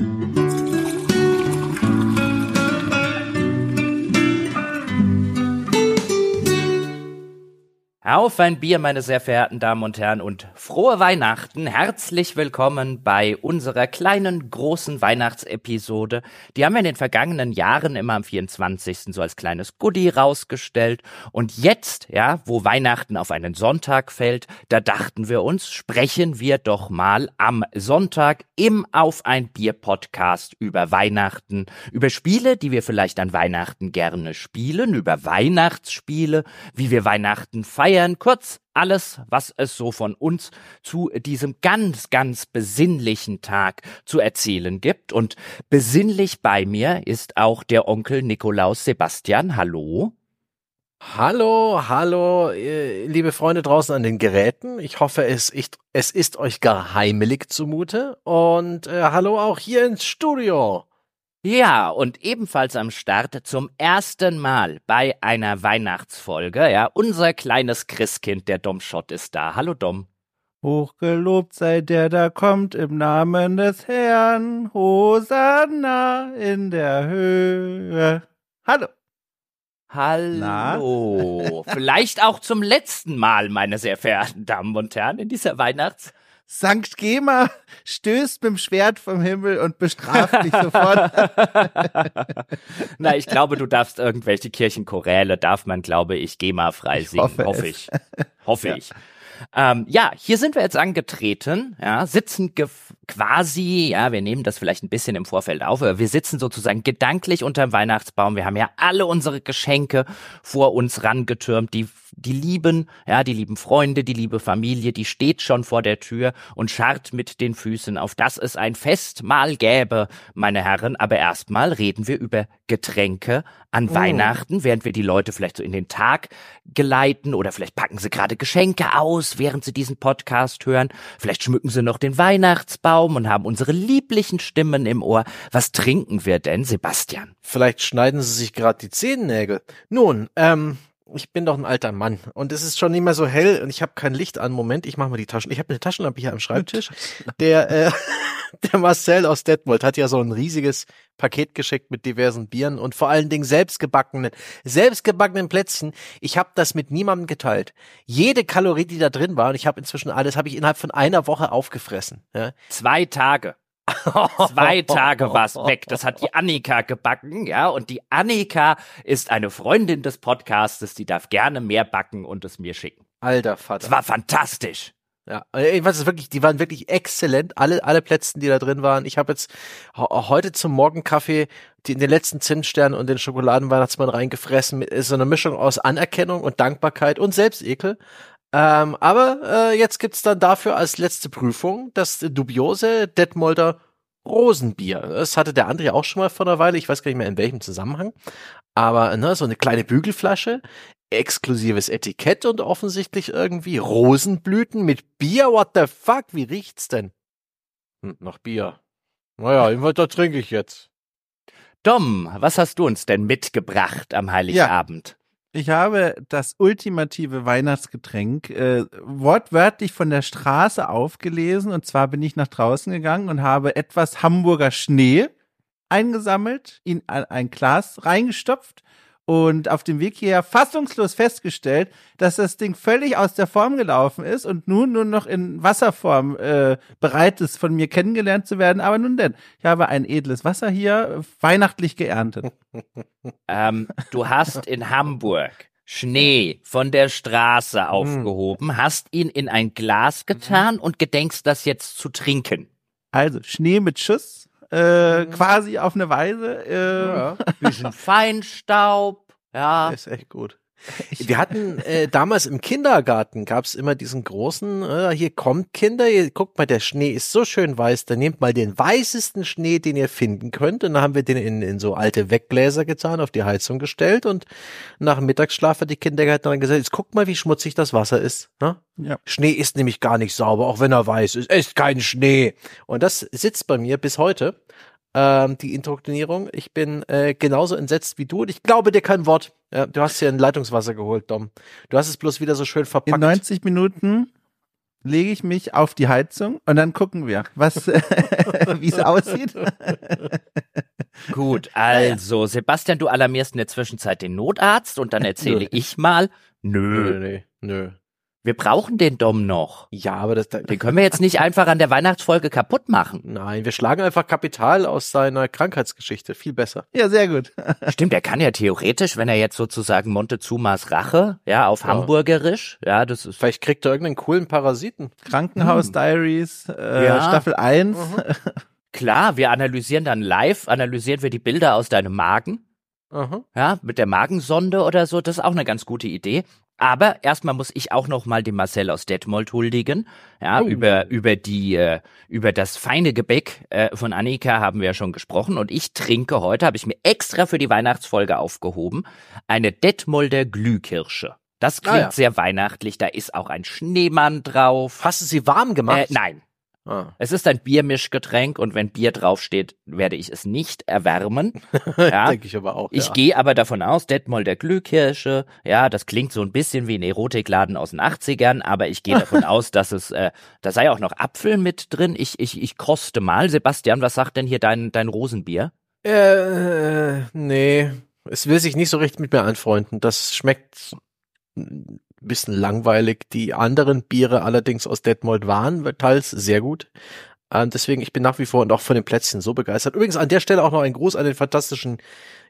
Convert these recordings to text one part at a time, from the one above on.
Thank you. Auf ein Bier, meine sehr verehrten Damen und Herren, und frohe Weihnachten. Herzlich willkommen bei unserer kleinen, großen Weihnachtsepisode. Die haben wir in den vergangenen Jahren immer am 24. so als kleines Goodie rausgestellt. Und jetzt, ja, wo Weihnachten auf einen Sonntag fällt, da dachten wir uns, sprechen wir doch mal am Sonntag im Auf ein Bier Podcast über Weihnachten, über Spiele, die wir vielleicht an Weihnachten gerne spielen, über Weihnachtsspiele, wie wir Weihnachten feiern, feiern kurz alles, was es so von uns zu diesem ganz, ganz besinnlichen Tag zu erzählen gibt. Und besinnlich bei mir ist auch der Onkel Nikolaus Sebastian. Hallo. Hallo, hallo, äh, liebe Freunde draußen an den Geräten. Ich hoffe, es ist, es ist euch gar heimelig zumute. Und äh, hallo auch hier ins Studio. Ja, und ebenfalls am Start zum ersten Mal bei einer Weihnachtsfolge, ja, unser kleines Christkind, der Dom Schott ist da. Hallo Dom. Hochgelobt sei der, da kommt im Namen des Herrn, Hosanna in der Höhe. Hallo. Hallo. Vielleicht auch zum letzten Mal, meine sehr verehrten Damen und Herren, in dieser Weihnachts- Sankt Gema stößt mit dem Schwert vom Himmel und bestraft dich sofort. Na, ich glaube, du darfst irgendwelche Kirchenchoräle, darf man, glaube ich, Gema frei singen. Hoffe, hoffe ich. Hoffe ja. ich. Ähm, ja, hier sind wir jetzt angetreten, ja, sitzen quasi, ja, wir nehmen das vielleicht ein bisschen im Vorfeld auf, aber wir sitzen sozusagen gedanklich unterm Weihnachtsbaum. Wir haben ja alle unsere Geschenke vor uns rangetürmt, die die lieben, ja, die lieben Freunde, die liebe Familie, die steht schon vor der Tür und scharrt mit den Füßen, auf dass es ein Festmahl gäbe, meine Herren. Aber erstmal reden wir über Getränke an oh. Weihnachten, während wir die Leute vielleicht so in den Tag geleiten oder vielleicht packen sie gerade Geschenke aus, während sie diesen Podcast hören. Vielleicht schmücken sie noch den Weihnachtsbaum und haben unsere lieblichen Stimmen im Ohr. Was trinken wir denn, Sebastian? Vielleicht schneiden sie sich gerade die Zehennägel. Nun, ähm, ich bin doch ein alter Mann und es ist schon nicht mehr so hell und ich habe kein Licht an. Moment, ich mache mal die Taschen. Ich habe eine Taschenlampe hier am Schreibtisch. Der, äh, der Marcel aus Detmold hat ja so ein riesiges Paket geschickt mit diversen Bieren und vor allen Dingen selbstgebackenen, selbstgebackenen Plätzchen. Ich habe das mit niemandem geteilt. Jede Kalorie, die da drin war, und ich habe inzwischen alles, habe ich innerhalb von einer Woche aufgefressen. Ja. Zwei Tage. Zwei Tage war's weg. Das hat die Annika gebacken, ja. Und die Annika ist eine Freundin des Podcastes, die darf gerne mehr backen und es mir schicken. Alter Vater. Das war fantastisch. Ja, ich weiß es wirklich, die waren wirklich exzellent, alle alle Plätzchen, die da drin waren. Ich habe jetzt heute zum Morgenkaffee die in den letzten Zimtstern und den Schokoladenweihnachtsmann reingefressen mit so einer Mischung aus Anerkennung und Dankbarkeit und Selbstekel. Ähm, aber äh, jetzt gibt's dann dafür als letzte Prüfung das dubiose Detmolder Rosenbier. Das hatte der André auch schon mal vor einer Weile, ich weiß gar nicht mehr in welchem Zusammenhang. Aber ne, so eine kleine Bügelflasche, exklusives Etikett und offensichtlich irgendwie Rosenblüten mit Bier. What the fuck? Wie riecht's denn? Hm, nach Bier. Naja, da trinke ich jetzt. Dom, was hast du uns denn mitgebracht am Heiligabend? Ich habe das ultimative Weihnachtsgetränk äh, wortwörtlich von der Straße aufgelesen. Und zwar bin ich nach draußen gegangen und habe etwas Hamburger Schnee eingesammelt, in ein Glas reingestopft und auf dem Weg hierher fassungslos festgestellt, dass das Ding völlig aus der Form gelaufen ist und nun nur noch in Wasserform äh, bereit ist, von mir kennengelernt zu werden. Aber nun denn, ich habe ein edles Wasser hier weihnachtlich geerntet. Ähm, du hast in Hamburg Schnee von der Straße hm. aufgehoben, hast ihn in ein Glas getan und gedenkst das jetzt zu trinken. Also Schnee mit Schuss, äh, mhm. quasi auf eine Weise. Äh, ja. Bisschen Feinstaub, ja. Ist echt gut. Wir hatten äh, damals im Kindergarten gab's immer diesen großen, äh, hier kommt Kinder, ihr, guckt mal, der Schnee ist so schön weiß, dann nehmt mal den weißesten Schnee, den ihr finden könnt. Und dann haben wir den in, in so alte Weggläser getan, auf die Heizung gestellt und nach dem Mittagsschlaf hat die Kindergärtnerin gesagt, jetzt guckt mal, wie schmutzig das Wasser ist. Ne? Ja. Schnee ist nämlich gar nicht sauber, auch wenn er weiß ist. Es ist kein Schnee. Und das sitzt bei mir bis heute ähm, die Indoktrinierung. Ich bin äh, genauso entsetzt wie du und ich glaube dir kein Wort. Ja, du hast hier ein Leitungswasser geholt, Dom. Du hast es bloß wieder so schön verpackt. In 90 Minuten lege ich mich auf die Heizung und dann gucken wir, was, wie es aussieht. Gut, also Sebastian, du alarmierst in der Zwischenzeit den Notarzt und dann erzähle ich mal, nö, Nö, nö, nö. Wir brauchen den Dom noch. Ja, aber das, Den können wir jetzt nicht einfach an der Weihnachtsfolge kaputt machen. nein, wir schlagen einfach Kapital aus seiner Krankheitsgeschichte. Viel besser. Ja, sehr gut. Stimmt, er kann ja theoretisch, wenn er jetzt sozusagen Montezumas Rache, ja, auf Ja. Hamburgerisch, ja, das ist Vielleicht kriegt er irgendeinen coolen Parasiten. Krankenhaus Diaries, äh, Ja. Staffel 1. klar, wir analysieren dann live, analysieren wir die Bilder aus deinem Magen, Aha. ja, mit der Magensonde oder so, das ist auch eine ganz gute Idee. Aber erstmal muss ich auch noch mal dem Marcel aus Detmold huldigen. Ja, Oh. über über die äh, über das feine Gebäck äh, von Annika haben wir ja schon gesprochen und ich trinke heute, habe ich mir extra für die Weihnachtsfolge aufgehoben, eine Detmolder Glühkirsche. Das klingt Ah, ja. sehr weihnachtlich, da ist auch ein Schneemann drauf. Hast du sie warm gemacht? Äh, nein, Ah. es ist ein Biermischgetränk und wenn Bier draufsteht, werde ich es nicht erwärmen. Ja. Denke ich aber auch. Ich ja. gehe aber davon aus, Detmold der Glühkirsche, ja, das klingt so ein bisschen wie ein Erotikladen aus den 80ern, aber ich gehe davon aus, dass es, äh, da sei auch noch Apfel mit drin. Ich, ich, ich koste mal. Sebastian, was sagt denn hier dein, dein Rosenbier? Äh, nee. Es will sich nicht so richtig mit mir anfreunden. Das schmeckt bisschen langweilig. Die anderen Biere allerdings aus Detmold waren teils sehr gut. Ähm, deswegen, ich bin nach wie vor und auch von den Plätzchen so begeistert. Übrigens an der Stelle auch noch ein Gruß an den fantastischen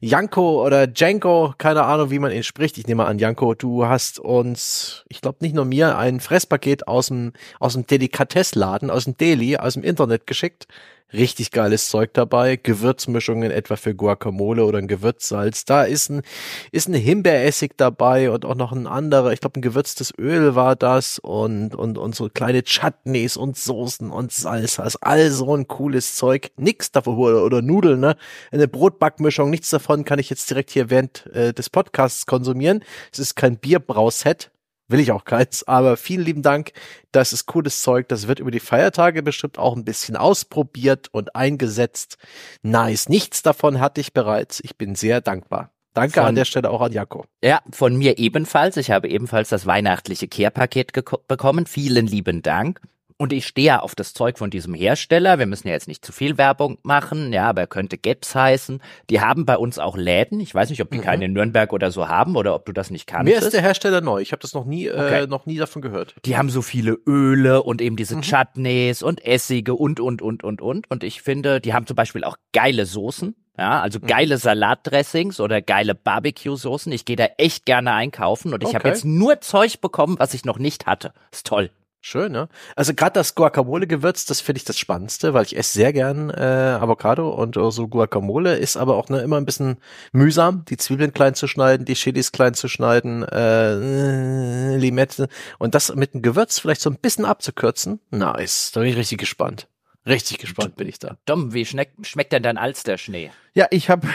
Janko oder Janko, keine Ahnung, wie man ihn spricht. Ich nehme an, Janko, du hast uns, ich glaube nicht nur mir, ein Fresspaket aus dem, aus dem Delikatessladen, aus dem Deli, aus dem Internet geschickt. Richtig geiles Zeug dabei. Gewürzmischungen etwa für Guacamole oder ein Gewürzsalz. Da ist ein, ist ein Himbeeressig dabei und auch noch ein anderer, ich glaube ein gewürztes Öl war das und, und, und so kleine Chutneys und Soßen und Salsas. All so ein cooles Zeug. Nix davon, oder, oder Nudeln, ne? Eine Brotbackmischung, nichts davon kann ich jetzt direkt hier während äh, des Podcasts konsumieren. Es ist kein Bierbrauset. Will ich auch keins, aber vielen lieben Dank. Das ist cooles Zeug. Das wird über die Feiertage bestimmt auch ein bisschen ausprobiert und eingesetzt. Nice. Nichts davon hatte ich bereits. Ich bin sehr dankbar. Danke Von- an der Stelle auch an Jako. Ja, von mir ebenfalls. Ich habe ebenfalls das weihnachtliche Care-Paket bekommen. Vielen lieben Dank. Und ich stehe ja auf das Zeug von diesem Hersteller. Wir müssen ja jetzt nicht zu viel Werbung machen, ja, aber er könnte Gaps heißen. Die haben bei uns auch Läden. Ich weiß nicht, ob die Mhm. keine in Nürnberg oder so haben oder ob du das nicht Mir kanntest. ist der Hersteller neu. Ich habe das noch nie, äh, Okay. noch nie davon gehört. Die haben so viele Öle und eben diese Mhm. Chutneys und Essige und, und, und, und, und. Und ich finde, die haben zum Beispiel auch geile Soßen. Ja, also Mhm. geile Salatdressings oder geile Barbecue-Soßen. Ich gehe da echt gerne einkaufen und ich habe Okay. jetzt nur Zeug bekommen, was ich noch nicht hatte. Ist toll. Schön, ne? Also gerade das Guacamole-Gewürz, das finde ich das Spannendste, weil ich esse sehr gern äh, Avocado und äh, so Guacamole ist aber auch ne, immer ein bisschen mühsam, die Zwiebeln klein zu schneiden, die Chilis klein zu schneiden, äh, Limette und das mit dem Gewürz vielleicht so ein bisschen abzukürzen. Nice, da bin ich richtig gespannt. Richtig gespannt bin ich da. Dom, wie schmeckt, schmeckt denn dein Alsterschnee? Ja, ich habe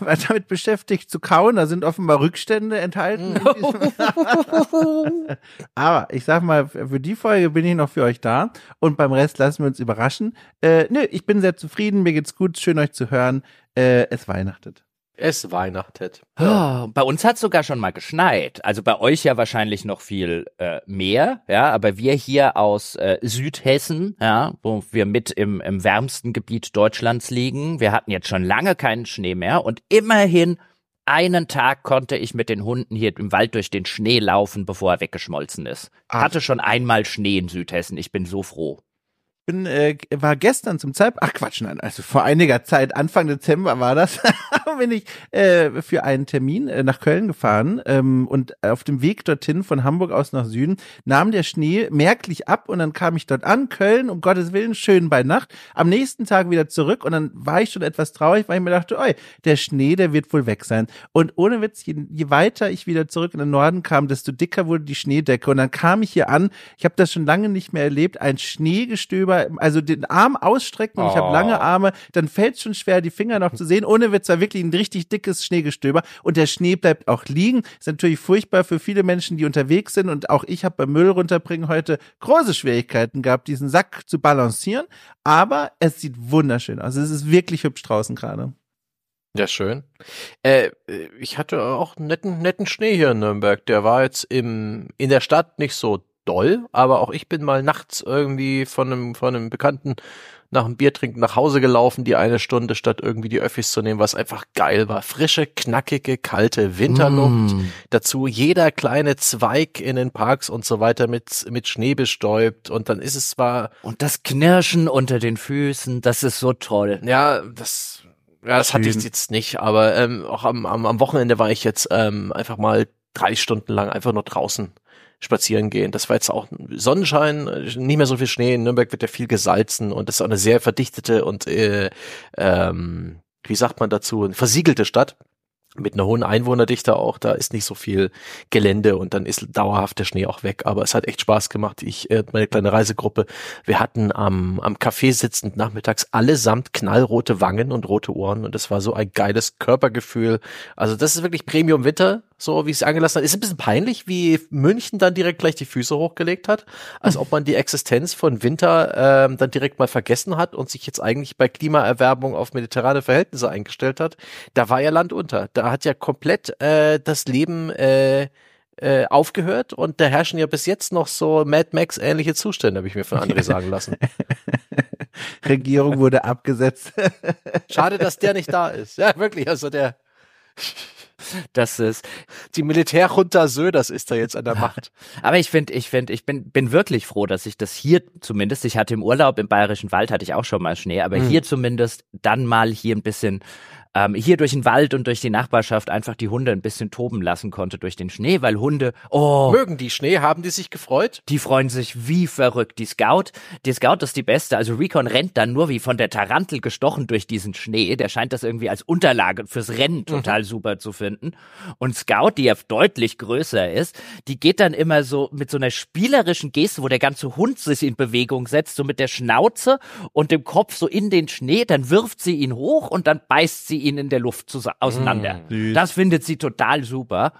war damit beschäftigt zu kauen. Da sind offenbar Rückstände enthalten. diesem- Aber ich sag mal, für die Folge bin ich noch für euch da. Und beim Rest lassen wir uns überraschen. Äh, nö, ich bin sehr zufrieden. Mir geht's gut. Schön euch zu hören. Äh, es weihnachtet. Es weihnachtet. Oh, bei uns hat sogar schon mal geschneit. Also bei euch ja wahrscheinlich noch viel äh, mehr, ja, aber wir hier aus äh, Südhessen, ja, wo wir mit im, im wärmsten Gebiet Deutschlands liegen, wir hatten jetzt schon lange keinen Schnee mehr und immerhin einen Tag konnte ich mit den Hunden hier im Wald durch den Schnee laufen, bevor er weggeschmolzen ist. Ach. Hatte schon einmal Schnee in Südhessen. Ich bin so froh. Bin, äh, war gestern zum Zeitpunkt, ach Quatsch, nein, also vor einiger Zeit, Anfang Dezember war das, bin ich äh, für einen Termin äh, nach Köln gefahren ähm, und auf dem Weg dorthin von Hamburg aus nach Süden nahm der Schnee merklich ab und dann kam ich dort an, Köln, um Gottes Willen, schön bei Nacht, am nächsten Tag wieder zurück und dann war ich schon etwas traurig, weil ich mir dachte, oi, der Schnee, der wird wohl weg sein. Und ohne Witz, je, je weiter ich wieder zurück in den Norden kam, desto dicker wurde die Schneedecke und dann kam ich hier an, ich habe das schon lange nicht mehr erlebt, ein Schneegestöber, also den Arm ausstrecken und ich habe Oh. lange Arme, dann fällt schon schwer, die Finger noch zu sehen. Ohne Witz war wirklich ein richtig dickes Schneegestöber und der Schnee bleibt auch liegen. Ist natürlich furchtbar für viele Menschen, die unterwegs sind und auch ich habe beim Müll runterbringen heute große Schwierigkeiten gehabt, diesen Sack zu balancieren, aber es sieht wunderschön aus. Es ist wirklich hübsch draußen gerade. Ja, schön. Äh, ich hatte auch einen netten, netten Schnee hier in Nürnberg. Der war jetzt im, in der Stadt nicht so doll, aber auch ich bin mal nachts irgendwie von einem, von einem Bekannten nach dem Bier trinken nach Hause gelaufen, die eine Stunde, statt irgendwie die Öffis zu nehmen, was einfach geil war. Frische, knackige, kalte Winterluft. Mm. Dazu jeder kleine Zweig in den Parks und so weiter mit, mit Schnee bestäubt. Und dann ist es zwar. Und das Knirschen unter den Füßen, das ist so toll. Ja, das, ja, das hatte ich jetzt nicht, aber ähm, auch am, am, am Wochenende war ich jetzt ähm, einfach mal drei Stunden lang einfach nur draußen spazieren gehen. Das war jetzt auch Sonnenschein, nicht mehr so viel Schnee. In Nürnberg wird ja viel gesalzen und das ist auch eine sehr verdichtete und äh, ähm, wie sagt man dazu, versiegelte Stadt mit einer hohen Einwohnerdichte auch, da ist nicht so viel Gelände und dann ist dauerhaft der Schnee auch weg. Aber es hat echt Spaß gemacht. Ich, äh, meine kleine Reisegruppe, wir hatten am, am Café sitzend nachmittags allesamt knallrote Wangen und rote Ohren und es war so ein geiles Körpergefühl. Also das ist wirklich Premium Winter, so wie es angelassen hat. Ist ein bisschen peinlich, wie München dann direkt gleich die Füße hochgelegt hat, als ob man die Existenz von Winter ähm, dann direkt mal vergessen hat und sich jetzt eigentlich bei Klimaerwerbung auf mediterrane Verhältnisse eingestellt hat. Da war ja Land unter. Da hat ja komplett äh, das Leben äh, äh, aufgehört und da herrschen ja bis jetzt noch so Mad Max ähnliche Zustände, habe ich mir von anderen sagen lassen. Regierung wurde abgesetzt. Schade, dass der nicht da ist. Ja, wirklich, also der das ist die Militärjunta Söders ist da jetzt an der Macht. Aber ich finde, ich finde, ich bin bin wirklich froh, dass ich das hier zumindest, ich hatte im Urlaub im Bayerischen Wald hatte ich auch schon mal Schnee, aber mhm. hier zumindest dann mal hier ein bisschen ähm, hier durch den Wald und durch die Nachbarschaft einfach die Hunde ein bisschen toben lassen konnte durch den Schnee, weil Hunde, oh. Mögen die Schnee? Haben die sich gefreut? Die freuen sich wie verrückt. Die Scout, die Scout ist die beste. Also Recon rennt dann nur wie von der Tarantel gestochen durch diesen Schnee. Der scheint das irgendwie als Unterlage fürs Rennen mhm. total mhm. super zu finden. Und Scout, die ja deutlich größer ist, die geht dann immer so mit so einer spielerischen Geste, wo der ganze Hund sich in Bewegung setzt, so mit der Schnauze und dem Kopf so in den Schnee, dann wirft sie ihn hoch und dann beißt sie ihn in der Luft auseinander. Mm, das findet sie total super.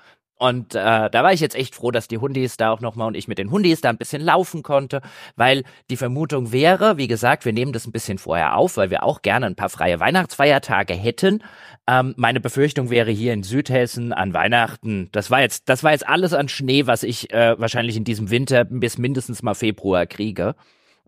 Und äh, da war ich jetzt echt froh, dass die Hundis da auch nochmal und ich mit den Hundis da ein bisschen laufen konnte, weil die Vermutung wäre, wie gesagt, wir nehmen das ein bisschen vorher auf, weil wir auch gerne ein paar freie Weihnachtsfeiertage hätten. Ähm, meine Befürchtung wäre hier in Südhessen an Weihnachten, das war jetzt, das war jetzt alles an Schnee, was ich äh, wahrscheinlich in diesem Winter bis mindestens mal Februar kriege.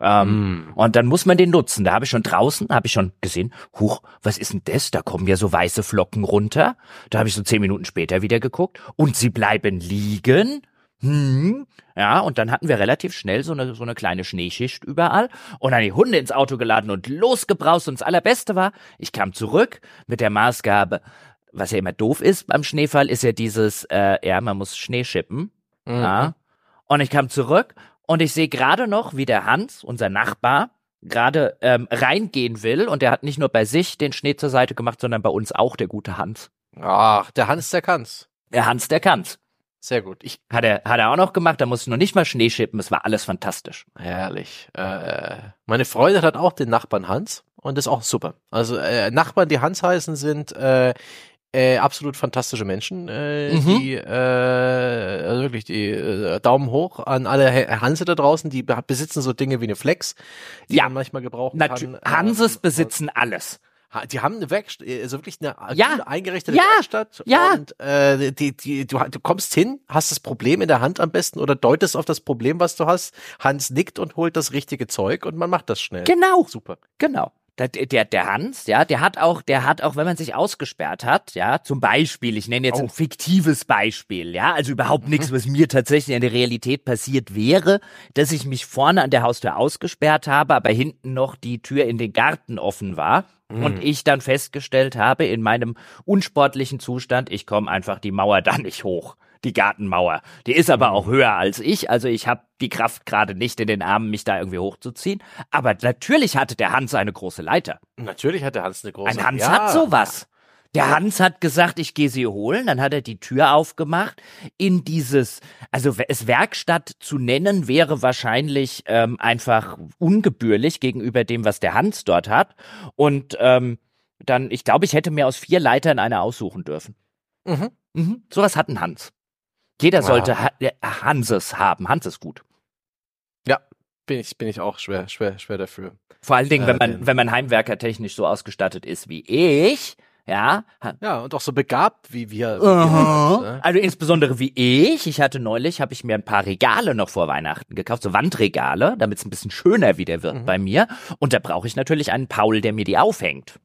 Ähm, mm. Und dann muss man den nutzen. Da habe ich schon draußen, habe ich schon gesehen, huch, was ist denn das? Da kommen ja so weiße Flocken runter. Da habe ich so zehn Minuten später wieder geguckt und sie bleiben liegen. Hm. Ja, und dann hatten wir relativ schnell so eine, so eine kleine Schneeschicht überall und dann die Hunde ins Auto geladen und losgebraust. Und das Allerbeste war, ich kam zurück mit der Maßgabe, was ja immer doof ist beim Schneefall, ist ja dieses, äh, ja, man muss Schnee schippen. Mhm. Ja. Und ich kam zurück und ich sehe gerade noch, wie der Hans, unser Nachbar, gerade ähm, reingehen will. Und der hat nicht nur bei sich den Schnee zur Seite gemacht, sondern bei uns auch, der gute Hans. Ach, der Hans, der kann's. Der Hans, der kann's. Sehr gut. Ich hat er hat er auch noch gemacht. Da musste noch nicht mal Schnee schippen. Es war alles fantastisch. Herrlich. Äh, meine Freundin hat auch den Nachbarn Hans und das ist auch super. Also äh, Nachbarn, die Hans heißen, sind äh, äh, absolut fantastische Menschen, äh, mhm. die äh, also wirklich die äh, Daumen hoch an alle Hanse da draußen, die besitzen so Dinge wie eine Flex, die ja. man manchmal gebrauchen Natu kann. Hanses ähm, besitzen alles. Die haben eine Werkstatt, also wirklich eine ja. eingerichtete ja. Werkstatt. Ja. Und äh, die, die, du, du kommst hin, hast das Problem in der Hand am besten oder deutest auf das Problem, was du hast. Hans nickt und holt das richtige Zeug und man macht das schnell. Genau. Super. Genau der, der, der Hans, ja, der hat auch, der hat auch, wenn man sich ausgesperrt hat, ja, zum Beispiel, ich nenne jetzt oh. ein fiktives Beispiel, ja, also überhaupt mhm. nichts, was mir tatsächlich in der Realität passiert wäre, dass ich mich vorne an der Haustür ausgesperrt habe, aber hinten noch die Tür in den Garten offen war. Mhm. Und ich dann festgestellt habe, in meinem unsportlichen Zustand, ich komme einfach die Mauer da nicht hoch die Gartenmauer. Die ist aber auch höher als ich, also ich habe die Kraft gerade nicht in den Armen, mich da irgendwie hochzuziehen. Aber natürlich hatte der Hans eine große Leiter. Natürlich hat der Hans eine große Leiter. Ein Hans ja. hat sowas. Der Hans hat gesagt, ich gehe sie holen, dann hat er die Tür aufgemacht in dieses, also es Werkstatt zu nennen, wäre wahrscheinlich ähm, einfach ungebührlich gegenüber dem, was der Hans dort hat. Und ähm, dann, ich glaube, ich hätte mir aus vier Leitern eine aussuchen dürfen. Mhm. Mhm. Sowas hat ein Hans. Jeder sollte ha Hanses haben. Hans ist gut. Ja, bin ich, bin ich auch schwer, schwer, schwer dafür. Vor allen Dingen, wenn man, äh, wenn man heimwerkertechnisch so ausgestattet ist wie ich, ja. Ja, und auch so begabt wie wir. Uh -huh. ne? Also insbesondere wie ich. Ich hatte neulich, habe ich mir ein paar Regale noch vor Weihnachten gekauft, so Wandregale, damit es ein bisschen schöner wieder wird mhm. bei mir. Und da brauche ich natürlich einen Paul, der mir die aufhängt.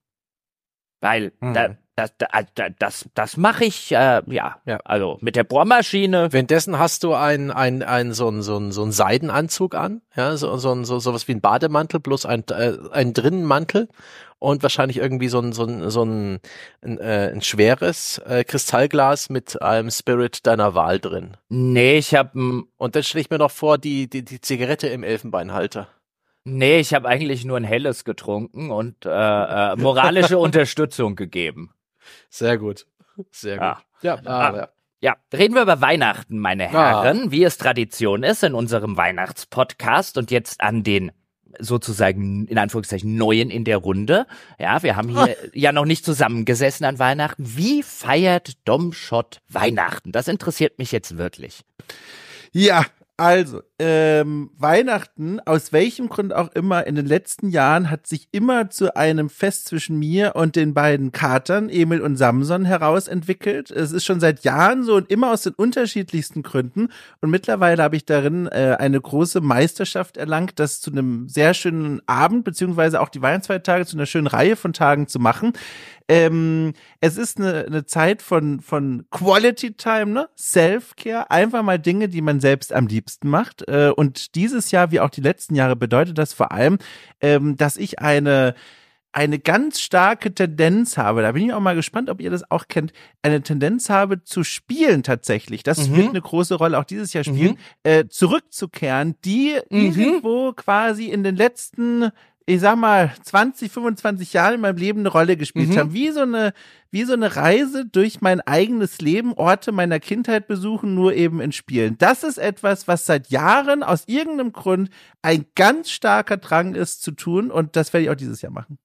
Weil mhm. da, das, das, das, das mache ich, äh, ja, ja, also mit der Bohrmaschine. Währenddessen hast du ein, ein, ein, so ein, so ein, so ein Seidenanzug an, ja, so, so, so, sowas wie ein Bademantel plus ein, äh, ein Drinnenmantel und wahrscheinlich irgendwie so ein, so ein, so ein, ein, äh, ein schweres äh, Kristallglas mit einem Spirit deiner Wahl drin. Nee, ich hab, Und dann stelle ich mir noch vor, die, die, die Zigarette im Elfenbeinhalter. Nee, ich habe eigentlich nur ein helles getrunken und äh, äh, moralische Unterstützung gegeben. Sehr gut. Sehr gut. Ja, ja, ah, ja. Ja, reden wir über Weihnachten, meine Herren, ah. wie es Tradition ist in unserem Weihnachtspodcast und jetzt an den sozusagen in Anführungszeichen neuen in der Runde. Ja, wir haben hier ja noch nicht zusammengesessen an Weihnachten. Wie feiert Domschott Weihnachten? Das interessiert mich jetzt wirklich. Ja, also, ähm, Weihnachten, aus welchem Grund auch immer, in den letzten Jahren hat sich immer zu einem Fest zwischen mir und den beiden Katern, Emil und Samson, herausentwickelt. Es ist schon seit Jahren so und immer aus den unterschiedlichsten Gründen. Und mittlerweile habe ich darin äh, eine große Meisterschaft erlangt, das zu einem sehr schönen Abend, beziehungsweise auch die Weihnachtsfeiertage zu einer schönen Reihe von Tagen zu machen ähm, es ist eine, eine Zeit von, von Quality Time, ne? Self-Care, einfach mal Dinge, die man selbst am liebsten macht. Äh, und dieses Jahr, wie auch die letzten Jahre, bedeutet das vor allem, ähm, dass ich eine eine ganz starke Tendenz habe, da bin ich auch mal gespannt, ob ihr das auch kennt, eine Tendenz habe zu spielen tatsächlich, das mhm. wird eine große Rolle auch dieses Jahr spielen, mhm. äh, zurückzukehren, die mhm. irgendwo quasi in den letzten ich sag mal, 20, 25 Jahre in meinem Leben eine Rolle gespielt mhm. haben. Wie so eine, wie so eine Reise durch mein eigenes Leben, Orte meiner Kindheit besuchen, nur eben in Spielen. Das ist etwas, was seit Jahren aus irgendeinem Grund ein ganz starker Drang ist zu tun und das werde ich auch dieses Jahr machen.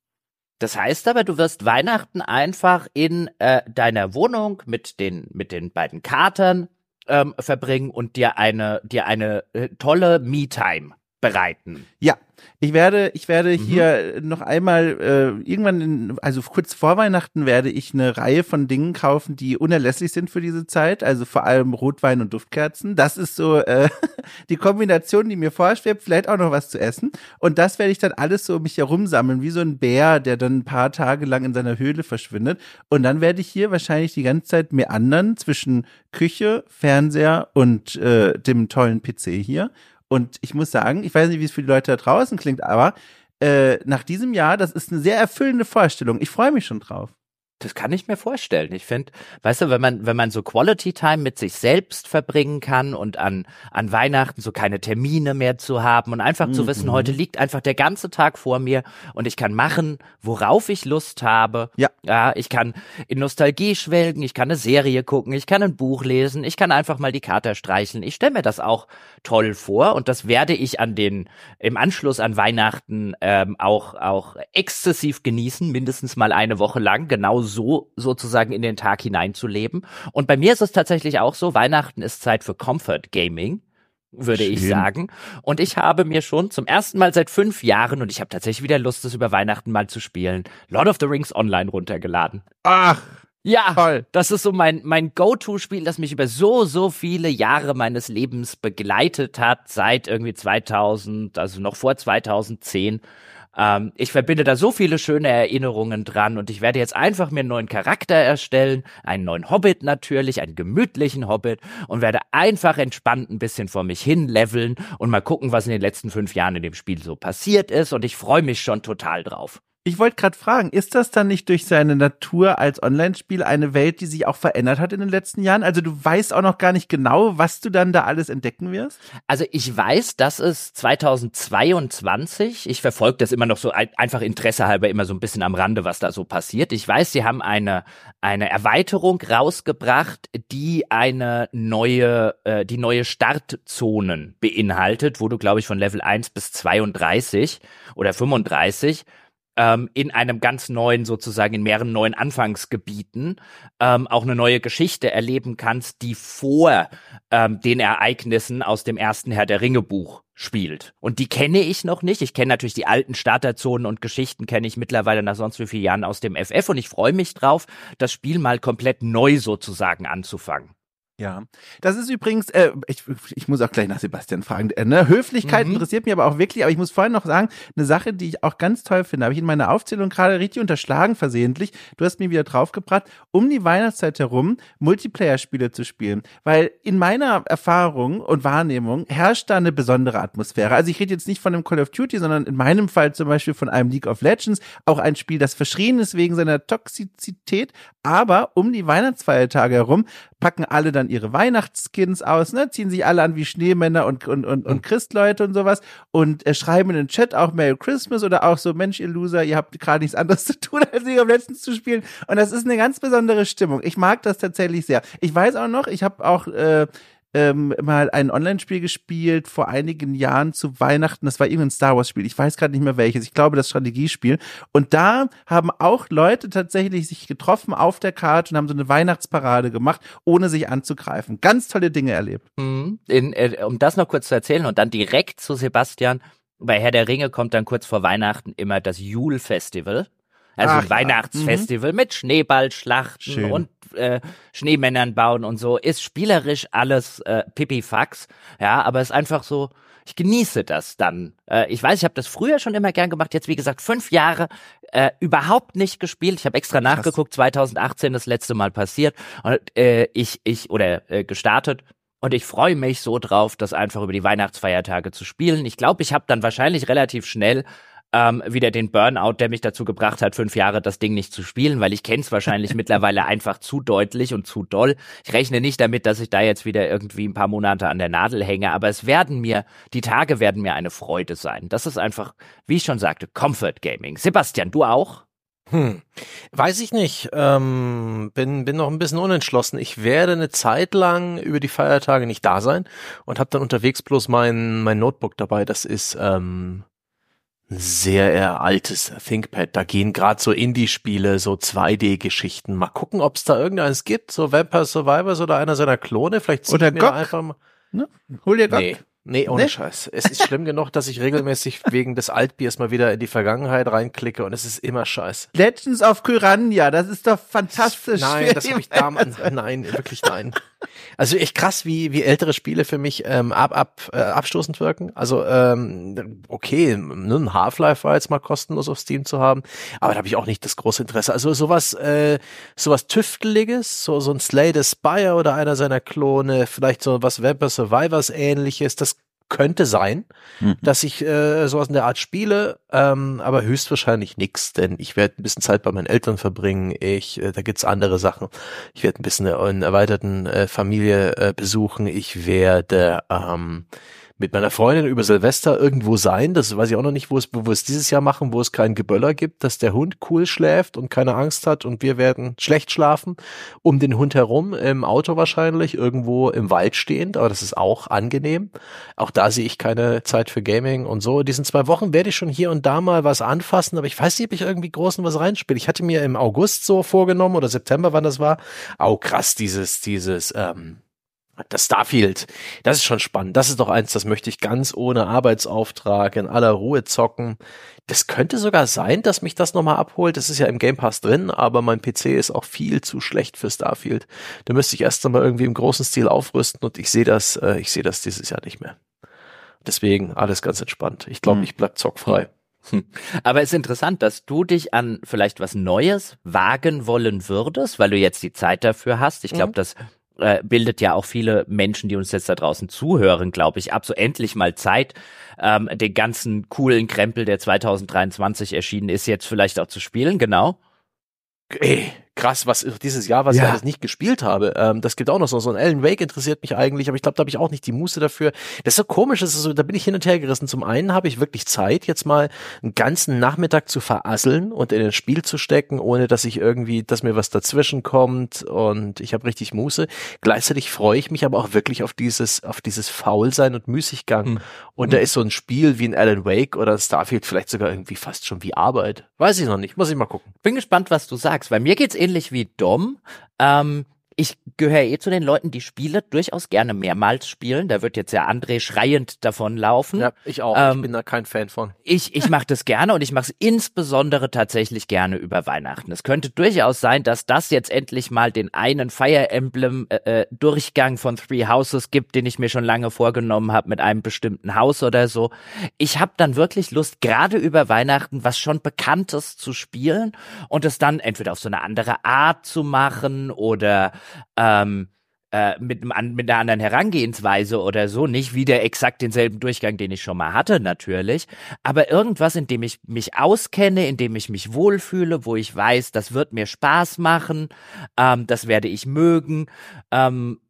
Das heißt aber, du wirst Weihnachten einfach in äh, deiner Wohnung mit den mit den beiden Katern ähm, verbringen und dir eine dir eine äh, tolle Me-Time bereiten. Ja, ich werde, ich werde mhm. hier noch einmal äh, irgendwann, in, also kurz vor Weihnachten werde ich eine Reihe von Dingen kaufen, die unerlässlich sind für diese Zeit. Also vor allem Rotwein und Duftkerzen. Das ist so äh, die Kombination, die mir vorschwebt. Vielleicht auch noch was zu essen. Und das werde ich dann alles so um mich herum sammeln, wie so ein Bär, der dann ein paar Tage lang in seiner Höhle verschwindet. Und dann werde ich hier wahrscheinlich die ganze Zeit mehr anderen zwischen Küche, Fernseher und äh, dem tollen PC hier und ich muss sagen, ich weiß nicht, wie es für die Leute da draußen klingt, aber äh, nach diesem Jahr, das ist eine sehr erfüllende Vorstellung. Ich freue mich schon drauf. Das kann ich mir vorstellen. Ich finde, weißt du, wenn man, wenn man so Quality Time mit sich selbst verbringen kann und an, an Weihnachten so keine Termine mehr zu haben und einfach mhm. zu wissen, heute liegt einfach der ganze Tag vor mir und ich kann machen, worauf ich Lust habe. Ja. Ja, ich kann in Nostalgie schwelgen, ich kann eine Serie gucken, ich kann ein Buch lesen, ich kann einfach mal die Karte streicheln. Ich stelle mir das auch toll vor und das werde ich an den, im Anschluss an Weihnachten ähm, auch, auch exzessiv genießen, mindestens mal eine Woche lang, genau so sozusagen in den Tag hineinzuleben. Und bei mir ist es tatsächlich auch so, Weihnachten ist Zeit für Comfort Gaming würde Schön. ich sagen. Und ich habe mir schon zum ersten Mal seit fünf Jahren, und ich habe tatsächlich wieder Lust, das über Weihnachten mal zu spielen, Lord of the Rings Online runtergeladen. Ach. Ja, Toll. das ist so mein, mein Go-To-Spiel, das mich über so, so viele Jahre meines Lebens begleitet hat, seit irgendwie 2000, also noch vor 2010. Ähm, ich verbinde da so viele schöne Erinnerungen dran und ich werde jetzt einfach mir einen neuen Charakter erstellen, einen neuen Hobbit natürlich, einen gemütlichen Hobbit und werde einfach entspannt ein bisschen vor mich hin leveln und mal gucken, was in den letzten fünf Jahren in dem Spiel so passiert ist und ich freue mich schon total drauf. Ich wollte gerade fragen, ist das dann nicht durch seine Natur als Online-Spiel eine Welt, die sich auch verändert hat in den letzten Jahren? Also du weißt auch noch gar nicht genau, was du dann da alles entdecken wirst? Also ich weiß, dass es 2022, ich verfolge das immer noch so einfach Interesse halber immer so ein bisschen am Rande, was da so passiert. Ich weiß, sie haben eine, eine Erweiterung rausgebracht, die eine neue, äh, die neue Startzonen beinhaltet, wo du, glaube ich, von Level 1 bis 32 oder 35 ähm, in einem ganz neuen, sozusagen in mehreren neuen Anfangsgebieten ähm, auch eine neue Geschichte erleben kannst, die vor ähm, den Ereignissen aus dem ersten Herr der Ringe Buch spielt. Und die kenne ich noch nicht. Ich kenne natürlich die alten Starterzonen und Geschichten kenne ich mittlerweile nach sonst wie vielen Jahren aus dem FF und ich freue mich drauf, das Spiel mal komplett neu sozusagen anzufangen. Ja, das ist übrigens, äh, ich, ich muss auch gleich nach Sebastian fragen. Äh, ne? Höflichkeit mhm. interessiert mich aber auch wirklich, aber ich muss vorhin noch sagen, eine Sache, die ich auch ganz toll finde, habe ich in meiner Aufzählung gerade richtig unterschlagen versehentlich. Du hast mir wieder draufgebracht, um die Weihnachtszeit herum Multiplayer-Spiele zu spielen. Weil in meiner Erfahrung und Wahrnehmung herrscht da eine besondere Atmosphäre. Also ich rede jetzt nicht von einem Call of Duty, sondern in meinem Fall zum Beispiel von einem League of Legends, auch ein Spiel, das verschrien ist wegen seiner Toxizität, aber um die Weihnachtsfeiertage herum packen alle dann ihre Weihnachtsskins aus, ne, ziehen sich alle an wie Schneemänner und, und, und, und Christleute und sowas und äh, schreiben in den Chat auch Merry Christmas oder auch so, Mensch, ihr Loser, ihr habt gerade nichts anderes zu tun, als League of Legends zu spielen. Und das ist eine ganz besondere Stimmung. Ich mag das tatsächlich sehr. Ich weiß auch noch, ich habe auch äh, ähm, mal ein Online-Spiel gespielt vor einigen Jahren zu Weihnachten. Das war irgendein Star Wars-Spiel. Ich weiß gerade nicht mehr welches. Ich glaube, das Strategiespiel. Und da haben auch Leute tatsächlich sich getroffen auf der Karte und haben so eine Weihnachtsparade gemacht, ohne sich anzugreifen. Ganz tolle Dinge erlebt. Mhm. In, äh, um das noch kurz zu erzählen und dann direkt zu Sebastian. Bei Herr der Ringe kommt dann kurz vor Weihnachten immer das Jule-Festival. Also Ach, ein Weihnachtsfestival mhm. mit Schneeballschlachten Schön. und äh, Schneemännern bauen und so. Ist spielerisch alles äh, Pipifax. Ja, aber ist einfach so, ich genieße das dann. Äh, ich weiß, ich habe das früher schon immer gern gemacht. Jetzt, wie gesagt, fünf Jahre äh, überhaupt nicht gespielt. Ich habe extra Krass. nachgeguckt, 2018 das letzte Mal passiert. Und äh, ich, ich, oder äh, gestartet. Und ich freue mich so drauf, das einfach über die Weihnachtsfeiertage zu spielen. Ich glaube, ich habe dann wahrscheinlich relativ schnell ähm, wieder den Burnout, der mich dazu gebracht hat, fünf Jahre das Ding nicht zu spielen, weil ich kenne es wahrscheinlich mittlerweile einfach zu deutlich und zu doll. Ich rechne nicht damit, dass ich da jetzt wieder irgendwie ein paar Monate an der Nadel hänge, aber es werden mir, die Tage werden mir eine Freude sein. Das ist einfach, wie ich schon sagte, Comfort Gaming. Sebastian, du auch? Hm, weiß ich nicht. Ähm, bin bin noch ein bisschen unentschlossen. Ich werde eine Zeit lang über die Feiertage nicht da sein und habe dann unterwegs bloß mein mein Notebook dabei. Das ist ähm, sehr altes ThinkPad. Da gehen gerade so Indie-Spiele, so 2D-Geschichten. Mal gucken, ob es da irgendeines gibt, so Vampire Survivors oder einer seiner Klone. Vielleicht oder mir einfach mal. Ne? Hol dir Gok. Nee. Nee, ohne nee. Scheiß. Es ist schlimm genug, dass ich regelmäßig wegen des Altbiers mal wieder in die Vergangenheit reinklicke und es ist immer Scheiß. Legends of Kyrandia, das ist doch fantastisch. Nein, das habe ich damals. Nein, wirklich nein. Also echt krass, wie, wie ältere Spiele für mich ähm, ab, ab, äh, abstoßend wirken. Also, ähm, okay, ne, Half-Life war jetzt mal kostenlos auf Steam zu haben, aber da habe ich auch nicht das große Interesse. Also sowas, äh, sowas Tüfteliges, so, so ein Slay the Spire oder einer seiner Klone, vielleicht so was Vampire Survivors ähnliches, das könnte sein, mhm. dass ich äh, sowas in der Art spiele, ähm, aber höchstwahrscheinlich nix, denn ich werde ein bisschen Zeit bei meinen Eltern verbringen. Ich, äh, da gibt's andere Sachen. Ich werde ein bisschen eine, erweiterten äh, Familie äh, besuchen. Ich werde ähm, mit meiner Freundin über Silvester irgendwo sein. Das weiß ich auch noch nicht, wo es, wo es dieses Jahr machen, wo es keinen Geböller gibt, dass der Hund cool schläft und keine Angst hat und wir werden schlecht schlafen. Um den Hund herum, im Auto wahrscheinlich, irgendwo im Wald stehend, aber das ist auch angenehm. Auch da sehe ich keine Zeit für Gaming und so. In diesen zwei Wochen werde ich schon hier und da mal was anfassen, aber ich weiß nicht, ob ich irgendwie großen was reinspiele. Ich hatte mir im August so vorgenommen oder September, wann das war. Au krass, dieses, dieses, ähm, das Starfield, das ist schon spannend. Das ist doch eins, das möchte ich ganz ohne Arbeitsauftrag in aller Ruhe zocken. Das könnte sogar sein, dass mich das nochmal abholt. Das ist ja im Game Pass drin, aber mein PC ist auch viel zu schlecht für Starfield. Da müsste ich erst einmal irgendwie im großen Stil aufrüsten und ich sehe das, äh, ich sehe das dieses Jahr nicht mehr. Deswegen alles ganz entspannt. Ich glaube, hm. ich bleib zockfrei. Hm. Aber es ist interessant, dass du dich an vielleicht was Neues wagen wollen würdest, weil du jetzt die Zeit dafür hast. Ich glaube, mhm. das äh, bildet ja auch viele Menschen, die uns jetzt da draußen zuhören, glaube ich, ab. So endlich mal Zeit, ähm, den ganzen coolen Krempel, der 2023 erschienen ist, jetzt vielleicht auch zu spielen, genau. Ey, krass, was dieses Jahr, was ja. ich alles nicht gespielt habe. Ähm, das gibt auch noch so. So ein Alan Wake interessiert mich eigentlich, aber ich glaube, da habe ich auch nicht die Muße dafür. Das ist so komisch, das ist so, da bin ich hin und her gerissen. Zum einen habe ich wirklich Zeit, jetzt mal einen ganzen Nachmittag zu verasseln und in ein Spiel zu stecken, ohne dass ich irgendwie, dass mir was dazwischen kommt und ich habe richtig Muße. Gleichzeitig freue ich mich aber auch wirklich auf dieses, auf dieses Faulsein und Müßiggang. Hm. Und hm. da ist so ein Spiel wie ein Alan Wake oder Starfield vielleicht sogar irgendwie fast schon wie Arbeit. Weiß ich noch nicht, muss ich mal gucken. Bin gespannt, was du sagst. Bei mir geht's ähnlich wie Dom. Ähm, ich gehöre eh zu den Leuten, die Spiele durchaus gerne mehrmals spielen. Da wird jetzt ja André schreiend davonlaufen. Ja, ich auch. Ähm, ich bin da kein Fan von. Ich, ich mache das gerne und ich mache es insbesondere tatsächlich gerne über Weihnachten. Es könnte durchaus sein, dass das jetzt endlich mal den einen Fire Emblem äh, äh Durchgang von Three Houses gibt, den ich mir schon lange vorgenommen habe mit einem bestimmten Haus oder so. Ich habe dann wirklich Lust, gerade über Weihnachten was schon Bekanntes zu spielen und es dann entweder auf so eine andere Art zu machen oder ähm, äh, mit, mit einer anderen Herangehensweise oder so, nicht wieder exakt denselben Durchgang, den ich schon mal hatte, natürlich, aber irgendwas, in dem ich mich auskenne, in dem ich mich wohlfühle, wo ich weiß, das wird mir Spaß machen, ähm, das werde ich mögen, ähm,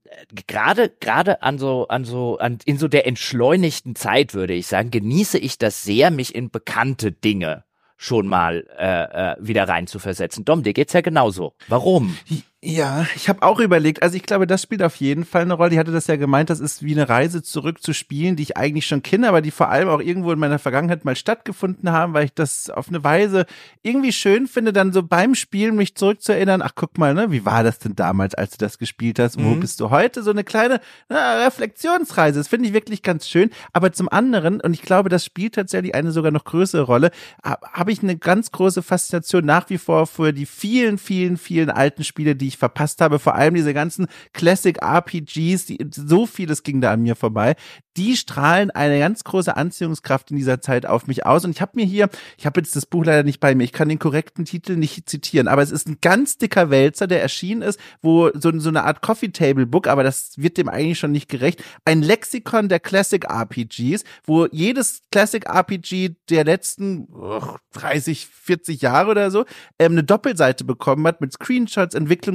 gerade gerade an so an so an in so der entschleunigten Zeit würde ich sagen genieße ich das sehr mich in bekannte Dinge schon mal äh, äh, wieder rein zu versetzen. Dom, dir geht's ja genauso. Warum? Ja, ich habe auch überlegt, also ich glaube, das spielt auf jeden Fall eine Rolle. Ich hatte das ja gemeint, das ist wie eine Reise zurück zu Spielen, die ich eigentlich schon kenne, aber die vor allem auch irgendwo in meiner Vergangenheit mal stattgefunden haben, weil ich das auf eine Weise irgendwie schön finde, dann so beim Spielen mich zurückzuerinnern, ach guck mal, ne, wie war das denn damals, als du das gespielt hast? Mhm. Wo bist du heute? So eine kleine na, Reflexionsreise. Das finde ich wirklich ganz schön. Aber zum anderen, und ich glaube, das spielt tatsächlich eine sogar noch größere Rolle, habe ich eine ganz große Faszination nach wie vor für die vielen, vielen, vielen alten Spiele, die ich ich verpasst habe, vor allem diese ganzen Classic RPGs, die, so vieles ging da an mir vorbei, die strahlen eine ganz große Anziehungskraft in dieser Zeit auf mich aus. Und ich habe mir hier, ich habe jetzt das Buch leider nicht bei mir, ich kann den korrekten Titel nicht zitieren, aber es ist ein ganz dicker Wälzer, der erschienen ist, wo so, so eine Art Coffee Table Book, aber das wird dem eigentlich schon nicht gerecht, ein Lexikon der Classic RPGs, wo jedes Classic RPG der letzten oh, 30, 40 Jahre oder so ähm, eine Doppelseite bekommen hat mit Screenshots,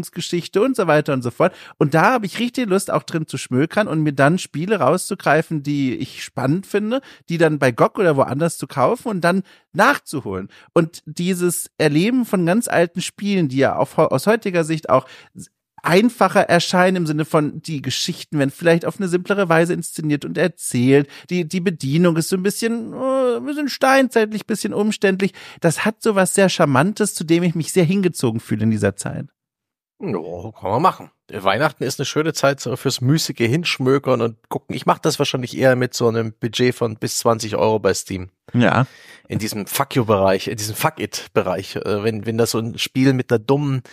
Entwicklungsgeschichte und so weiter und so fort. Und da habe ich richtig Lust, auch drin zu schmökern und mir dann Spiele rauszugreifen, die ich spannend finde, die dann bei GOG oder woanders zu kaufen und dann nachzuholen. Und dieses Erleben von ganz alten Spielen, die ja auf, aus heutiger Sicht auch einfacher erscheinen im Sinne von die Geschichten werden vielleicht auf eine simplere Weise inszeniert und erzählt. Die, die Bedienung ist so ein bisschen, oh, ein bisschen steinzeitlich, bisschen umständlich. Das hat so was sehr Charmantes, zu dem ich mich sehr hingezogen fühle in dieser Zeit. Oh, kann man machen. Weihnachten ist eine schöne Zeit fürs müßige Hinschmökern und gucken. Ich mache das wahrscheinlich eher mit so einem Budget von bis 20 Euro bei Steam. Ja. In diesem Fuck you-Bereich, in diesem Fuck it-Bereich. Äh, wenn, wenn da so ein Spiel mit einer dummen,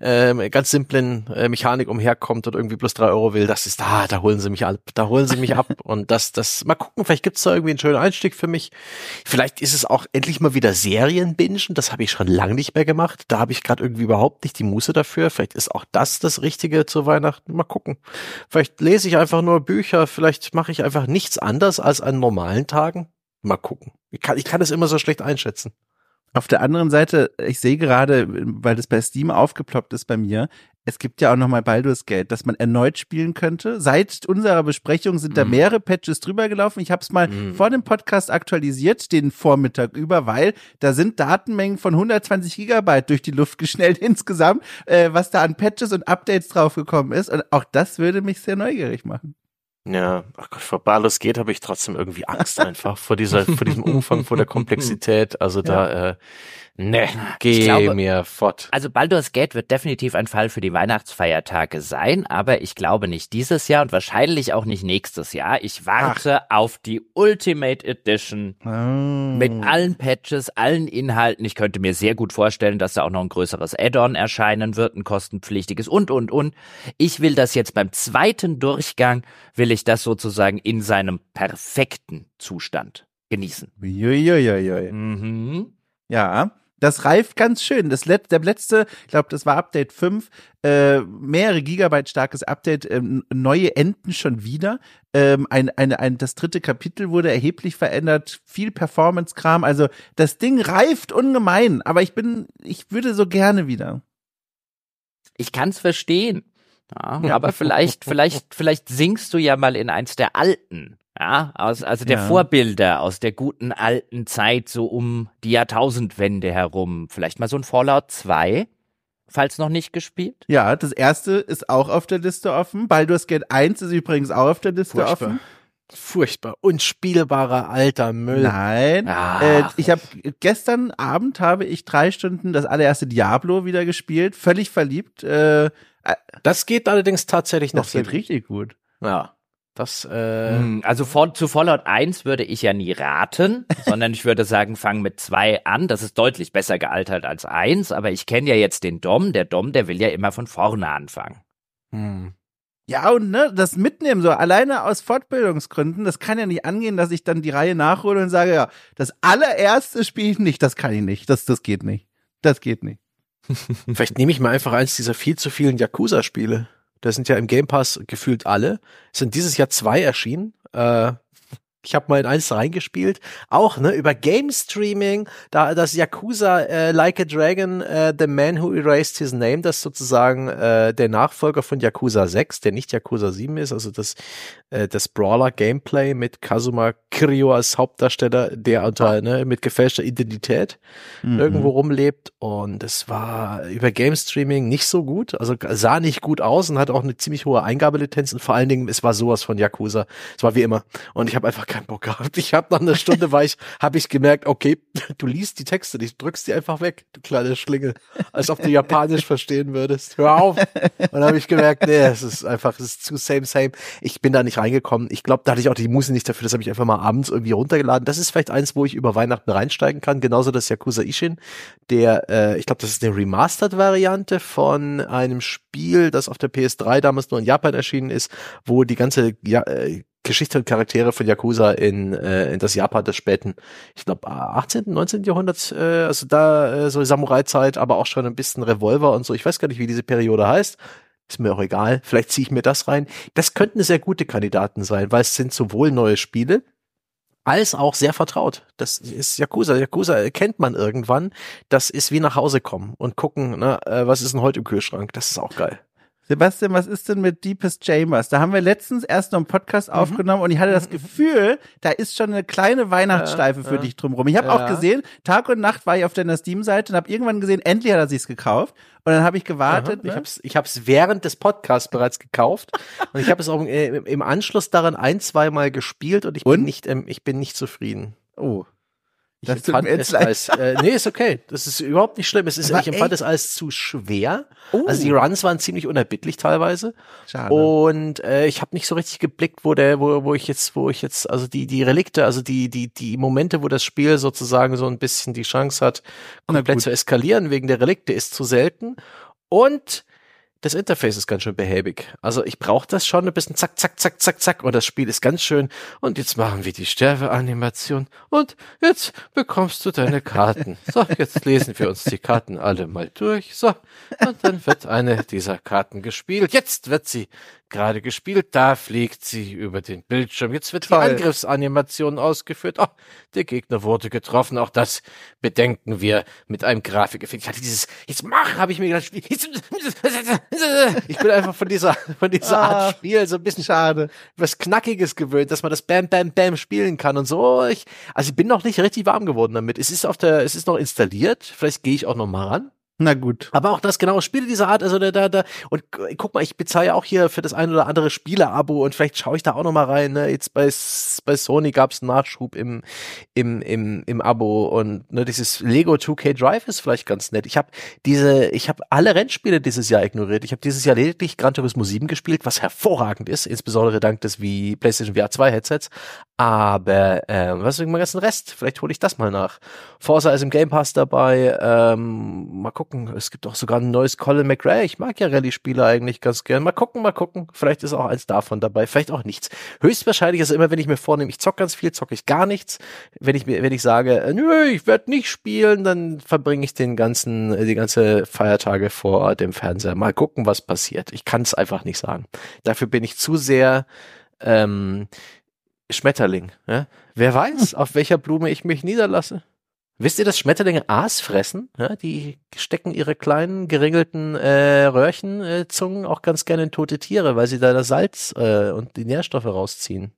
äh, ganz simplen äh, Mechanik umherkommt und irgendwie plus drei Euro will, das ist da, ah, da holen sie mich ab, da holen sie mich ab. Und das, das, mal gucken, vielleicht gibt's da irgendwie einen schönen Einstieg für mich. Vielleicht ist es auch endlich mal wieder Serienbingen, das habe ich schon lange nicht mehr gemacht. Da habe ich gerade irgendwie überhaupt nicht die Muße dafür. Vielleicht ist auch das das Richtige zu Weihnachten. Mal gucken. Vielleicht lese ich einfach nur Bücher, vielleicht mache ich einfach nichts anders als an normalen Tagen. Mal gucken. Ich kann, ich kann das immer so schlecht einschätzen. Auf der anderen Seite, ich sehe gerade, weil das bei Steam aufgeploppt ist bei mir, es gibt ja auch nochmal Baldur's Gate, dass man erneut spielen könnte. Seit unserer Besprechung sind da mhm. mehrere Patches drüber gelaufen. Ich habe es mal mm. vor dem Podcast aktualisiert, den Vormittag über, weil da sind Datenmengen von 120 Gigabyte durch die Luft geschnellt insgesamt, äh, was da an Patches und Updates draufgekommen ist. Und auch das würde mich sehr neugierig machen. Ja, ach Gott, vor Baldur's Gate habe ich trotzdem irgendwie Angst einfach vor dieser, vor diesem Umfang, vor der Komplexität. Also ja. da, äh, Ne, geh glaube, mir fort. Also Baldur's Gate wird definitiv ein Fall für die Weihnachtsfeiertage sein, aber ich glaube nicht dieses Jahr und wahrscheinlich auch nicht nächstes Jahr. Ich warte Ach. auf die Ultimate Edition oh. mit allen Patches, allen Inhalten. Ich könnte mir sehr gut vorstellen, dass da auch noch ein größeres Add-on erscheinen wird, ein kostenpflichtiges und, und, und. Ich will das jetzt beim zweiten Durchgang, will ich das sozusagen in seinem perfekten Zustand genießen. Uiuiuiui. Mhm. Ja, das reift ganz schön. Das Let der letzte, ich glaube, das war Update 5, äh, mehrere Gigabyte starkes Update, ähm, neue Enden schon wieder. Ähm, ein, ein, ein, das dritte Kapitel wurde erheblich verändert, viel Performance-Kram. Also das Ding reift ungemein, aber ich bin, ich würde so gerne wieder. Ich kann's verstehen. Ja, aber vielleicht, vielleicht, vielleicht singst du ja mal in eins der alten ja, aus, also der ja. Vorbilder aus der guten alten Zeit, so um die Jahrtausendwende herum. Vielleicht mal so ein Fallout 2, falls noch nicht gespielt? Ja, das erste ist auch auf der Liste offen. Baldur's Gate 1 ist übrigens auch auf der Liste Furchtbar. offen. Furchtbar. Unspielbarer alter Müll. Nein. Äh, ich habe gestern Abend habe ich drei Stunden das allererste Diablo wieder gespielt, völlig verliebt. Äh, das geht allerdings tatsächlich noch. Das geht richtig gut. Ja. Das, äh hm, also von, zu Fallout 1 würde ich ja nie raten, sondern ich würde sagen, fang mit zwei an. Das ist deutlich besser gealtert als eins, aber ich kenne ja jetzt den Dom. Der Dom, der will ja immer von vorne anfangen. Hm. Ja, und ne, das mitnehmen, so alleine aus Fortbildungsgründen, das kann ja nicht angehen, dass ich dann die Reihe nachhole und sage, ja, das allererste spiele ich nicht, das kann ich nicht, das, das geht nicht. Das geht nicht. Vielleicht nehme ich mal einfach eins dieser viel zu vielen Yakuza-Spiele. Da sind ja im Game Pass gefühlt alle. Es sind dieses Jahr zwei erschienen. Äh, ich habe mal in eins reingespielt, auch ne über Game Streaming, da das Yakuza äh, Like a Dragon, äh, The Man Who Erased His Name, das sozusagen äh, der Nachfolger von Yakuza 6, der nicht Yakuza 7 ist, also das äh, das Brawler Gameplay mit Kazuma Kiryu als Hauptdarsteller, der unter ne, mit gefälschter Identität mhm. irgendwo rumlebt. Und es war über Game Streaming nicht so gut, also sah nicht gut aus und hat auch eine ziemlich hohe Eingabelizenz. Und vor allen Dingen es war sowas von Yakuza, es war wie immer. Und ich habe einfach keinen Bock gehabt. Ich habe nach einer Stunde war ich, habe ich gemerkt, okay, du liest die Texte nicht, drückst die einfach weg, du kleine Schlingel, als ob du Japanisch verstehen würdest. Hör auf. Und dann habe ich gemerkt, nee, es ist einfach, es ist zu same same. Ich bin da nicht reingekommen. Ich glaube, da hatte ich auch die Muße nicht dafür. Das habe ich einfach mal abends irgendwie runtergeladen. Das ist vielleicht eins, wo ich über Weihnachten reinsteigen kann. Genauso das Yakuza Ishin, der, äh, ich glaube, das ist eine Remastered-Variante von einem Spiel, das auf der PS3 damals nur in Japan erschienen ist, wo die ganze ja, äh, Geschichte und Charaktere von Yakuza in, äh, in das Japan des späten, ich glaube, 18., 19. Jahrhunderts, äh, also da äh, so Samurai-Zeit, aber auch schon ein bisschen Revolver und so. Ich weiß gar nicht, wie diese Periode heißt. Ist mir auch egal. Vielleicht ziehe ich mir das rein. Das könnten sehr gute Kandidaten sein, weil es sind sowohl neue Spiele, als auch sehr vertraut. Das ist Yakuza. Yakuza kennt man irgendwann. Das ist wie nach Hause kommen und gucken, ne, äh, was ist denn heute im Kühlschrank. Das ist auch geil. Sebastian, was ist denn mit Deepest Chambers? Da haben wir letztens erst noch einen Podcast mhm. aufgenommen und ich hatte das Gefühl, da ist schon eine kleine Weihnachtsschleife für ja. dich drumherum. Ich habe ja. auch gesehen, Tag und Nacht war ich auf deiner Steam-Seite und habe irgendwann gesehen, endlich hat er sich's gekauft. Und dann habe ich gewartet. Ne? Ich habe es ich hab's während des Podcasts bereits gekauft und ich habe es auch äh, im Anschluss daran ein, zweimal gespielt und ich und? bin nicht, ähm, ich bin nicht zufrieden. Oh. Ich das fand es als, äh, nee, ist okay. Das ist überhaupt nicht schlimm. Es ist, ich empfand es als zu schwer. Oh. Also die Runs waren ziemlich unerbittlich teilweise. Schade. Und äh, ich habe nicht so richtig geblickt, wo der, wo, wo ich jetzt, wo ich jetzt, also die, die Relikte, also die, die, die Momente, wo das Spiel sozusagen so ein bisschen die Chance hat, komplett zu eskalieren wegen der Relikte, ist zu selten. Und das Interface ist ganz schön behäbig. Also ich brauche das schon ein bisschen zack, zack, zack, zack, zack. Und das Spiel ist ganz schön. Und jetzt machen wir die Sterbeanimation. Und jetzt bekommst du deine Karten. So, jetzt lesen wir uns die Karten alle mal durch. So, und dann wird eine dieser Karten gespielt. Jetzt wird sie gerade gespielt. Da fliegt sie über den Bildschirm. Jetzt wird Toll. die Angriffsanimation ausgeführt. Oh, der Gegner wurde getroffen. Auch das bedenken wir mit einem Grafikeffekt. Ich hatte dieses, jetzt mach, habe ich mir gedacht, ich bin einfach von dieser, von dieser Art ah, Spiel so ein bisschen schade, was Knackiges gewöhnt, dass man das Bam, Bam, Bam spielen kann und so. Ich, also ich bin noch nicht richtig warm geworden damit. Es ist auf der, es ist noch installiert. Vielleicht gehe ich auch noch mal ran. Na gut. Aber auch das genau Spiele dieser Art, also da, da, da, und guck mal, ich bezahle ja auch hier für das ein oder andere Spiele-Abo und vielleicht schaue ich da auch noch mal rein. Ne? Jetzt bei, bei Sony gab's einen Nachschub im, im, im, im Abo und ne, dieses Lego 2K Drive ist vielleicht ganz nett. Ich habe diese, ich habe alle Rennspiele dieses Jahr ignoriert. Ich habe dieses Jahr lediglich Gran Turismo 7 gespielt, was hervorragend ist, insbesondere dank des wie PlayStation VR 2 Headsets. Aber äh, was ist mit dem ganzen Rest? Vielleicht hole ich das mal nach. Forza ist im Game Pass dabei. Ähm, mal gucken. Es gibt auch sogar ein neues Colin McRae. Ich mag ja Rallye-Spiele eigentlich ganz gern. Mal gucken, mal gucken. Vielleicht ist auch eins davon dabei. Vielleicht auch nichts. Höchstwahrscheinlich ist immer, wenn ich mir vornehme, ich zock ganz viel, zocke ich gar nichts. Wenn ich mir, wenn ich sage, äh, nö, ich werde nicht spielen, dann verbringe ich den ganzen, die ganze Feiertage vor dem Fernseher. Mal gucken, was passiert. Ich kann es einfach nicht sagen. Dafür bin ich zu sehr ähm, Schmetterling. Ja? Wer weiß, auf welcher Blume ich mich niederlasse. Wisst ihr, dass Schmetterlinge Aas fressen? Ja, die stecken ihre kleinen geringelten äh, Röhrchenzungen äh, auch ganz gerne in tote Tiere, weil sie da das Salz äh, und die Nährstoffe rausziehen.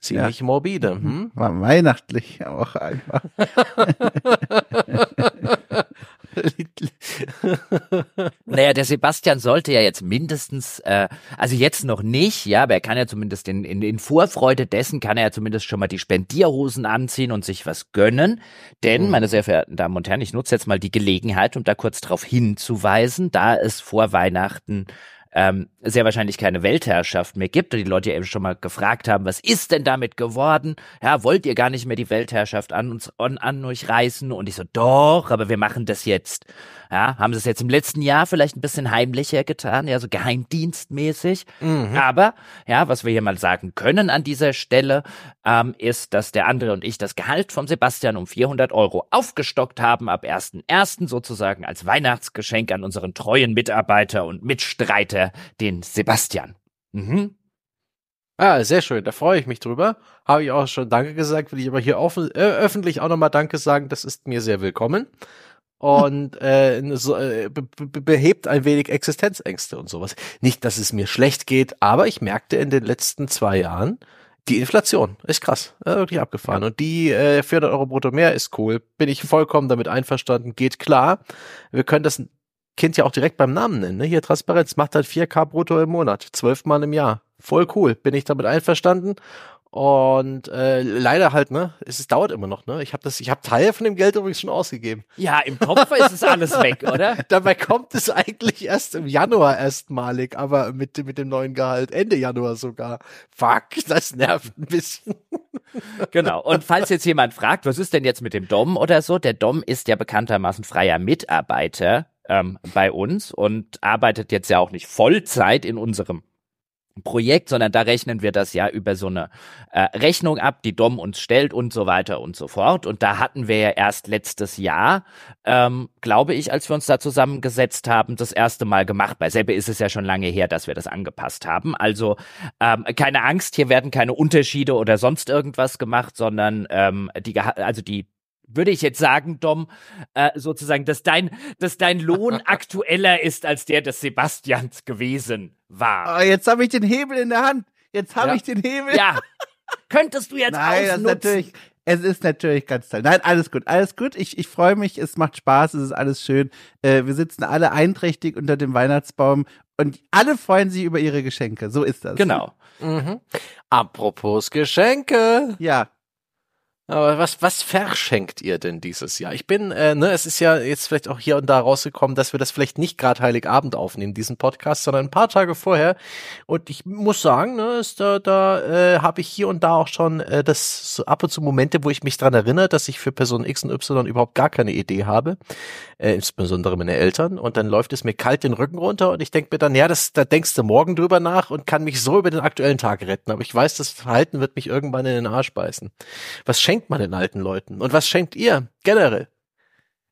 Ziemlich ja. morbide. Hm? War weihnachtlich auch einfach. naja, der Sebastian sollte ja jetzt mindestens, äh, also jetzt noch nicht, ja, aber er kann ja zumindest in, in, in Vorfreude dessen, kann er ja zumindest schon mal die Spendierhosen anziehen und sich was gönnen. Denn, mhm. meine sehr verehrten Damen und Herren, ich nutze jetzt mal die Gelegenheit, um da kurz drauf hinzuweisen, da es vor Weihnachten ähm, sehr wahrscheinlich keine Weltherrschaft mehr gibt und die Leute eben schon mal gefragt haben, was ist denn damit geworden? Ja, wollt ihr gar nicht mehr die Weltherrschaft an uns an, an euch reißen? Und ich so, doch, aber wir machen das jetzt. Ja, haben sie es jetzt im letzten Jahr vielleicht ein bisschen heimlicher getan, ja, so geheimdienstmäßig. Mhm. Aber, ja, was wir hier mal sagen können an dieser Stelle, ähm, ist, dass der andere und ich das Gehalt vom Sebastian um 400 Euro aufgestockt haben, ab 1.1. sozusagen als Weihnachtsgeschenk an unseren treuen Mitarbeiter und Mitstreiter, den Sebastian. Mhm. Ah, sehr schön, da freue ich mich drüber. Habe ich auch schon Danke gesagt, will ich aber hier offen, äh, öffentlich auch nochmal Danke sagen, das ist mir sehr willkommen und äh, so, äh, be be behebt ein wenig Existenzängste und sowas. Nicht, dass es mir schlecht geht, aber ich merkte in den letzten zwei Jahren, die Inflation ist krass, äh, wirklich abgefahren. Und die äh, 400 Euro brutto mehr ist cool. Bin ich vollkommen damit einverstanden, geht klar. Wir können das Kind ja auch direkt beim Namen nennen. Ne? Hier Transparenz macht halt 4K brutto im Monat, zwölfmal im Jahr. Voll cool, bin ich damit einverstanden. Und äh, leider halt, ne, es, es dauert immer noch, ne? Ich habe das, ich habe Teil von dem Geld übrigens schon ausgegeben. Ja, im Kopf ist es alles weg, oder? Dabei kommt es eigentlich erst im Januar erstmalig, aber mit, mit dem neuen Gehalt, Ende Januar sogar. Fuck, das nervt ein bisschen. Genau. Und falls jetzt jemand fragt, was ist denn jetzt mit dem Dom oder so? Der Dom ist ja bekanntermaßen freier Mitarbeiter ähm, bei uns und arbeitet jetzt ja auch nicht Vollzeit in unserem Projekt, sondern da rechnen wir das ja über so eine äh, Rechnung ab, die DOM uns stellt und so weiter und so fort. Und da hatten wir ja erst letztes Jahr, ähm, glaube ich, als wir uns da zusammengesetzt haben, das erste Mal gemacht. Bei Sebbe ist es ja schon lange her, dass wir das angepasst haben. Also ähm, keine Angst, hier werden keine Unterschiede oder sonst irgendwas gemacht, sondern ähm, die, also die würde ich jetzt sagen, Dom, äh, sozusagen, dass dein, dass dein Lohn aktueller ist als der des Sebastians gewesen war. Oh, jetzt habe ich den Hebel in der Hand. Jetzt habe ja. ich den Hebel. Ja. Könntest du jetzt Nein, ausnutzen? Das ist natürlich, es ist natürlich ganz toll. Nein, alles gut, alles gut. Ich, ich freue mich, es macht Spaß, es ist alles schön. Äh, wir sitzen alle einträchtig unter dem Weihnachtsbaum und alle freuen sich über ihre Geschenke. So ist das. Genau. Mhm. Apropos Geschenke. Ja. Aber was, was verschenkt ihr denn dieses Jahr? Ich bin, äh, ne, es ist ja jetzt vielleicht auch hier und da rausgekommen, dass wir das vielleicht nicht gerade Heiligabend aufnehmen, diesen Podcast, sondern ein paar Tage vorher. Und ich muss sagen, ne, ist da, da äh, habe ich hier und da auch schon äh, das so ab und zu Momente, wo ich mich dran erinnere, dass ich für Person X und Y überhaupt gar keine Idee habe, äh, insbesondere meine Eltern. Und dann läuft es mir kalt den Rücken runter und ich denke mir dann, ja, das, da denkst du morgen drüber nach und kann mich so über den aktuellen Tag retten. Aber ich weiß, das Verhalten wird mich irgendwann in den Arsch beißen. Was schenkt man den alten Leuten? Und was schenkt ihr generell?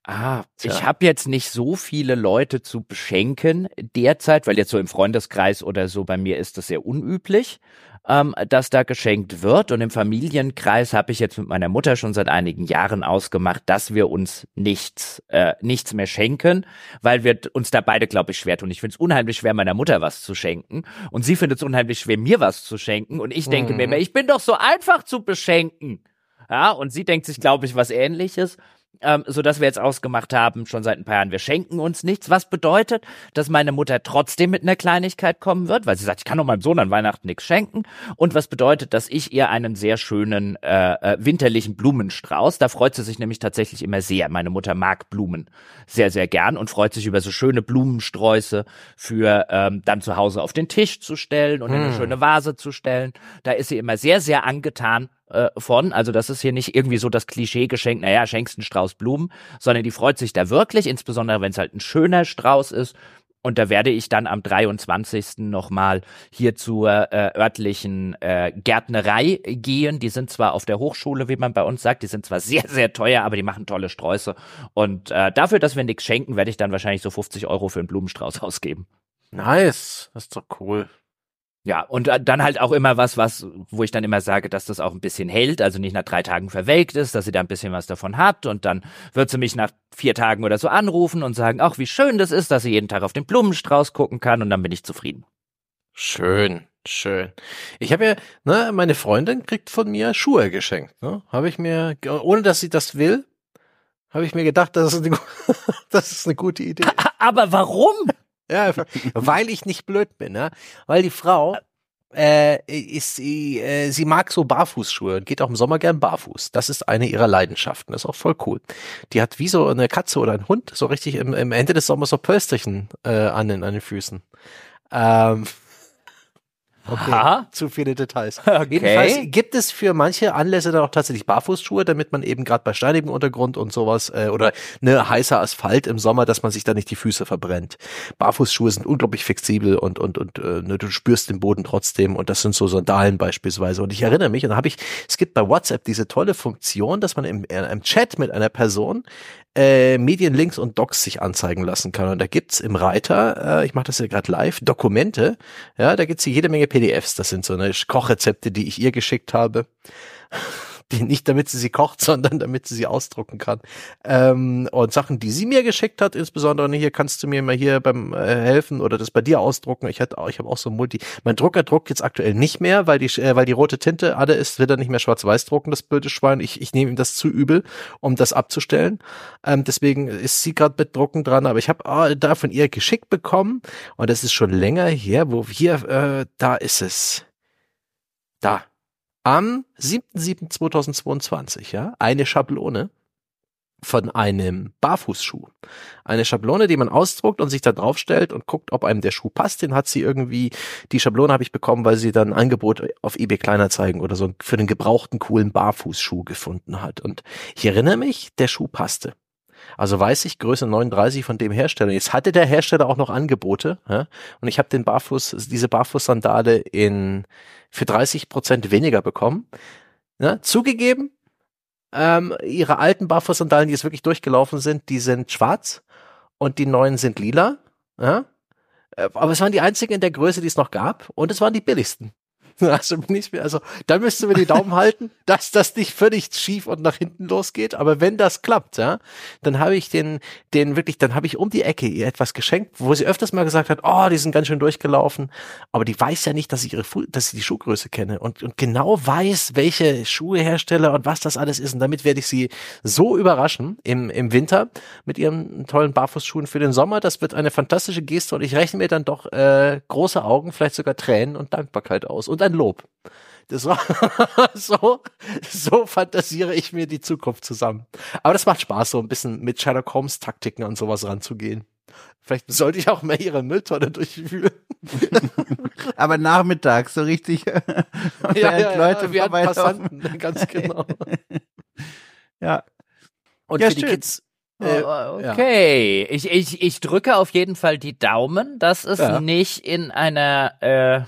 Ah, Tja. ich habe jetzt nicht so viele Leute zu beschenken derzeit, weil jetzt so im Freundeskreis oder so bei mir ist das sehr unüblich ähm, dass da geschenkt wird. Und im Familienkreis habe ich jetzt mit meiner Mutter schon seit einigen Jahren ausgemacht, dass wir uns nichts, äh, nichts mehr schenken, weil wir uns da beide, glaube ich, schwer tun. Ich finde es unheimlich schwer, meiner Mutter was zu schenken. Und sie findet es unheimlich schwer, mir was zu schenken. Und ich denke mhm. mir immer, ich bin doch so einfach zu beschenken. Ja, und sie denkt sich, glaube ich, was ähnliches ähm, so dass wir jetzt ausgemacht haben, schon seit ein paar Jahren, wir schenken uns nichts, was bedeutet, dass meine Mutter trotzdem mit einer Kleinigkeit kommen wird, weil sie sagt, ich kann doch meinem Sohn an Weihnachten nichts schenken und was bedeutet, dass ich ihr einen sehr schönen äh, äh, winterlichen Blumenstrauß, da freut sie sich nämlich tatsächlich immer sehr. Meine Mutter mag Blumen sehr, sehr gern und freut sich über so schöne Blumensträuße für ähm, dann zu Hause auf den Tisch zu stellen und in eine hm. schöne Vase zu stellen. Da ist sie immer sehr, sehr angetan äh, von. Also das ist hier nicht irgendwie so das Klischee-Geschenk, naja, schenkst einen Strauß Blumen, sondern die freut sich da wirklich, insbesondere wenn es halt ein schöner Strauß ist. Und da werde ich dann am 23. nochmal hier zur äh, örtlichen äh, Gärtnerei gehen. Die sind zwar auf der Hochschule, wie man bei uns sagt, die sind zwar sehr, sehr teuer, aber die machen tolle Sträuße. Und äh, dafür, dass wir nichts schenken, werde ich dann wahrscheinlich so 50 Euro für einen Blumenstrauß ausgeben. Nice, das ist doch cool. Ja, und äh, dann halt auch immer was, was, wo ich dann immer sage, dass das auch ein bisschen hält, also nicht nach drei Tagen verwelkt ist, dass sie da ein bisschen was davon hat und dann wird sie mich nach vier Tagen oder so anrufen und sagen, ach, wie schön das ist, dass sie jeden Tag auf den Blumenstrauß gucken kann und dann bin ich zufrieden. Schön, schön. Ich habe ja, ne, meine Freundin kriegt von mir Schuhe geschenkt, ne? Habe ich mir, ohne dass sie das will, Habe ich mir gedacht, das ist, eine, das ist eine gute Idee. Aber warum? Ja, weil ich nicht blöd bin, ne? Weil die Frau äh, ist sie, äh, sie mag so Barfußschuhe und geht auch im Sommer gern barfuß. Das ist eine ihrer Leidenschaften. Das ist auch voll cool. Die hat wie so eine Katze oder ein Hund so richtig im, im Ende des Sommers so Pölsterchen äh, an, den, an den Füßen. Ähm, Okay, Aha. zu viele Details. Okay. Jedenfalls gibt es für manche Anlässe dann auch tatsächlich Barfußschuhe, damit man eben gerade bei steinigem Untergrund und sowas äh, oder ne heißer Asphalt im Sommer, dass man sich da nicht die Füße verbrennt. Barfußschuhe sind unglaublich flexibel und und und äh, ne, du spürst den Boden trotzdem und das sind so Sandalen beispielsweise. Und ich erinnere mich, und da habe ich, es gibt bei WhatsApp diese tolle Funktion, dass man im, äh, im Chat mit einer Person äh, Medienlinks und Docs sich anzeigen lassen kann. Und da gibt's im Reiter, äh, ich mache das ja gerade live, Dokumente. Ja, da gibt's hier jede Menge PDFs. Das sind so eine Kochrezepte, die ich ihr geschickt habe nicht damit sie sie kocht, sondern damit sie sie ausdrucken kann. Ähm, und Sachen, die sie mir geschickt hat, insbesondere hier kannst du mir mal hier beim äh, helfen oder das bei dir ausdrucken. Ich hatte, ich habe auch so Multi. Mein Drucker druckt jetzt aktuell nicht mehr, weil die, äh, weil die rote Tinte alle ist, wird er nicht mehr schwarz-weiß drucken, das blöde Schwein. Ich, ich nehme ihm das zu übel, um das abzustellen. Ähm, deswegen ist sie gerade mit Drucken dran, aber ich habe oh, da von ihr geschickt bekommen und das ist schon länger her, wo hier, äh, da ist es. Da, am 7.7.2022, ja, eine Schablone von einem Barfußschuh. Eine Schablone, die man ausdruckt und sich da draufstellt und guckt, ob einem der Schuh passt. Den hat sie irgendwie, die Schablone habe ich bekommen, weil sie dann ein Angebot auf eBay Kleinerzeigen oder so für den gebrauchten coolen Barfußschuh gefunden hat. Und ich erinnere mich, der Schuh passte. Also weiß ich, Größe 39 von dem Hersteller. Jetzt hatte der Hersteller auch noch Angebote. Ja? Und ich habe den Barfuß, diese Barfußsandale in für 30 Prozent weniger bekommen. Ja? Zugegeben, ähm, ihre alten Barfußsandalen, die jetzt wirklich durchgelaufen sind, die sind schwarz und die neuen sind lila. Ja? Äh, aber es waren die einzigen in der Größe, die es noch gab und es waren die billigsten. Also nicht mehr, also dann müssten wir die Daumen halten, dass das nicht völlig schief und nach hinten losgeht. Aber wenn das klappt, ja, dann habe ich den, den wirklich, dann habe ich um die Ecke ihr etwas geschenkt, wo sie öfters mal gesagt hat, oh, die sind ganz schön durchgelaufen. Aber die weiß ja nicht, dass ich ihre, dass sie die Schuhgröße kenne und, und genau weiß, welche Schuhehersteller und was das alles ist. Und damit werde ich sie so überraschen im, im Winter mit ihren tollen Barfußschuhen für den Sommer. Das wird eine fantastische Geste und ich rechne mir dann doch äh, große Augen, vielleicht sogar Tränen und Dankbarkeit aus. Und ein Lob. Das war so, so fantasiere ich mir die Zukunft zusammen. Aber das macht Spaß, so ein bisschen mit Sherlock Holmes Taktiken und sowas ranzugehen. Vielleicht sollte ich auch mehr ihre Mülltonne durchführen. Aber nachmittags, so richtig. ja, ja, Leute ja, wir hatten Passanten, ganz genau. ja. Und ja, für schön. die Kids, äh, okay, ja. ich, ich, ich drücke auf jeden Fall die Daumen, dass es ja. nicht in einer äh,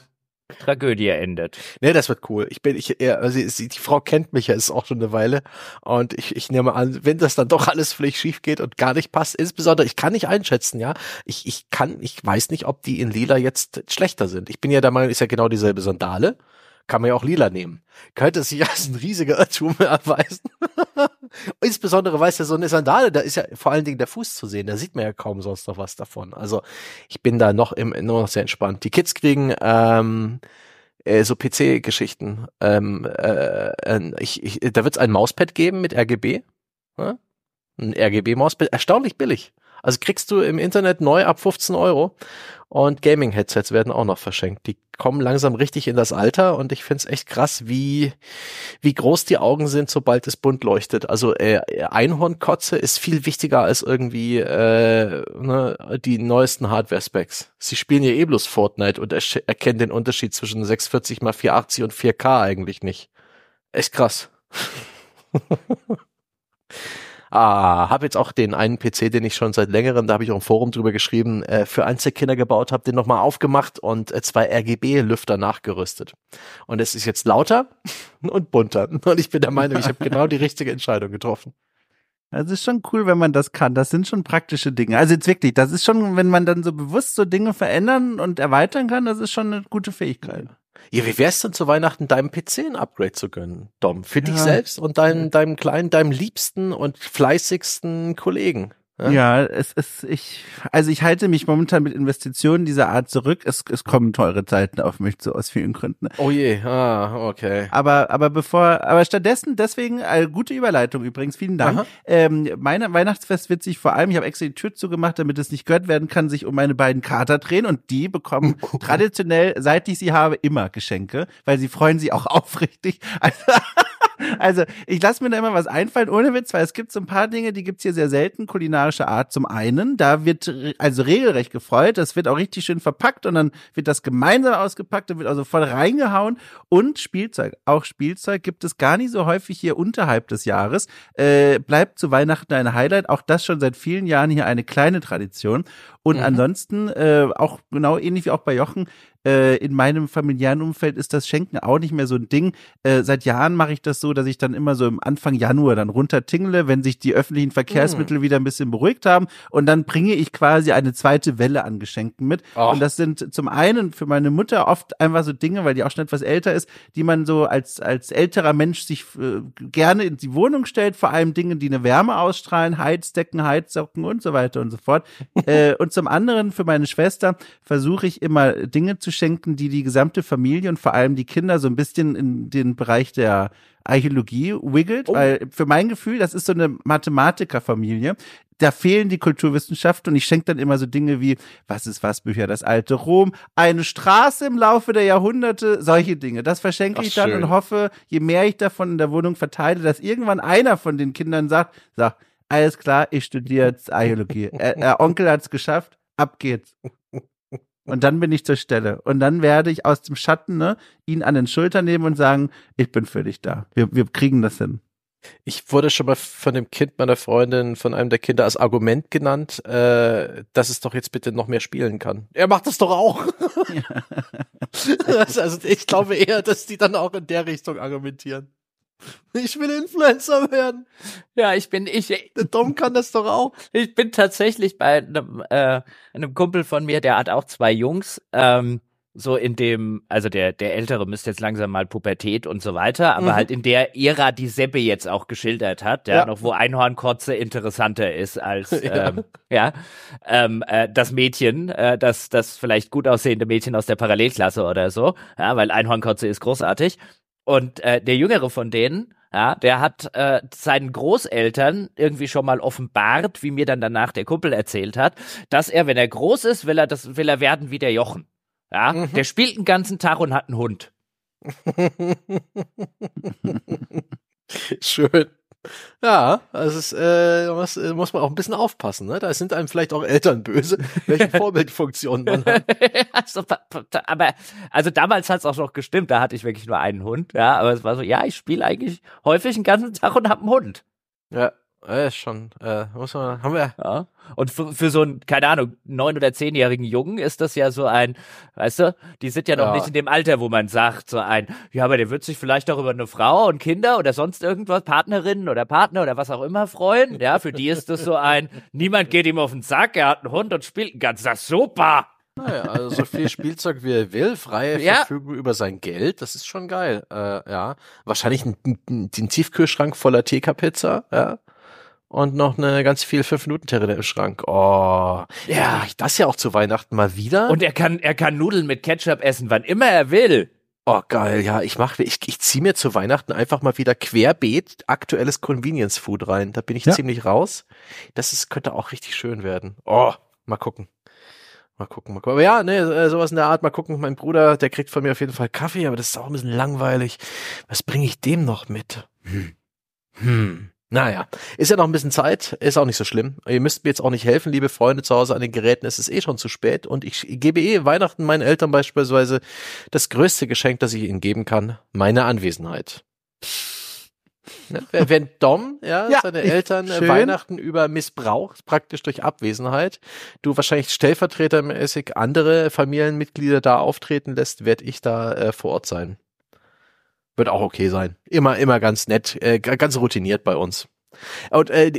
Tragödie endet. Nee, das wird cool. Ich bin, ich, also sie, die Frau kennt mich ja ist auch schon eine Weile und ich, ich nehme an, wenn das dann doch alles völlig schief geht und gar nicht passt, insbesondere, ich kann nicht einschätzen, ja. Ich, ich kann, ich weiß nicht, ob die in Lila jetzt schlechter sind. Ich bin ja der Meinung, ist ja genau dieselbe Sandale kann man ja auch lila nehmen. Könnte sich als ein riesiger Irrtum erweisen. Insbesondere weiß ja so eine Sandale, da ist ja vor allen Dingen der Fuß zu sehen, da sieht man ja kaum sonst noch was davon. Also ich bin da noch im, nur noch sehr entspannt. Die Kids kriegen ähm, äh, so PC-Geschichten. Ähm, äh, ich, ich, da wird es ein Mauspad geben mit RGB. Ja? Ein RGB-Mauspad, erstaunlich billig. Also kriegst du im Internet neu ab 15 Euro und Gaming-Headsets werden auch noch verschenkt. Die kommen langsam richtig in das Alter und ich find's echt krass, wie, wie groß die Augen sind, sobald es bunt leuchtet. Also äh, Einhornkotze ist viel wichtiger als irgendwie äh, ne, die neuesten Hardware-Specs. Sie spielen ja eh bloß Fortnite und er erkennen den Unterschied zwischen 640 x 480 und 4K eigentlich nicht. Echt krass. Ah, habe jetzt auch den einen PC, den ich schon seit längerem, da habe ich auch im Forum drüber geschrieben, äh, für Einzelkinder gebaut habe, den nochmal aufgemacht und äh, zwei RGB-Lüfter nachgerüstet. Und es ist jetzt lauter und bunter. Und ich bin der Meinung, ich habe genau die richtige Entscheidung getroffen. Das ist schon cool, wenn man das kann. Das sind schon praktische Dinge. Also jetzt wirklich, das ist schon, wenn man dann so bewusst so Dinge verändern und erweitern kann, das ist schon eine gute Fähigkeit. Ja, wie wär's denn zu Weihnachten, deinem PC ein Upgrade zu gönnen, Dom? Für ja. dich selbst und deinen, deinem kleinen, deinem liebsten und fleißigsten Kollegen. Ja, ja es ist, ich, also ich halte mich momentan mit Investitionen dieser Art zurück. Es, es kommen teure Zeiten auf mich zu, aus vielen Gründen. Oh je, ah, okay. Aber, aber bevor, aber stattdessen, deswegen, äh, gute Überleitung übrigens, vielen Dank. Ähm, mein Weihnachtsfest wird sich vor allem, ich habe extra die Tür zugemacht, damit es nicht gehört werden kann, sich um meine beiden Kater drehen und die bekommen traditionell, seit ich sie habe, immer Geschenke, weil sie freuen sich auch aufrichtig. Also, also ich lasse mir da immer was einfallen, ohne Witz, weil es gibt so ein paar Dinge, die gibt's hier sehr selten, kulinarische Art. Zum einen, da wird also regelrecht gefreut, das wird auch richtig schön verpackt und dann wird das gemeinsam ausgepackt und wird also voll reingehauen. Und Spielzeug, auch Spielzeug gibt es gar nicht so häufig hier unterhalb des Jahres. Äh, bleibt zu Weihnachten ein Highlight, auch das schon seit vielen Jahren hier eine kleine Tradition. Und mhm. ansonsten, äh, auch genau ähnlich wie auch bei Jochen, äh, in meinem familiären Umfeld ist das Schenken auch nicht mehr so ein Ding. Äh, seit Jahren mache ich das so, dass ich dann immer so im Anfang Januar dann runtertingle, wenn sich die öffentlichen Verkehrsmittel mm. wieder ein bisschen beruhigt haben. Und dann bringe ich quasi eine zweite Welle an Geschenken mit. Och. Und das sind zum einen für meine Mutter oft einfach so Dinge, weil die auch schon etwas älter ist, die man so als, als älterer Mensch sich äh, gerne in die Wohnung stellt. Vor allem Dinge, die eine Wärme ausstrahlen, Heizdecken, Heizsocken und so weiter und so fort. äh, und zum anderen für meine Schwester versuche ich immer Dinge zu schenken, die die gesamte Familie und vor allem die Kinder so ein bisschen in den Bereich der Archäologie wiggelt, oh. weil für mein Gefühl, das ist so eine Mathematikerfamilie. Da fehlen die Kulturwissenschaften und ich schenke dann immer so Dinge wie, was ist was Bücher, das alte Rom, eine Straße im Laufe der Jahrhunderte, solche Dinge. Das verschenke Ach, ich dann schön. und hoffe, je mehr ich davon in der Wohnung verteile, dass irgendwann einer von den Kindern sagt, sag, alles klar, ich studiere jetzt Archäologie. er, er Onkel hat's geschafft, ab geht's. Und dann bin ich zur Stelle. Und dann werde ich aus dem Schatten ne, ihn an den Schultern nehmen und sagen, ich bin für dich da. Wir, wir kriegen das hin. Ich wurde schon mal von dem Kind meiner Freundin, von einem der Kinder als Argument genannt, äh, dass es doch jetzt bitte noch mehr spielen kann. Er macht das doch auch. Ja. also ich glaube eher, dass die dann auch in der Richtung argumentieren. Ich will Influencer werden. Ja, ich bin ich. Der Dom kann das doch auch. Ich bin tatsächlich bei einem, äh, einem Kumpel von mir, der hat auch zwei Jungs. Ähm, so in dem, also der, der Ältere müsste jetzt langsam mal Pubertät und so weiter, aber mhm. halt in der Ära, die Seppe jetzt auch geschildert hat, ja, ja. noch wo Einhornkotze interessanter ist als ja, ähm, ja ähm, äh, das Mädchen, äh, das, das vielleicht gut aussehende Mädchen aus der Parallelklasse oder so, ja, weil Einhornkotze ist großartig. Und äh, der jüngere von denen, ja, der hat äh, seinen Großeltern irgendwie schon mal offenbart, wie mir dann danach der Kumpel erzählt hat, dass er, wenn er groß ist, will er das, will er werden wie der Jochen. Ja, mhm. der spielt den ganzen Tag und hat einen Hund. Schön. Ja, also es äh, muss, muss man auch ein bisschen aufpassen. Ne? Da sind einem vielleicht auch Eltern böse, welche Vorbildfunktionen man hat. also, aber also damals hat es auch noch gestimmt. Da hatte ich wirklich nur einen Hund. Ja, aber es war so, ja, ich spiele eigentlich häufig den ganzen Tag und habe einen Hund. Ja, ja, schon. Äh, muss man, haben wir. Ja. Und für, für so einen, keine Ahnung, neun- oder zehnjährigen Jungen ist das ja so ein, weißt du, die sind ja noch ja. nicht in dem Alter, wo man sagt, so ein, ja, aber der wird sich vielleicht auch über eine Frau und Kinder oder sonst irgendwas, Partnerinnen oder Partner oder was auch immer freuen. Ja, für die ist das so ein, niemand geht ihm auf den Sack, er hat einen Hund und spielt einen ganzen Tag. Super! Naja, also so viel Spielzeug wie er will, freie ja. Verfügung über sein Geld, das ist schon geil. Äh, ja, wahrscheinlich ein, ein, ein Tiefkühlschrank voller TK-Pizza, ja und noch eine ganz viel 5-Minuten-Terrine im Schrank. Oh, ja, das ja auch zu Weihnachten mal wieder. Und er kann, er kann Nudeln mit Ketchup essen, wann immer er will. Oh, geil, ja, ich mach, ich, ich zieh mir zu Weihnachten einfach mal wieder querbeet aktuelles Convenience Food rein. Da bin ich ja. ziemlich raus. Das ist, könnte auch richtig schön werden. Oh, mal gucken. Mal gucken, mal gucken. Aber ja, ne, sowas in der Art, mal gucken. Mein Bruder, der kriegt von mir auf jeden Fall Kaffee, aber das ist auch ein bisschen langweilig. Was bringe ich dem noch mit? Hm. Hm. Naja, ist ja noch ein bisschen Zeit, ist auch nicht so schlimm. Ihr müsst mir jetzt auch nicht helfen, liebe Freunde zu Hause an den Geräten, es ist eh schon zu spät und ich gebe eh Weihnachten meinen Eltern beispielsweise das größte Geschenk, das ich ihnen geben kann, meine Anwesenheit. Ne? Wenn Dom, ja, ja seine Eltern schön. Weihnachten über missbraucht, praktisch durch Abwesenheit, du wahrscheinlich stellvertretermäßig andere Familienmitglieder da auftreten lässt, werde ich da äh, vor Ort sein. Wird auch okay sein. Immer, immer ganz nett, äh, ganz routiniert bei uns. Und äh,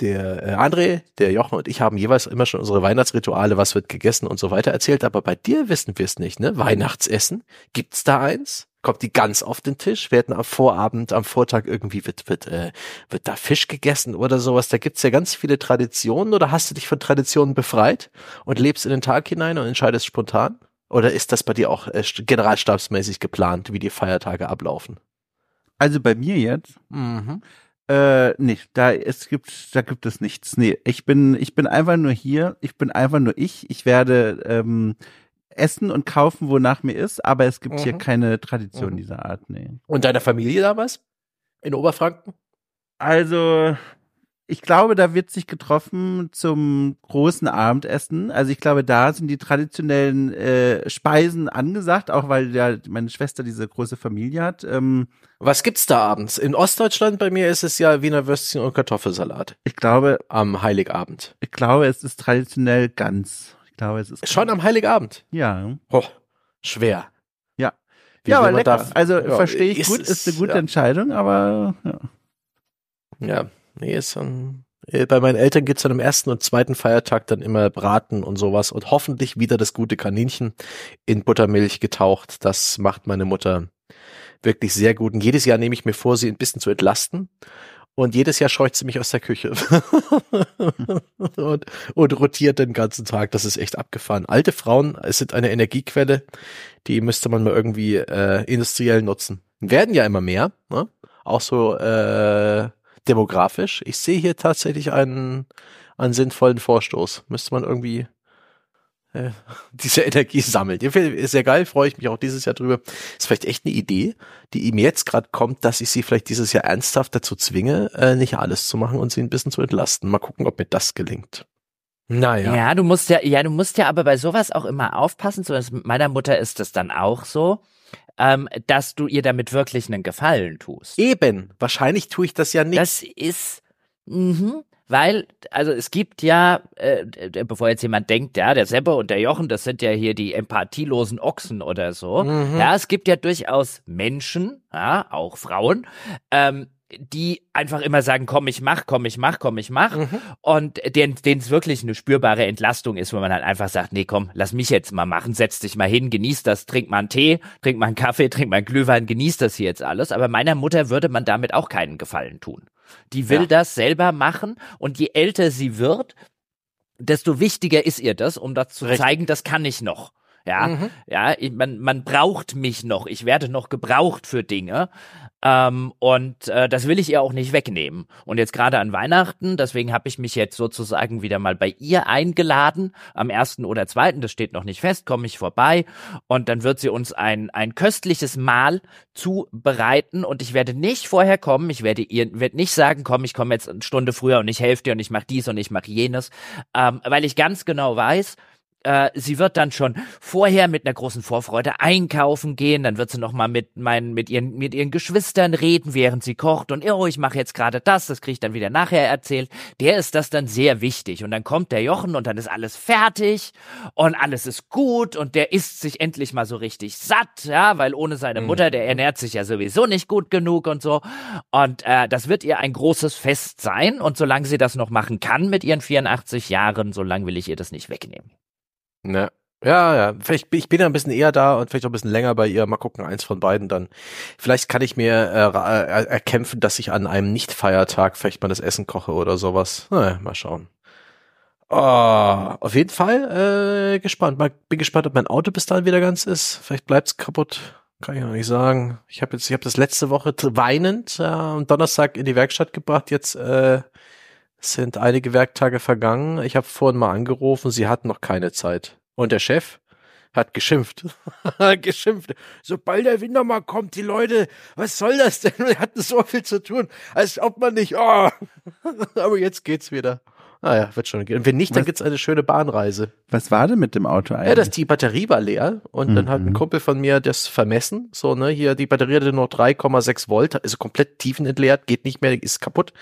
der äh, André, der Jochen und ich haben jeweils immer schon unsere Weihnachtsrituale, was wird gegessen und so weiter erzählt, aber bei dir wissen wir es nicht, ne? Weihnachtsessen, gibt's da eins? kommt die Gans auf den Tisch, werden am Vorabend, am Vortag irgendwie wird, wird, äh, wird da Fisch gegessen oder sowas. Da gibt's ja ganz viele Traditionen oder hast du dich von Traditionen befreit und lebst in den Tag hinein und entscheidest spontan? Oder ist das bei dir auch äh, generalstabsmäßig geplant, wie die Feiertage ablaufen? Also bei mir jetzt? Mhm. Äh, nee, da es gibt, da gibt es nichts. Nee, ich bin, ich bin einfach nur hier. Ich bin einfach nur ich. Ich werde ähm, essen und kaufen, wonach mir ist, aber es gibt mhm. hier keine Tradition mhm. dieser Art. Nee. Und deiner Familie damals? In Oberfranken? Also, ich glaube, da wird sich getroffen zum großen Abendessen. Also ich glaube, da sind die traditionellen äh, Speisen angesagt, auch weil ja meine Schwester diese große Familie hat. Ähm, Was gibt's da abends? In Ostdeutschland bei mir ist es ja Wiener Würstchen und Kartoffelsalat. Ich glaube am Heiligabend. Ich glaube, es ist traditionell ganz. Ich glaube, es ist schon am Heiligabend. Ja. Oh, schwer. Ja. Wie ja, aber lecker. Da, also ja, verstehe ich ist, gut, ist eine gute ja. Entscheidung, aber ja. Ja, Nee, ist dann, äh, bei meinen Eltern gibt's dann am ersten und zweiten Feiertag dann immer Braten und sowas und hoffentlich wieder das gute Kaninchen in Buttermilch getaucht. Das macht meine Mutter wirklich sehr gut. Und jedes Jahr nehme ich mir vor, sie ein bisschen zu entlasten. Und jedes Jahr scheucht sie mich aus der Küche und, und rotiert den ganzen Tag. Das ist echt abgefahren. Alte Frauen sind eine Energiequelle, die müsste man mal irgendwie äh, industriell nutzen. Werden ja immer mehr. Ne? Auch so äh, demografisch. Ich sehe hier tatsächlich einen, einen sinnvollen Vorstoß. Müsste man irgendwie äh, diese Energie sammeln. Ist sehr geil, freue ich mich auch dieses Jahr drüber. Ist vielleicht echt eine Idee, die ihm jetzt gerade kommt, dass ich sie vielleicht dieses Jahr ernsthaft dazu zwinge, äh, nicht alles zu machen und sie ein bisschen zu entlasten. Mal gucken, ob mir das gelingt. Naja. Ja, du musst ja, ja, du musst ja aber bei sowas auch immer aufpassen. So mit meiner Mutter ist das dann auch so ähm, dass du ihr damit wirklich einen Gefallen tust. Eben, wahrscheinlich tue ich das ja nicht. Das ist, mh, weil, also es gibt ja, äh, bevor jetzt jemand denkt, ja, der Seppe und der Jochen, das sind ja hier die empathielosen Ochsen oder so. Mhm. Ja, es gibt ja durchaus Menschen, ja, auch Frauen, ähm, die einfach immer sagen, komm, ich mach, komm, ich mach, komm, ich mach. Mhm. Und denen es wirklich eine spürbare Entlastung ist, wenn man halt einfach sagt, nee, komm, lass mich jetzt mal machen, setz dich mal hin, genieß das, trink mal einen Tee, trink mal einen Kaffee, trink mal einen Glühwein, genieß das hier jetzt alles. Aber meiner Mutter würde man damit auch keinen Gefallen tun. Die will ja. das selber machen und je älter sie wird, desto wichtiger ist ihr das, um das zu Recht. zeigen, das kann ich noch. Ja, mhm. ja, man, man braucht mich noch. Ich werde noch gebraucht für Dinge. Ähm, und äh, das will ich ihr auch nicht wegnehmen. Und jetzt gerade an Weihnachten, deswegen habe ich mich jetzt sozusagen wieder mal bei ihr eingeladen. Am ersten oder zweiten, das steht noch nicht fest, komme ich vorbei. Und dann wird sie uns ein, ein köstliches Mahl zubereiten. Und ich werde nicht vorher kommen. Ich werde ihr werde nicht sagen, komm, ich komme jetzt eine Stunde früher und ich helfe dir und ich mache dies und ich mache jenes. Ähm, weil ich ganz genau weiß, äh, sie wird dann schon vorher mit einer großen Vorfreude einkaufen gehen, dann wird sie noch mal mit meinen mit ihren mit ihren Geschwistern reden, während sie kocht und oh, ich mache jetzt gerade das, das kriege ich dann wieder nachher erzählt. Der ist das dann sehr wichtig und dann kommt der Jochen und dann ist alles fertig und alles ist gut und der isst sich endlich mal so richtig satt, ja, weil ohne seine mhm. Mutter, der ernährt sich ja sowieso nicht gut genug und so und äh, das wird ihr ein großes Fest sein und solange sie das noch machen kann mit ihren 84 Jahren, solange will ich ihr das nicht wegnehmen. Ne. Ja, ja, vielleicht ich bin ja ein bisschen eher da und vielleicht auch ein bisschen länger bei ihr. Mal gucken, eins von beiden dann. Vielleicht kann ich mir äh, äh, erkämpfen, dass ich an einem Nicht-Feiertag vielleicht mal das Essen koche oder sowas. Naja, mal schauen. Oh, auf jeden Fall äh, gespannt. Mal, bin gespannt, ob mein Auto bis dahin wieder ganz ist. Vielleicht bleibt's kaputt. Kann ich noch nicht sagen. Ich habe jetzt, ich habe das letzte Woche weinend äh, am Donnerstag in die Werkstatt gebracht. Jetzt äh, sind einige Werktage vergangen. Ich habe vorhin mal angerufen, sie hatten noch keine Zeit. Und der Chef hat geschimpft. geschimpft. Sobald der Winter mal kommt, die Leute, was soll das denn? Wir hatten so viel zu tun, als ob man nicht, oh. aber jetzt geht's wieder. Naja, ah wird schon gehen. Und wenn nicht, dann was, gibt's eine schöne Bahnreise. Was war denn mit dem Auto eigentlich? Ja, dass die Batterie war leer und mhm. dann hat ein mhm. Kumpel von mir das vermessen. So, ne, hier, die Batterie hatte nur 3,6 Volt, also komplett tiefenentleert, geht nicht mehr, ist kaputt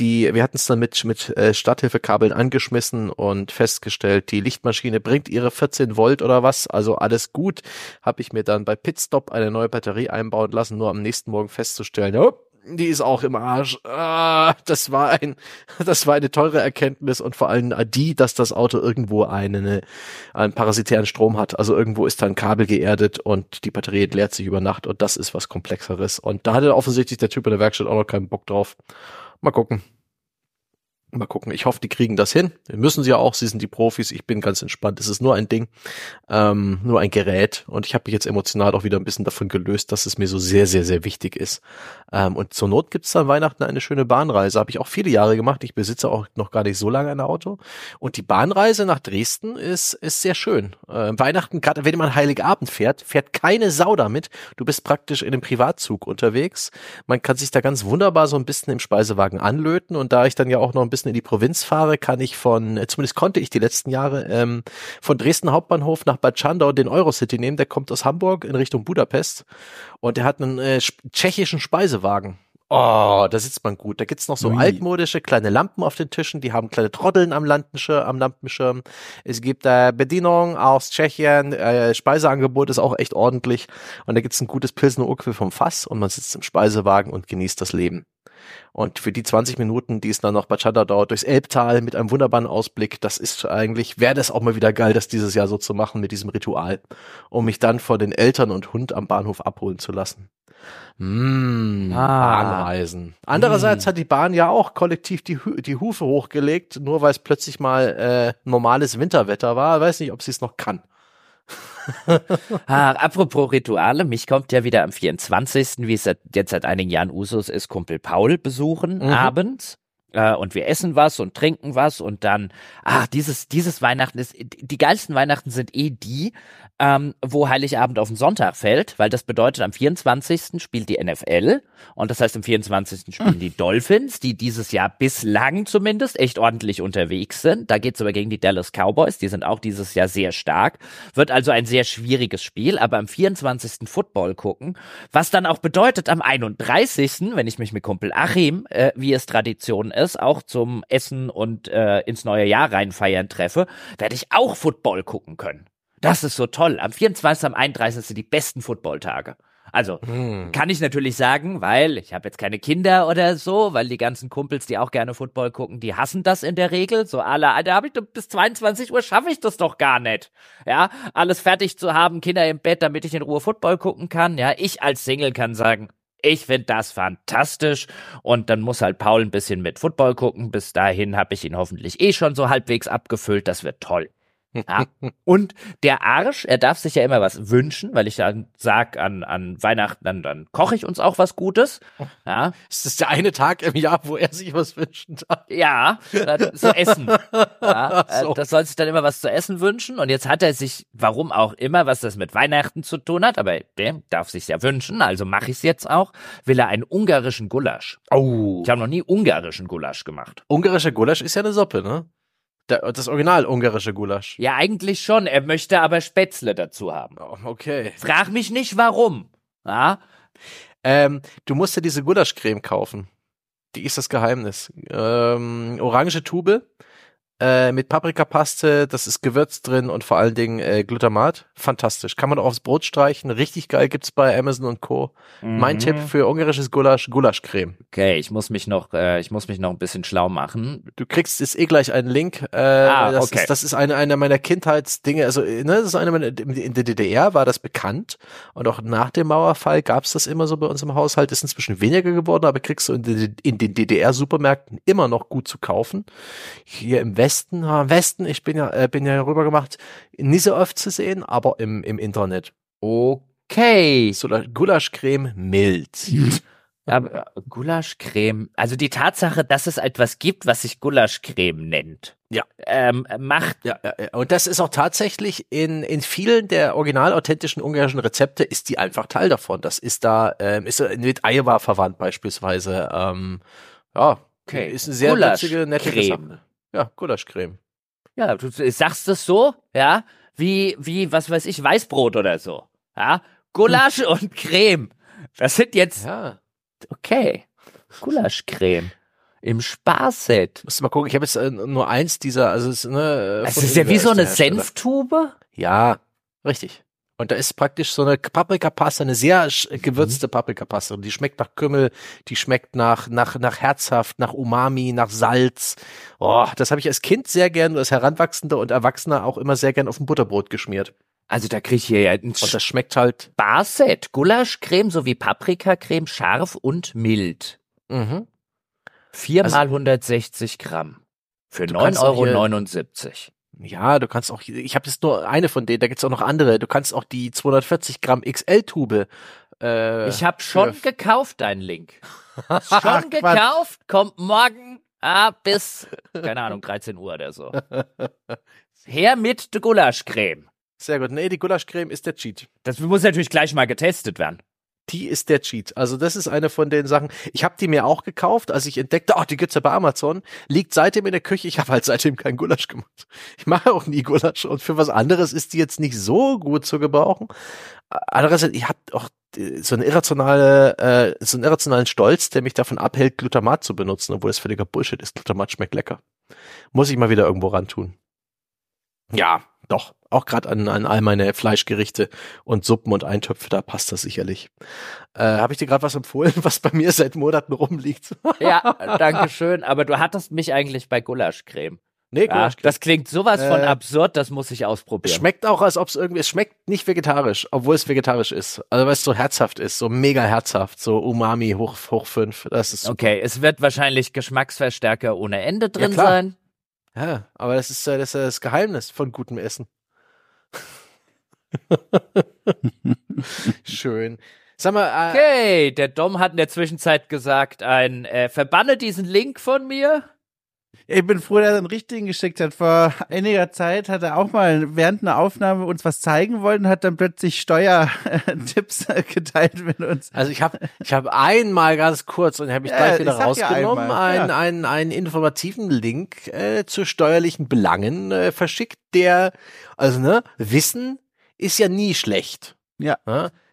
die, wir hatten es dann mit, mit äh, Starthilfekabeln angeschmissen und festgestellt, die Lichtmaschine bringt ihre 14 Volt oder was, also alles gut. Habe ich mir dann bei Pitstop eine neue Batterie einbauen lassen, nur am nächsten Morgen festzustellen, oh, die ist auch im Arsch. Ah, das war ein, das war eine teure Erkenntnis und vor allem die, dass das Auto irgendwo eine, einen parasitären Strom hat. Also irgendwo ist da ein Kabel geerdet und die Batterie entleert sich über Nacht und das ist was komplexeres. Und da hatte offensichtlich der Typ in der Werkstatt auch noch keinen Bock drauf. Mal gucken. Mal gucken. Ich hoffe, die kriegen das hin. Müssen sie ja auch. Sie sind die Profis. Ich bin ganz entspannt. Es ist nur ein Ding, ähm, nur ein Gerät. Und ich habe mich jetzt emotional auch wieder ein bisschen davon gelöst, dass es mir so sehr, sehr, sehr wichtig ist. Ähm, und zur Not gibt's dann Weihnachten eine schöne Bahnreise. Habe ich auch viele Jahre gemacht. Ich besitze auch noch gar nicht so lange ein Auto. Und die Bahnreise nach Dresden ist ist sehr schön. Äh, Weihnachten, gerade wenn man Heiligabend fährt, fährt keine Sau damit. Du bist praktisch in einem Privatzug unterwegs. Man kann sich da ganz wunderbar so ein bisschen im Speisewagen anlöten. Und da ich dann ja auch noch ein bisschen bisschen in die Provinz fahre, kann ich von, äh, zumindest konnte ich die letzten Jahre, ähm, von Dresden Hauptbahnhof nach Bad Schandau den Eurocity nehmen. Der kommt aus Hamburg in Richtung Budapest und der hat einen äh, tschechischen Speisewagen. Oh, da sitzt man gut. Da gibt's noch so Ui. altmodische kleine Lampen auf den Tischen, die haben kleine Trotteln am Lampenschirm. Am Lampenschirm. Es gibt äh, Bedienung aus Tschechien, äh, Speiseangebot ist auch echt ordentlich. Und da gibt's ein gutes Pilsner Urquell vom Fass und man sitzt im Speisewagen und genießt das Leben. Und für die 20 Minuten, die es dann noch bei Chada dauert, durchs Elbtal mit einem wunderbaren Ausblick, das ist eigentlich, wäre das auch mal wieder geil, das dieses Jahr so zu machen mit diesem Ritual, um mich dann vor den Eltern und Hund am Bahnhof abholen zu lassen. Mmh, ah. Bahnreisen. Andererseits mmh. hat die Bahn ja auch kollektiv die, die Hufe hochgelegt, nur weil es plötzlich mal äh, normales Winterwetter war. weiß nicht, ob sie es noch kann ah, apropos Rituale, mich kommt ja wieder am 24., wie es jetzt seit einigen Jahren Usus ist, Kumpel Paul besuchen mhm. abends. Äh, und wir essen was und trinken was und dann, ah, dieses, dieses Weihnachten ist, die geilsten Weihnachten sind eh die, ähm, wo Heiligabend auf den Sonntag fällt, weil das bedeutet, am 24. spielt die NFL und das heißt, am 24. spielen die Dolphins, die dieses Jahr bislang zumindest echt ordentlich unterwegs sind. Da geht's aber gegen die Dallas Cowboys, die sind auch dieses Jahr sehr stark. Wird also ein sehr schwieriges Spiel, aber am 24. Football gucken, was dann auch bedeutet, am 31., wenn ich mich mit Kumpel Achim, äh, wie es Tradition ist, auch zum Essen und äh, ins neue Jahr reinfeiern treffe, werde ich auch Football gucken können. Das ist so toll. Am 24. am 31. sind die besten Footballtage. Also hm. kann ich natürlich sagen, weil ich habe jetzt keine Kinder oder so, weil die ganzen Kumpels, die auch gerne Football gucken, die hassen das in der Regel. So alle, da habe ich bis 22 Uhr schaffe ich das doch gar nicht. Ja, alles fertig zu haben, Kinder im Bett, damit ich in Ruhe Football gucken kann. Ja, ich als Single kann sagen, ich finde das fantastisch und dann muss halt Paul ein bisschen mit Football gucken. Bis dahin habe ich ihn hoffentlich eh schon so halbwegs abgefüllt. Das wird toll. Ja. Und der Arsch, er darf sich ja immer was wünschen, weil ich dann sag an, an Weihnachten, dann, dann koche ich uns auch was Gutes. Ja. Ist das der eine Tag im Jahr, wo er sich was wünschen darf? Ja, so Essen. Ja, so. Das soll sich dann immer was zu essen wünschen. Und jetzt hat er sich, warum auch immer, was das mit Weihnachten zu tun hat, aber der darf sich ja wünschen, also mache ich es jetzt auch, will er einen ungarischen Gulasch. Oh. Ich habe noch nie ungarischen Gulasch gemacht. Ungarischer Gulasch ist ja eine Suppe, ne? Das original ungarische Gulasch. Ja, eigentlich schon. Er möchte aber Spätzle dazu haben. Oh, okay. Frag mich nicht, warum. Ja? Ähm, du musst dir diese Gulaschcreme kaufen. Die ist das Geheimnis. Ähm, orange Tube, äh, mit Paprikapaste, das ist Gewürz drin und vor allen Dingen äh, Glutamat. Fantastisch. Kann man auch aufs Brot streichen. Richtig geil gibt's bei Amazon und Co. Mhm. Mein Tipp für ungarisches Gulasch, Gulaschcreme. Okay, ich muss mich noch, äh, ich muss mich noch ein bisschen schlau machen. Du kriegst jetzt eh gleich einen Link. Äh, ah, das okay. Ist, das ist eine, eine meiner Kindheitsdinge. Also, ne, das ist eine meiner, in der DDR war das bekannt und auch nach dem Mauerfall gab's das immer so bei uns im Haushalt. Ist inzwischen weniger geworden, aber kriegst du in, den, in den DDR-Supermärkten immer noch gut zu kaufen. Hier im Westen Westen, ja, Westen, ich bin ja, äh, bin ja rüber gemacht, nicht so oft zu sehen, aber im, im Internet. Okay. So Gulaschcreme mild. Ja, Gulaschcreme, also die Tatsache, dass es etwas gibt, was sich Gulaschcreme nennt. Ja. Ähm, macht. Ja, ja, ja, und das ist auch tatsächlich in, in vielen der original authentischen ungarischen Rezepte ist die einfach Teil davon. Das ist da, ähm, ist mit Iowa verwandt beispielsweise. Ähm, ja, okay. Ist eine sehr witzige, nette Creme. Ja, Gulaschcreme. Ja, du sagst es so, ja, wie, wie, was weiß ich, Weißbrot oder so. Ja, Gulasch hm. und Creme. Das sind jetzt, ja. okay, Gulaschcreme. Im Sparset. Musst du mal gucken, ich habe jetzt äh, nur eins dieser, also es, ne, es ist ja wie so eine Senftube. Ja, richtig. Und da ist praktisch so eine Paprikapasta, eine sehr gewürzte mhm. Paprikapasta. Und die schmeckt nach Kümmel, die schmeckt nach, nach, nach herzhaft, nach Umami, nach Salz. Oh, das habe ich als Kind sehr gern, als Heranwachsender und Erwachsener auch immer sehr gern auf ein Butterbrot geschmiert. Also da krieg ich hier ja ein Und das schmeckt halt. Barset, Gulaschcreme sowie Paprikacreme, scharf und mild. Mhm. Viermal also, 160 Gramm. Für 9,79 Euro. Ja, du kannst auch, ich habe jetzt nur eine von denen, da gibt's auch noch andere. Du kannst auch die 240 Gramm XL-Tube. Äh, ich habe schon gekauft, deinen Link. schon gekauft, kommt morgen ah, bis, keine Ahnung, 13 Uhr oder so. Her mit der Gulaschcreme. Sehr gut. Nee, die Gulaschcreme ist der Cheat. Das muss natürlich gleich mal getestet werden die ist der Cheat. Also das ist eine von den Sachen. Ich habe die mir auch gekauft, als ich entdeckte, oh, die gibt's ja bei Amazon. Liegt seitdem in der Küche. Ich habe halt seitdem kein Gulasch gemacht. Ich mache auch nie Gulasch und für was anderes ist die jetzt nicht so gut zu gebrauchen. Andererseits, ich habe auch äh, so eine irrationale, äh, so einen irrationalen Stolz, der mich davon abhält, Glutamat zu benutzen, obwohl es völliger Bullshit ist. Glutamat schmeckt lecker. Muss ich mal wieder irgendwo ran tun. Ja, doch, auch gerade an, an all meine Fleischgerichte und Suppen und Eintöpfe, da passt das sicherlich. Äh, Habe ich dir gerade was empfohlen, was bei mir seit Monaten rumliegt? ja, danke schön. Aber du hattest mich eigentlich bei Gulaschcreme. Nee, ja. Das klingt sowas von äh, absurd, das muss ich ausprobieren. Schmeckt auch, als ob es irgendwie, es schmeckt nicht vegetarisch, obwohl es vegetarisch ist. Also weil es so herzhaft ist, so mega herzhaft, so Umami hoch, hoch fünf. Das ist super. Okay, es wird wahrscheinlich Geschmacksverstärker ohne Ende drin ja, sein. Ja, aber das ist, das ist das Geheimnis von gutem Essen. Schön. Sag mal, äh, okay, der Dom hat in der Zwischenzeit gesagt, ein äh, verbanne diesen Link von mir. Ich bin froh, dass er einen richtigen geschickt hat. Vor einiger Zeit hat er auch mal während einer Aufnahme uns was zeigen wollen, hat dann plötzlich Steuertipps geteilt mit uns. Also ich habe ich hab einmal ganz kurz und habe ich gleich ja, wieder rausgenommen, ja einen, ja. einen, einen informativen Link äh, zu steuerlichen Belangen äh, verschickt, der, also ne, Wissen ist ja nie schlecht. Ja.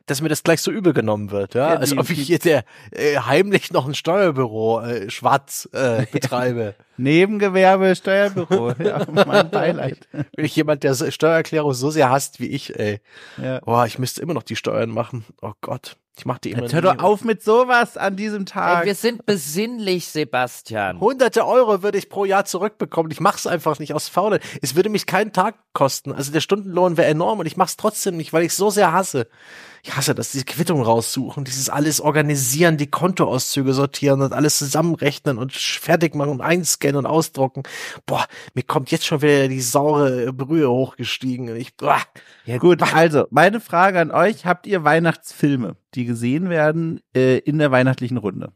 Dass mir das gleich so übel genommen wird, ja, ja als ob ich hier der äh, heimlich noch ein Steuerbüro äh, schwarz äh, betreibe. Nebengewerbe, Steuerbüro, ja, mein Beileid. Bin ich jemand, der Steuererklärung so sehr hasst wie ich, ey. Ja. Boah, ich müsste immer noch die Steuern machen. Oh Gott. Ich mach die immer Jetzt hör doch auf mit sowas an diesem Tag. Ey, wir sind besinnlich, Sebastian. Hunderte Euro würde ich pro Jahr zurückbekommen. Ich mach's einfach nicht aus Faule. Es würde mich keinen Tag kosten. Also der Stundenlohn wäre enorm und ich mach's trotzdem nicht, weil ich so sehr hasse ich hasse das, diese Quittung raussuchen, dieses alles organisieren, die Kontoauszüge sortieren und alles zusammenrechnen und fertig machen und einscannen und ausdrucken. Boah, mir kommt jetzt schon wieder die saure Brühe hochgestiegen. Ich, boah. Ja gut, also meine Frage an euch, habt ihr Weihnachtsfilme, die gesehen werden äh, in der weihnachtlichen Runde?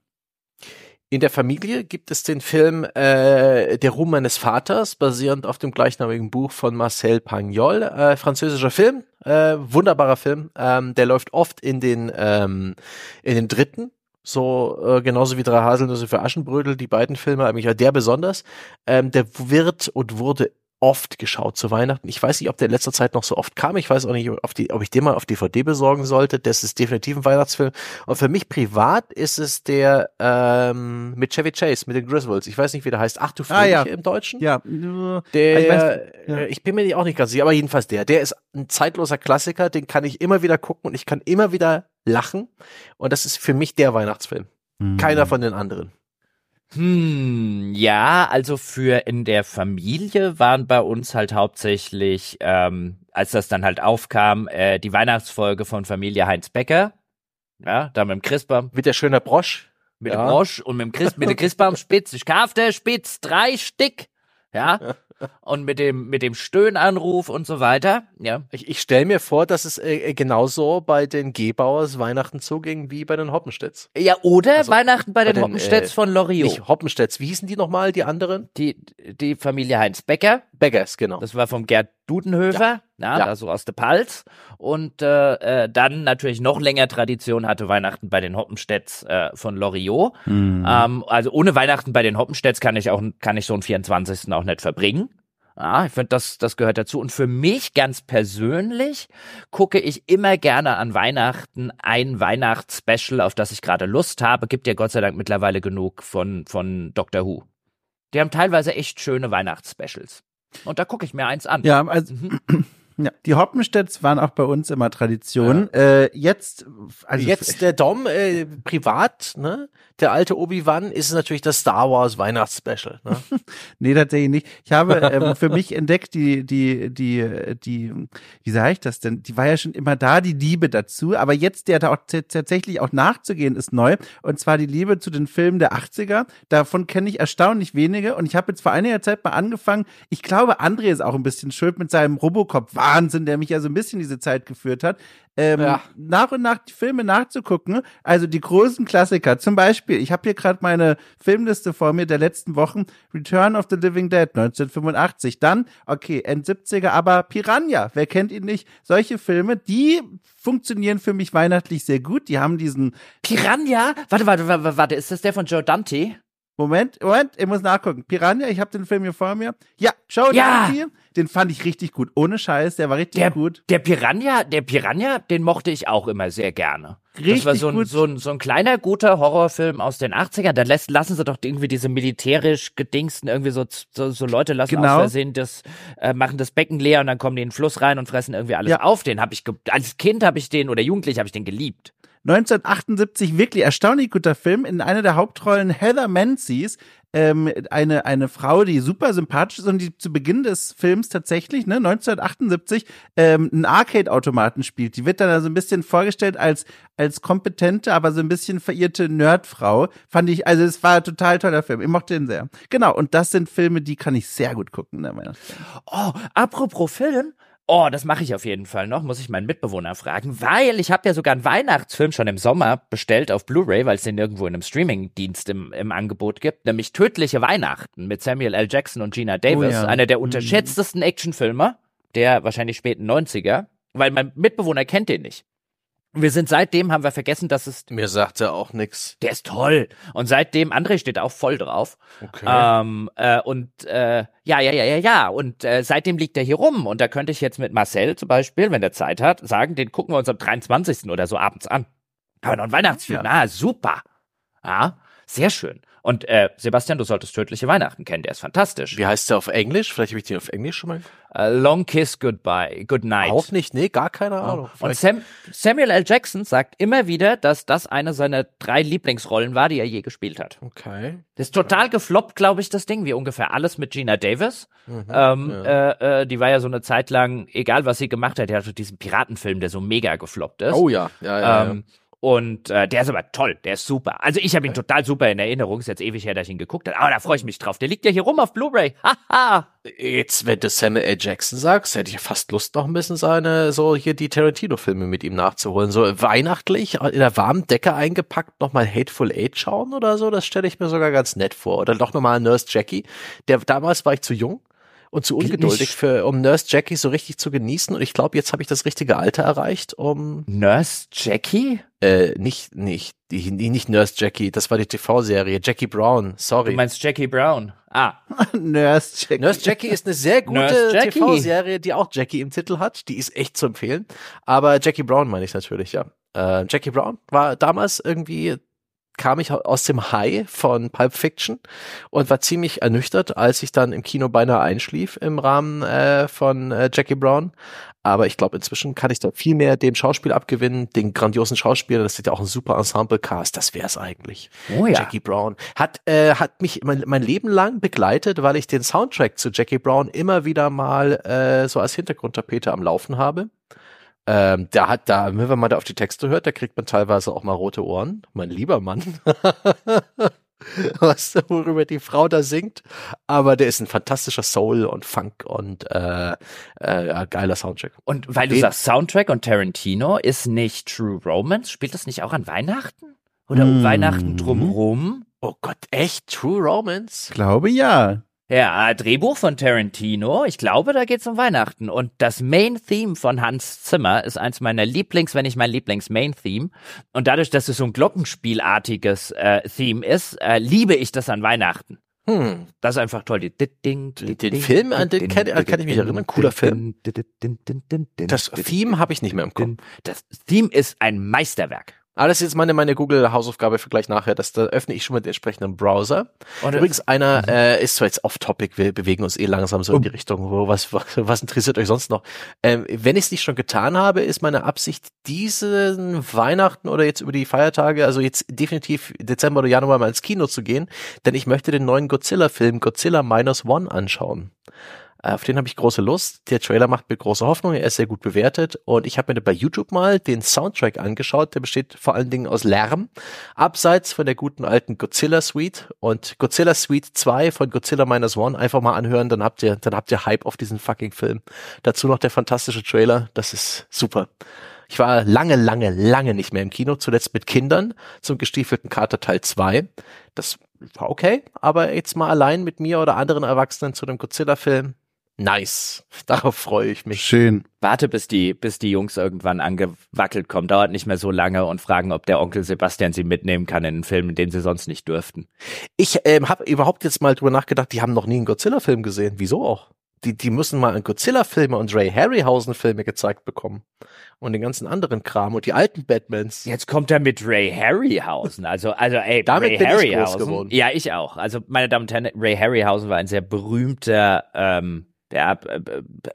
In der Familie gibt es den Film äh, Der Ruhm meines Vaters, basierend auf dem gleichnamigen Buch von Marcel Pagnol. Äh, französischer Film, äh, wunderbarer Film. Ähm, der läuft oft in den ähm, in den dritten so äh, genauso wie Drei Haselnüsse für Aschenbrödel, die beiden Filme, eigentlich der besonders. Ähm, der wird und wurde oft geschaut zu Weihnachten. Ich weiß nicht, ob der in letzter Zeit noch so oft kam. Ich weiß auch nicht, ob, die, ob ich den mal auf DVD besorgen sollte. Das ist definitiv ein Weihnachtsfilm. Und für mich privat ist es der ähm, mit Chevy Chase, mit den Griswolds. Ich weiß nicht, wie der heißt. Ach du Fröhlich ah, ja. im Deutschen? Ja. Der, ich, weiß, ja. Äh, ich bin mir auch nicht ganz sicher, aber jedenfalls der. Der ist ein zeitloser Klassiker. Den kann ich immer wieder gucken und ich kann immer wieder lachen. Und das ist für mich der Weihnachtsfilm. Mhm. Keiner von den anderen. Hm, ja, also für in der Familie waren bei uns halt hauptsächlich, ähm, als das dann halt aufkam, äh, die Weihnachtsfolge von Familie Heinz Becker. Ja, da mit dem Christbaum. Mit der schöne Brosch. Mit ja. dem Brosch und mit dem Christ, mit dem Christbaumspitz. Ich kaufte Spitz, drei Stück. Ja. und mit dem mit dem Stöhnanruf und so weiter. Ja. Ich, ich stelle mir vor, dass es äh, äh, genauso bei den Gebauers Weihnachten zuging wie bei den Hoppenstedts. Ja, oder also, Weihnachten bei, bei den, den Hoppenstedts äh, von Loriot. Nicht Hoppenstedts, wie hießen die nochmal, die anderen? Die die Familie Heinz Becker. Beggers, genau. Das war vom Gerd Dudenhöfer, ja, ja, ja. so aus der Palz. Und äh, äh, dann natürlich noch länger Tradition hatte Weihnachten bei den Hoppenstedts äh, von Loriot. Mhm. Ähm, also ohne Weihnachten bei den Hoppenstedts kann ich auch kann ich so einen 24. auch nicht verbringen. Ja, ich finde, das, das gehört dazu. Und für mich ganz persönlich gucke ich immer gerne an Weihnachten ein Weihnachtsspecial, auf das ich gerade Lust habe. Gibt ja Gott sei Dank mittlerweile genug von, von Doctor Who. Die haben teilweise echt schöne Weihnachtsspecials. Und da gucke ich mir eins an. Ja, also, mhm. Ja, die Hoppenstedts waren auch bei uns immer Tradition. Ja. Äh, jetzt, also jetzt der Dom äh, privat, ne? Der alte Obi-Wan ist natürlich das Star Wars Weihnachtsspecial. Ne? nee, tatsächlich nicht. Ich habe ähm, für mich entdeckt die die die die wie sage ich das denn? Die war ja schon immer da, die Liebe dazu. Aber jetzt der da auch tatsächlich auch nachzugehen ist neu. Und zwar die Liebe zu den Filmen der 80er. Davon kenne ich erstaunlich wenige. Und ich habe jetzt vor einiger Zeit mal angefangen. Ich glaube, André ist auch ein bisschen schuld mit seinem Robocop. War Wahnsinn, der mich ja so ein bisschen diese Zeit geführt hat, ähm, ja. nach und nach die Filme nachzugucken. Also die großen Klassiker. Zum Beispiel, ich habe hier gerade meine Filmliste vor mir der letzten Wochen. Return of the Living Dead 1985. Dann, okay, End-70er, aber Piranha, wer kennt ihn nicht? Solche Filme, die funktionieren für mich weihnachtlich sehr gut. Die haben diesen Piranha? Warte, warte, warte, warte, ist das der von Joe Dante? Moment, Moment, ich muss nachgucken. Piranha, ich habe den Film hier vor mir. Ja, Joe ja. Dante, den fand ich richtig gut. Ohne Scheiß, der war richtig der, gut. Der Piranha, der Piranha, den mochte ich auch immer sehr gerne. Richtig das war so ein. So, ein, so ein kleiner, guter Horrorfilm aus den 80ern. Da lässt, lassen sie doch irgendwie diese militärisch gedingsten, irgendwie so, so, so Leute lassen genau. aus Versehen das, äh, machen das Becken leer und dann kommen die in den Fluss rein und fressen irgendwie alles ja. auf. Den habe ich, als Kind habe ich den, oder Jugendlich habe ich den geliebt. 1978 wirklich erstaunlich guter Film. In einer der Hauptrollen Heather Menzies, ähm, eine, eine Frau, die super sympathisch ist und die zu Beginn des Films tatsächlich, ne, 1978, ähm, einen Arcade-Automaten spielt. Die wird dann also ein bisschen vorgestellt als, als kompetente, aber so ein bisschen verirrte Nerdfrau. Fand ich, also es war total toller Film. Ich mochte den sehr. Genau, und das sind Filme, die kann ich sehr gut gucken. Ne, oh, apropos Film, Oh, das mache ich auf jeden Fall noch, muss ich meinen Mitbewohner fragen, weil ich habe ja sogar einen Weihnachtsfilm schon im Sommer bestellt auf Blu-ray, weil es den irgendwo in einem Streamingdienst im, im Angebot gibt, nämlich Tödliche Weihnachten mit Samuel L. Jackson und Gina Davis, oh ja. einer der mhm. unterschätztesten Actionfilme der wahrscheinlich späten 90er, weil mein Mitbewohner kennt den nicht. Wir sind seitdem, haben wir vergessen, dass es. Mir sagt er auch nix. Der ist toll. Und seitdem, André steht auch voll drauf. Okay. Ähm, äh, und äh, ja, ja, ja, ja, ja. Und äh, seitdem liegt er hier rum. Und da könnte ich jetzt mit Marcel zum Beispiel, wenn der Zeit hat, sagen, den gucken wir uns am 23. oder so abends an. Aber noch ein Weihnachtsfilm. Ja. Ah, super. Ja, sehr schön. Und äh, Sebastian, du solltest Tödliche Weihnachten kennen, der ist fantastisch. Wie heißt der auf Englisch? Vielleicht habe ich den auf Englisch schon mal. Uh, Long Kiss Goodbye, Good Night. Auch nicht, nee, gar keine Ahnung. Oh. Und Sam, Samuel L. Jackson sagt immer wieder, dass das eine seiner drei Lieblingsrollen war, die er je gespielt hat. Okay. Das ist total gefloppt, glaube ich, das Ding, wie ungefähr alles mit Gina Davis. Mhm, ähm, ja. äh, äh, die war ja so eine Zeit lang, egal was sie gemacht hat, die hatte diesen Piratenfilm, der so mega gefloppt ist. Oh ja, ja, ja. Ähm, ja. Und äh, der ist aber toll, der ist super. Also ich habe ihn total super in Erinnerung. Ist jetzt ewig her, dass ich ihn geguckt habe. Aber da freue ich mich drauf. Der liegt ja hier rum auf Blu-ray. Haha. jetzt, wenn du Samuel L. Jackson sagst, hätte ich fast Lust, noch ein bisschen seine, so hier die Tarantino-Filme mit ihm nachzuholen. So weihnachtlich, in der warmen Decke eingepackt, nochmal Hateful Eight schauen oder so. Das stelle ich mir sogar ganz nett vor. Oder doch nochmal Nurse Jackie. Der, damals war ich zu jung und zu ungeduldig für, um Nurse Jackie so richtig zu genießen. Und ich glaube, jetzt habe ich das richtige Alter erreicht, um Nurse Jackie? Äh, nicht, nicht, die, nicht Nurse Jackie, das war die TV-Serie. Jackie Brown, sorry. Du meinst Jackie Brown? Ah. Nurse Jackie. Nurse Jackie ist eine sehr gute TV-Serie, die auch Jackie im Titel hat. Die ist echt zu empfehlen. Aber Jackie Brown meine ich natürlich, ja. Äh, Jackie Brown war damals irgendwie kam ich aus dem High von Pulp Fiction und war ziemlich ernüchtert, als ich dann im Kino beinahe einschlief im Rahmen äh, von äh, Jackie Brown. Aber ich glaube, inzwischen kann ich da viel mehr dem Schauspiel abgewinnen, den grandiosen Schauspieler. Das ist ja auch ein super Ensemble-Cast. Das wär's eigentlich. Oh ja. Jackie Brown hat äh, hat mich mein, mein Leben lang begleitet, weil ich den Soundtrack zu Jackie Brown immer wieder mal äh, so als Hintergrundtapete am Laufen habe. Ähm, der hat da, wenn man da auf die Texte hört, da kriegt man teilweise auch mal rote Ohren. Mein lieber Mann. was worüber die Frau da singt, aber der ist ein fantastischer Soul und Funk und äh, äh, geiler Soundtrack. Und weil du Den, sagst Soundtrack und Tarantino ist nicht True Romance, spielt das nicht auch an Weihnachten oder um mm. Weihnachten drumherum? Oh Gott, echt True Romance? Glaube ja. Ja, Drehbuch von Tarantino. Ich glaube, da geht's um Weihnachten. Und das Main-Theme von Hans Zimmer ist eins meiner Lieblings, wenn nicht mein Lieblings-Main-Theme. Und dadurch, dass es so ein Glockenspielartiges äh, Theme ist, äh, liebe ich das an Weihnachten. Hm. Das ist einfach toll. Den, den Film, an den kann, kann ich mich erinnern. Cooler Film. Das Theme habe ich nicht mehr im Kopf. Das Theme ist ein Meisterwerk. Aber das ist jetzt meine, meine Google-Hausaufgabe für gleich nachher. Das, da öffne ich schon mal den entsprechenden Browser. Und Übrigens, einer mhm. äh, ist zwar jetzt off-topic, wir bewegen uns eh langsam so in die Richtung, wo was, was, was interessiert euch sonst noch? Ähm, wenn ich es nicht schon getan habe, ist meine Absicht, diesen Weihnachten oder jetzt über die Feiertage, also jetzt definitiv Dezember oder Januar mal ins Kino zu gehen, denn ich möchte den neuen Godzilla-Film Godzilla Minus One anschauen. Äh, auf den habe ich große Lust. Der Trailer macht mir große Hoffnung. Er ist sehr gut bewertet. Und ich habe mir bei YouTube mal den Soundtrack angeschaut. Der besteht vor allen Dingen aus Lärm. Abseits von der guten alten Godzilla Suite und Godzilla Suite 2 von Godzilla Minus One einfach mal anhören. Dann habt ihr, dann habt ihr Hype auf diesen fucking Film. Dazu noch der fantastische Trailer. Das ist super. Ich war lange, lange, lange nicht mehr im Kino, zuletzt mit Kindern zum gestiefelten Kater Teil 2. Das war okay, aber jetzt mal allein mit mir oder anderen Erwachsenen zu einem Godzilla-Film, Nice. Darauf freue ich mich. Schön. Warte, bis die, bis die Jungs irgendwann angewackelt kommen. Dauert nicht mehr so lange und fragen, ob der Onkel Sebastian sie mitnehmen kann in einen Film, den sie sonst nicht dürften. Ich ähm, habe überhaupt jetzt mal drüber nachgedacht, die haben noch nie einen Godzilla-Film gesehen. Wieso auch? Die, die müssen mal einen Godzilla-Filme und Ray Harryhausen-Filme gezeigt bekommen. Und den ganzen anderen Kram und die alten Batmans. Jetzt kommt er mit Ray Harryhausen. Also, also, ey, Damit Ray bin Harryhausen. Ich groß geworden. Ja, ich auch. Also, meine Damen und Herren, Ray Harryhausen war ein sehr berühmter, ähm, ja,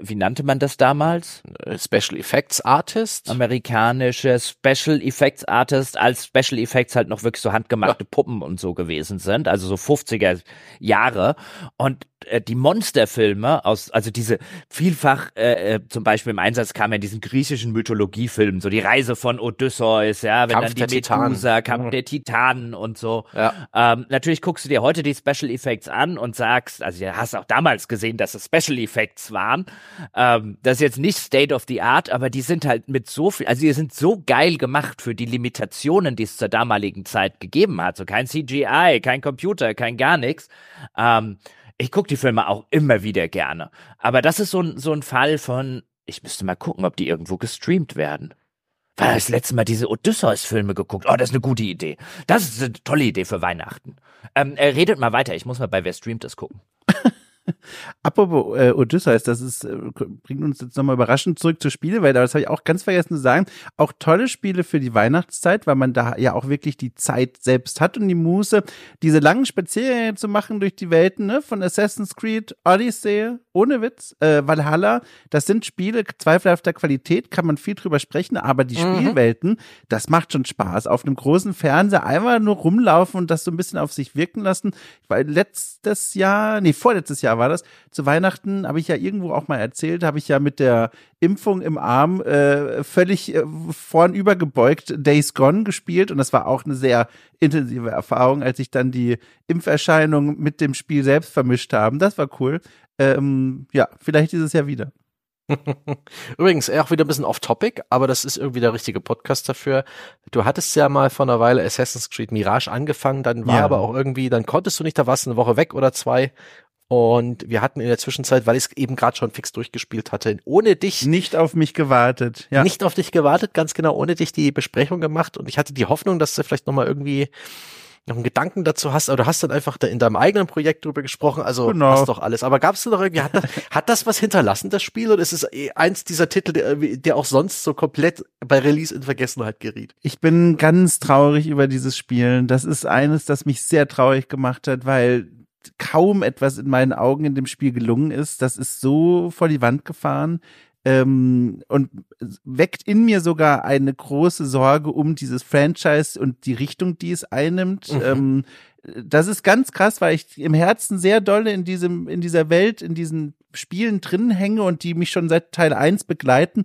wie nannte man das damals? Special Effects Artist. Amerikanische Special Effects Artist, als Special Effects halt noch wirklich so handgemachte ja. Puppen und so gewesen sind, also so 50er Jahre. Und äh, die Monsterfilme aus, also diese vielfach äh, äh, zum Beispiel im Einsatz kamen in diesen griechischen Mythologiefilmen, so die Reise von Odysseus, ja, wenn Kampf dann die Medusa, Kampf mhm. der Titanen und so. Ja. Ähm, natürlich guckst du dir heute die Special Effects an und sagst, also du hast auch damals gesehen, dass es Special Effects waren. Ähm, das ist jetzt nicht State of the Art, aber die sind halt mit so viel, also die sind so geil gemacht für die Limitationen, die es zur damaligen Zeit gegeben hat. So kein CGI, kein Computer, kein gar nichts. Ähm, ich gucke die Filme auch immer wieder gerne. Aber das ist so ein, so ein Fall von, ich müsste mal gucken, ob die irgendwo gestreamt werden. Weil das letzte Mal diese Odysseus-Filme geguckt. Oh, das ist eine gute Idee. Das ist eine tolle Idee für Weihnachten. Ähm, äh, redet mal weiter. Ich muss mal bei Wer streamt das gucken. Apropos äh, Odysseus, das ist, äh, bringt uns jetzt nochmal überraschend zurück zur Spielewelt, aber das habe ich auch ganz vergessen zu sagen. Auch tolle Spiele für die Weihnachtszeit, weil man da ja auch wirklich die Zeit selbst hat und die Muße, diese langen Spaziergänge zu machen durch die Welten, ne, von Assassin's Creed, Odyssey, ohne Witz, äh, Valhalla, das sind Spiele zweifelhafter Qualität, kann man viel drüber sprechen, aber die mhm. Spielwelten, das macht schon Spaß. Auf einem großen Fernseher einmal nur rumlaufen und das so ein bisschen auf sich wirken lassen. Weil letztes Jahr, nee, vorletztes Jahr war das, zu Weihnachten, habe ich ja irgendwo auch mal erzählt, habe ich ja mit der Impfung im Arm äh, völlig äh, vornübergebeugt Days Gone gespielt und das war auch eine sehr intensive Erfahrung, als ich dann die Impferscheinungen mit dem Spiel selbst vermischt haben. Das war cool. Ähm, ja, vielleicht dieses Jahr wieder. Übrigens, auch wieder ein bisschen off-topic, aber das ist irgendwie der richtige Podcast dafür. Du hattest ja mal vor einer Weile Assassin's Creed Mirage angefangen, dann war ja. aber auch irgendwie, dann konntest du nicht, da warst eine Woche weg oder zwei und wir hatten in der Zwischenzeit, weil ich es eben gerade schon fix durchgespielt hatte, ohne dich. Nicht auf mich gewartet, ja. Nicht auf dich gewartet, ganz genau, ohne dich die Besprechung gemacht. Und ich hatte die Hoffnung, dass du vielleicht nochmal irgendwie noch einen Gedanken dazu hast, aber du hast dann einfach da in deinem eigenen Projekt drüber gesprochen, also genau. hast doch alles. Aber gab es noch irgendwie, hat das, hat das was hinterlassen, das Spiel, oder ist es eh eins dieser Titel, der, der auch sonst so komplett bei Release in Vergessenheit geriet? Ich bin ganz traurig über dieses Spiel. Das ist eines, das mich sehr traurig gemacht hat, weil kaum etwas in meinen Augen in dem Spiel gelungen ist. Das ist so vor die Wand gefahren ähm, und weckt in mir sogar eine große Sorge um dieses Franchise und die Richtung, die es einnimmt. Mhm. Ähm, das ist ganz krass, weil ich im Herzen sehr doll in diesem, in dieser Welt, in diesen Spielen drin hänge und die mich schon seit Teil 1 begleiten.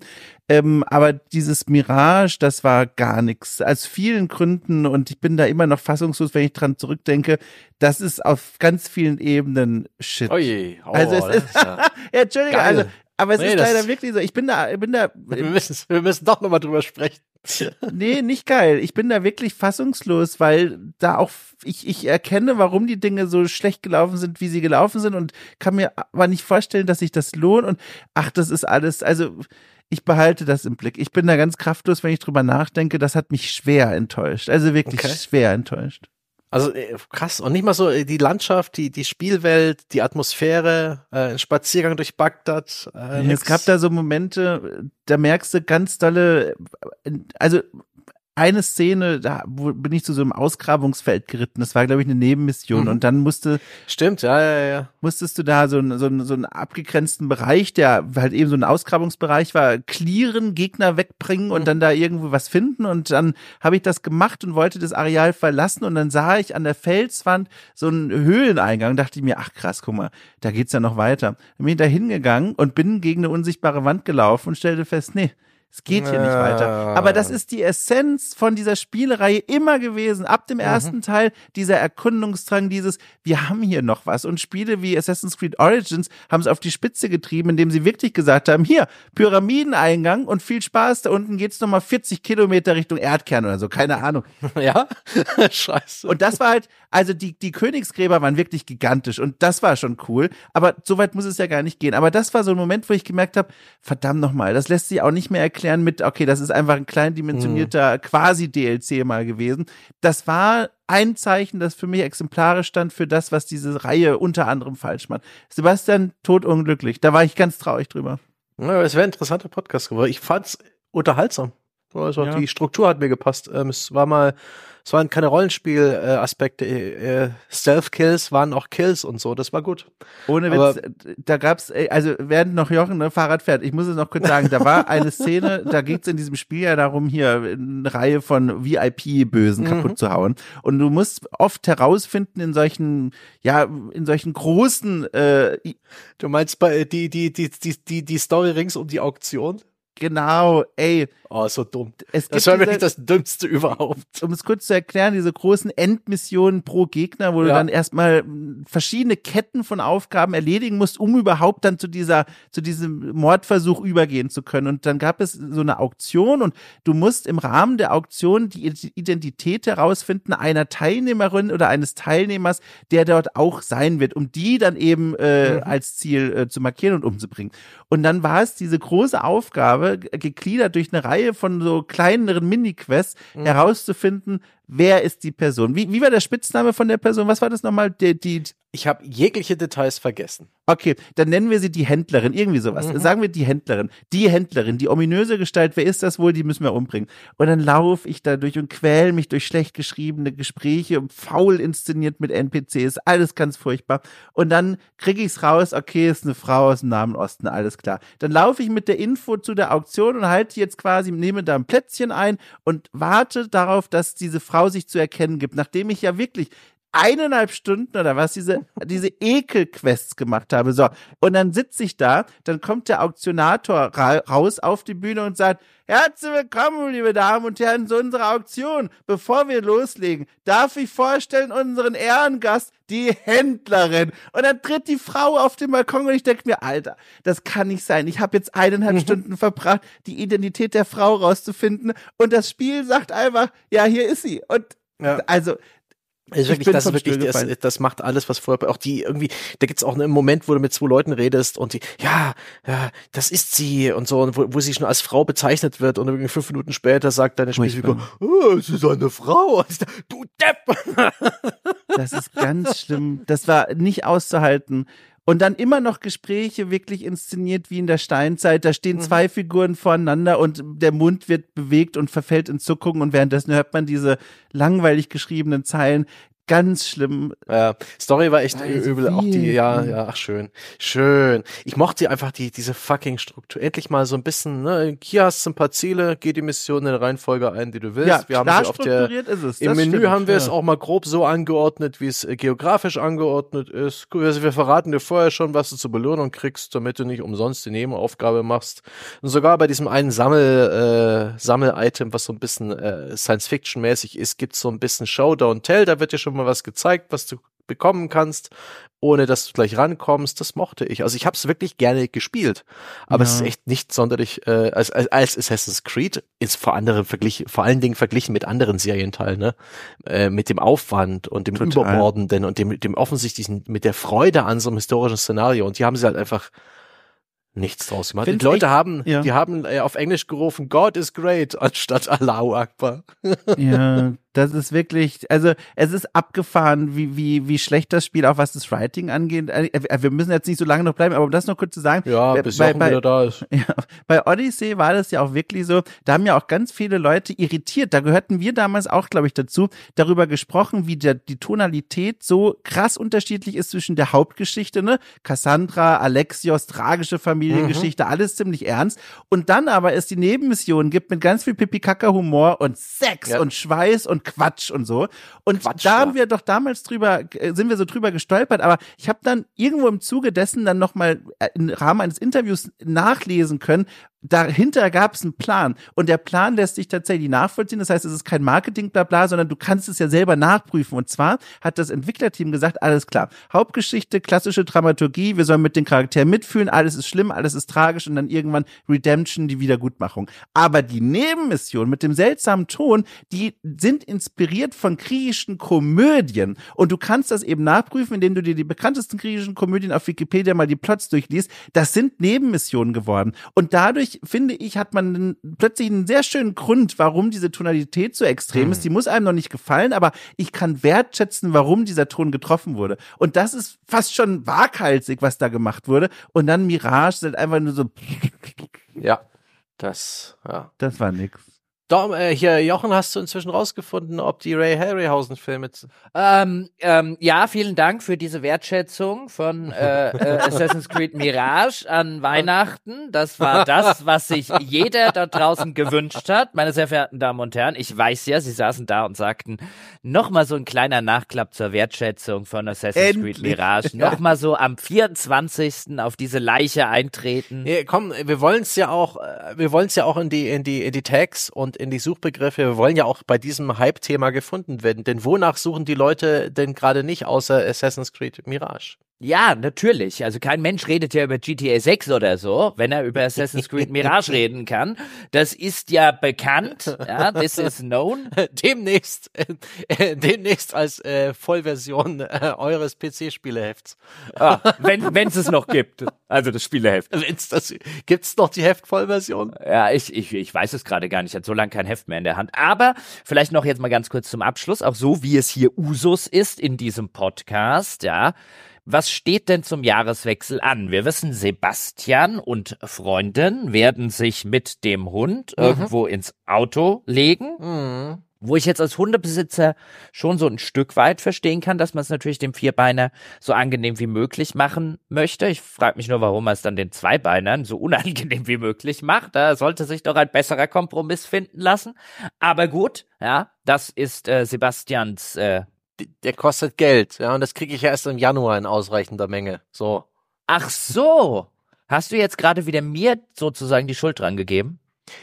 Ähm, aber dieses Mirage, das war gar nichts. Aus vielen Gründen und ich bin da immer noch fassungslos, wenn ich dran zurückdenke. Das ist auf ganz vielen Ebenen Shit. Oh je. Oh, also es ist, ja, Entschuldige, Geil. also aber es nee, ist leider wirklich so. Ich bin da, ich bin da. Wir müssen, wir müssen doch nochmal drüber sprechen. nee, nicht geil. Ich bin da wirklich fassungslos, weil da auch ich, ich erkenne, warum die Dinge so schlecht gelaufen sind, wie sie gelaufen sind und kann mir aber nicht vorstellen, dass sich das lohnt und ach, das ist alles, also ich behalte das im Blick. Ich bin da ganz kraftlos, wenn ich drüber nachdenke. Das hat mich schwer enttäuscht. Also wirklich okay. schwer enttäuscht. Also äh, krass und nicht mal so äh, die Landschaft, die die Spielwelt, die Atmosphäre, äh, ein Spaziergang durch Bagdad. Äh, es gab da so Momente, da merkst du ganz dolle, also eine Szene, da bin ich zu so einem Ausgrabungsfeld geritten. Das war, glaube ich, eine Nebenmission. Mhm. Und dann musste. Stimmt, ja, ja, ja. Musstest du da so, ein, so, ein, so einen abgegrenzten Bereich, der halt eben so ein Ausgrabungsbereich war, clearen, Gegner wegbringen mhm. und dann da irgendwo was finden. Und dann habe ich das gemacht und wollte das Areal verlassen. Und dann sah ich an der Felswand so einen Höhleneingang. Dachte ich mir, ach krass, guck mal, da geht's ja noch weiter. Dann bin ich da hingegangen und bin gegen eine unsichtbare Wand gelaufen und stellte fest, nee, es geht hier nicht weiter. Aber das ist die Essenz von dieser Spielereihe immer gewesen. Ab dem mhm. ersten mhm. Teil dieser Erkundungsdrang, dieses, wir haben hier noch was. Und Spiele wie Assassin's Creed Origins haben es auf die Spitze getrieben, indem sie wirklich gesagt haben, hier, Pyramideneingang und viel Spaß, da unten geht's nochmal 40 Kilometer Richtung Erdkern oder so, keine Ahnung. Ja? Scheiße. Und das war halt, also die, die Königsgräber waren wirklich gigantisch und das war schon cool. Aber so weit muss es ja gar nicht gehen. Aber das war so ein Moment, wo ich gemerkt habe, verdammt nochmal, das lässt sich auch nicht mehr erklären erklären mit, okay, das ist einfach ein kleindimensionierter mhm. quasi-DLC mal gewesen. Das war ein Zeichen, das für mich exemplarisch stand für das, was diese Reihe unter anderem falsch macht. Sebastian, totunglücklich. Da war ich ganz traurig drüber. Ja, es wäre ein interessanter Podcast geworden. Ich fand's unterhaltsam. Also ja. die Struktur hat mir gepasst. Ähm, es war mal es waren keine Rollenspiel-Aspekte. Äh, Stealth-Kills waren auch Kills und so. Das war gut. Ohne Witz, Aber, da gab's, also während noch Jochen ne, Fahrrad fährt, ich muss es noch kurz sagen, da war eine Szene, da geht's in diesem Spiel ja darum, hier eine Reihe von VIP-Bösen kaputt mhm. zu hauen. Und du musst oft herausfinden in solchen, ja, in solchen großen äh, Du meinst bei die, die, die, die, die, die Story rings um die Auktion? Genau, ey. Oh, so dumm. Es das war wirklich das Dümmste überhaupt. Um es kurz zu erklären, diese großen Endmissionen pro Gegner, wo ja. du dann erstmal verschiedene Ketten von Aufgaben erledigen musst, um überhaupt dann zu dieser, zu diesem Mordversuch übergehen zu können. Und dann gab es so eine Auktion und du musst im Rahmen der Auktion die Identität herausfinden einer Teilnehmerin oder eines Teilnehmers, der dort auch sein wird, um die dann eben äh, mhm. als Ziel äh, zu markieren und umzubringen. Und dann war es diese große Aufgabe, gegliedert durch eine Reihe von so kleineren Mini-Quests, mhm. herauszufinden, wer ist die Person. Wie, wie war der Spitzname von der Person? Was war das nochmal? Die, die, ich habe jegliche Details vergessen. Okay, dann nennen wir sie die Händlerin, irgendwie sowas. Mhm. Sagen wir die Händlerin. Die Händlerin, die ominöse Gestalt, wer ist das wohl? Die müssen wir umbringen. Und dann laufe ich da durch und quäl mich durch schlecht geschriebene Gespräche, faul inszeniert mit NPCs, alles ganz furchtbar. Und dann kriege ich's raus, okay, ist eine Frau aus dem Nahen Osten, alles klar. Dann laufe ich mit der Info zu der Auktion und halte jetzt quasi, nehme da ein Plätzchen ein und warte darauf, dass diese Frau sich zu erkennen gibt, nachdem ich ja wirklich eineinhalb Stunden oder was diese, diese Ekelquests gemacht habe. So. Und dann sitze ich da, dann kommt der Auktionator ra raus auf die Bühne und sagt, Herzlich willkommen, liebe Damen und Herren, zu unserer Auktion. Bevor wir loslegen, darf ich vorstellen unseren Ehrengast, die Händlerin. Und dann tritt die Frau auf den Balkon und ich denke mir, Alter, das kann nicht sein. Ich habe jetzt eineinhalb mhm. Stunden verbracht, die Identität der Frau rauszufinden. Und das Spiel sagt einfach, ja, hier ist sie. Und ja. also ist wirklich, das ist wirklich, das, das macht alles, was vorher, auch die irgendwie, da gibt's auch einen Moment, wo du mit zwei Leuten redest und die, ja, ja, das ist sie und so, und wo, wo sie schon als Frau bezeichnet wird und irgendwie fünf Minuten später sagt deine Spielfigur, oh, es ist eine Frau. Dachte, du Depp! Das ist ganz schlimm. Das war nicht auszuhalten. Und dann immer noch Gespräche wirklich inszeniert wie in der Steinzeit. Da stehen mhm. zwei Figuren voreinander und der Mund wird bewegt und verfällt in Zuckungen und währenddessen hört man diese langweilig geschriebenen Zeilen ganz schlimm. Ja, Story war echt also übel. Auch die, ja, ja, ach schön. Schön. Ich mochte einfach die, diese fucking Struktur. Endlich mal so ein bisschen, ne, hier hast du ein paar Ziele, geh die Mission in der Reihenfolge ein, die du willst. Ja, wir haben sie auf der, ist es. Im Menü stimmt, haben wir ja. es auch mal grob so angeordnet, wie es äh, geografisch angeordnet ist. Also wir verraten dir vorher schon, was du zur Belohnung kriegst, damit du nicht umsonst die Nebenaufgabe machst. Und sogar bei diesem einen Sammel, äh, Sammel-Item, was so ein bisschen äh, Science-Fiction-mäßig ist, gibt's so ein bisschen Showdown Tell, da wird dir schon mal mal was gezeigt, was du bekommen kannst, ohne dass du gleich rankommst. Das mochte ich. Also ich habe es wirklich gerne gespielt, aber ja. es ist echt nicht sonderlich äh, als, als, als Assassin's Creed ist vor anderen verglichen, vor allen Dingen verglichen mit anderen Serienteilen, ne, äh, mit dem Aufwand und dem Total. Überbordenden und dem, dem offensichtlichen, mit der Freude an so einem historischen Szenario. Und die haben sie halt einfach nichts draus gemacht. Find's die Leute echt, haben, ja. die haben äh, auf Englisch gerufen, God is great, anstatt Allahu Akbar. ja, Das ist wirklich, also es ist abgefahren, wie, wie, wie schlecht das Spiel, auch was das Writing angeht. Äh, äh, wir müssen jetzt nicht so lange noch bleiben, aber um das noch kurz zu sagen. Ja, bis bei, bei, wieder da ist. Ja, bei Odyssey war das ja auch wirklich so, da haben ja auch ganz viele Leute irritiert. Da gehörten wir damals auch, glaube ich, dazu, darüber gesprochen, wie der, die Tonalität so krass unterschiedlich ist zwischen der Hauptgeschichte, ne? Cassandra, Alexios, tragische Familiengeschichte, mhm. alles ziemlich ernst. Und dann aber es die Nebenmissionen gibt mit ganz viel Pipi-Kaka-Humor und Sex ja. und Schweiß und Quatsch und so. Und Quatsch, da haben wir doch damals drüber, äh, sind wir so drüber gestolpert, aber ich habe dann irgendwo im Zuge dessen dann nochmal äh, im Rahmen eines Interviews nachlesen können, dahinter gab es einen Plan und der Plan lässt sich tatsächlich nachvollziehen. Das heißt, es ist kein Marketing-Blabla, sondern du kannst es ja selber nachprüfen. Und zwar hat das Entwicklerteam gesagt, alles klar, Hauptgeschichte, klassische Dramaturgie, wir sollen mit den Charakteren mitfühlen, alles ist schlimm, alles ist tragisch und dann irgendwann Redemption, die Wiedergutmachung. Aber die Nebenmission mit dem seltsamen Ton, die sind inspiriert von griechischen Komödien und du kannst das eben nachprüfen, indem du dir die bekanntesten griechischen Komödien auf Wikipedia mal die Plots durchliest. Das sind Nebenmissionen geworden und dadurch finde ich, hat man plötzlich einen sehr schönen Grund, warum diese Tonalität so extrem mhm. ist. Die muss einem noch nicht gefallen, aber ich kann wertschätzen, warum dieser Ton getroffen wurde. Und das ist fast schon waghalsig, was da gemacht wurde. Und dann Mirage sind einfach nur so. Ja, das, ja. Das war nix. Dom, äh, hier, Jochen, hast du inzwischen rausgefunden, ob die Ray Harryhausen-Filme. Ähm, ähm, ja, vielen Dank für diese Wertschätzung von äh, äh, Assassin's Creed Mirage an Weihnachten. Das war das, was sich jeder da draußen gewünscht hat. Meine sehr verehrten Damen und Herren, ich weiß ja, Sie saßen da und sagten, nochmal so ein kleiner Nachklapp zur Wertschätzung von Assassin's Endlich. Creed Mirage. Nochmal so am 24. auf diese Leiche eintreten. Ja, komm, wir wollen es ja auch, äh, wir wollen es ja auch in die, in die, in die Tags und in die Suchbegriffe. Wir wollen ja auch bei diesem Hype-Thema gefunden werden. Denn wonach suchen die Leute denn gerade nicht außer Assassin's Creed Mirage? Ja, natürlich. Also kein Mensch redet ja über GTA 6 oder so, wenn er über Assassin's Creed Mirage reden kann. Das ist ja bekannt. Ja, this is known. Demnächst, äh, demnächst als äh, Vollversion äh, eures PC-Spielehefts. Ah, wenn wenn es noch gibt. Also das Spieleheft. Wenn's das, gibt's noch die Heftvollversion? Ja, ich, ich, ich weiß es gerade gar nicht. Ich hatte so lange kein Heft mehr in der Hand. Aber vielleicht noch jetzt mal ganz kurz zum Abschluss. Auch so, wie es hier Usus ist in diesem Podcast, ja was steht denn zum Jahreswechsel an? Wir wissen, Sebastian und Freundin werden sich mit dem Hund mhm. irgendwo ins Auto legen. Mhm. Wo ich jetzt als Hundebesitzer schon so ein Stück weit verstehen kann, dass man es natürlich dem Vierbeiner so angenehm wie möglich machen möchte. Ich frage mich nur, warum man es dann den Zweibeinern so unangenehm wie möglich macht. Da sollte sich doch ein besserer Kompromiss finden lassen. Aber gut, ja, das ist äh, Sebastians äh, der kostet Geld, ja, und das kriege ich ja erst im Januar in ausreichender Menge. So. Ach so. Hast du jetzt gerade wieder mir sozusagen die Schuld dran gegeben?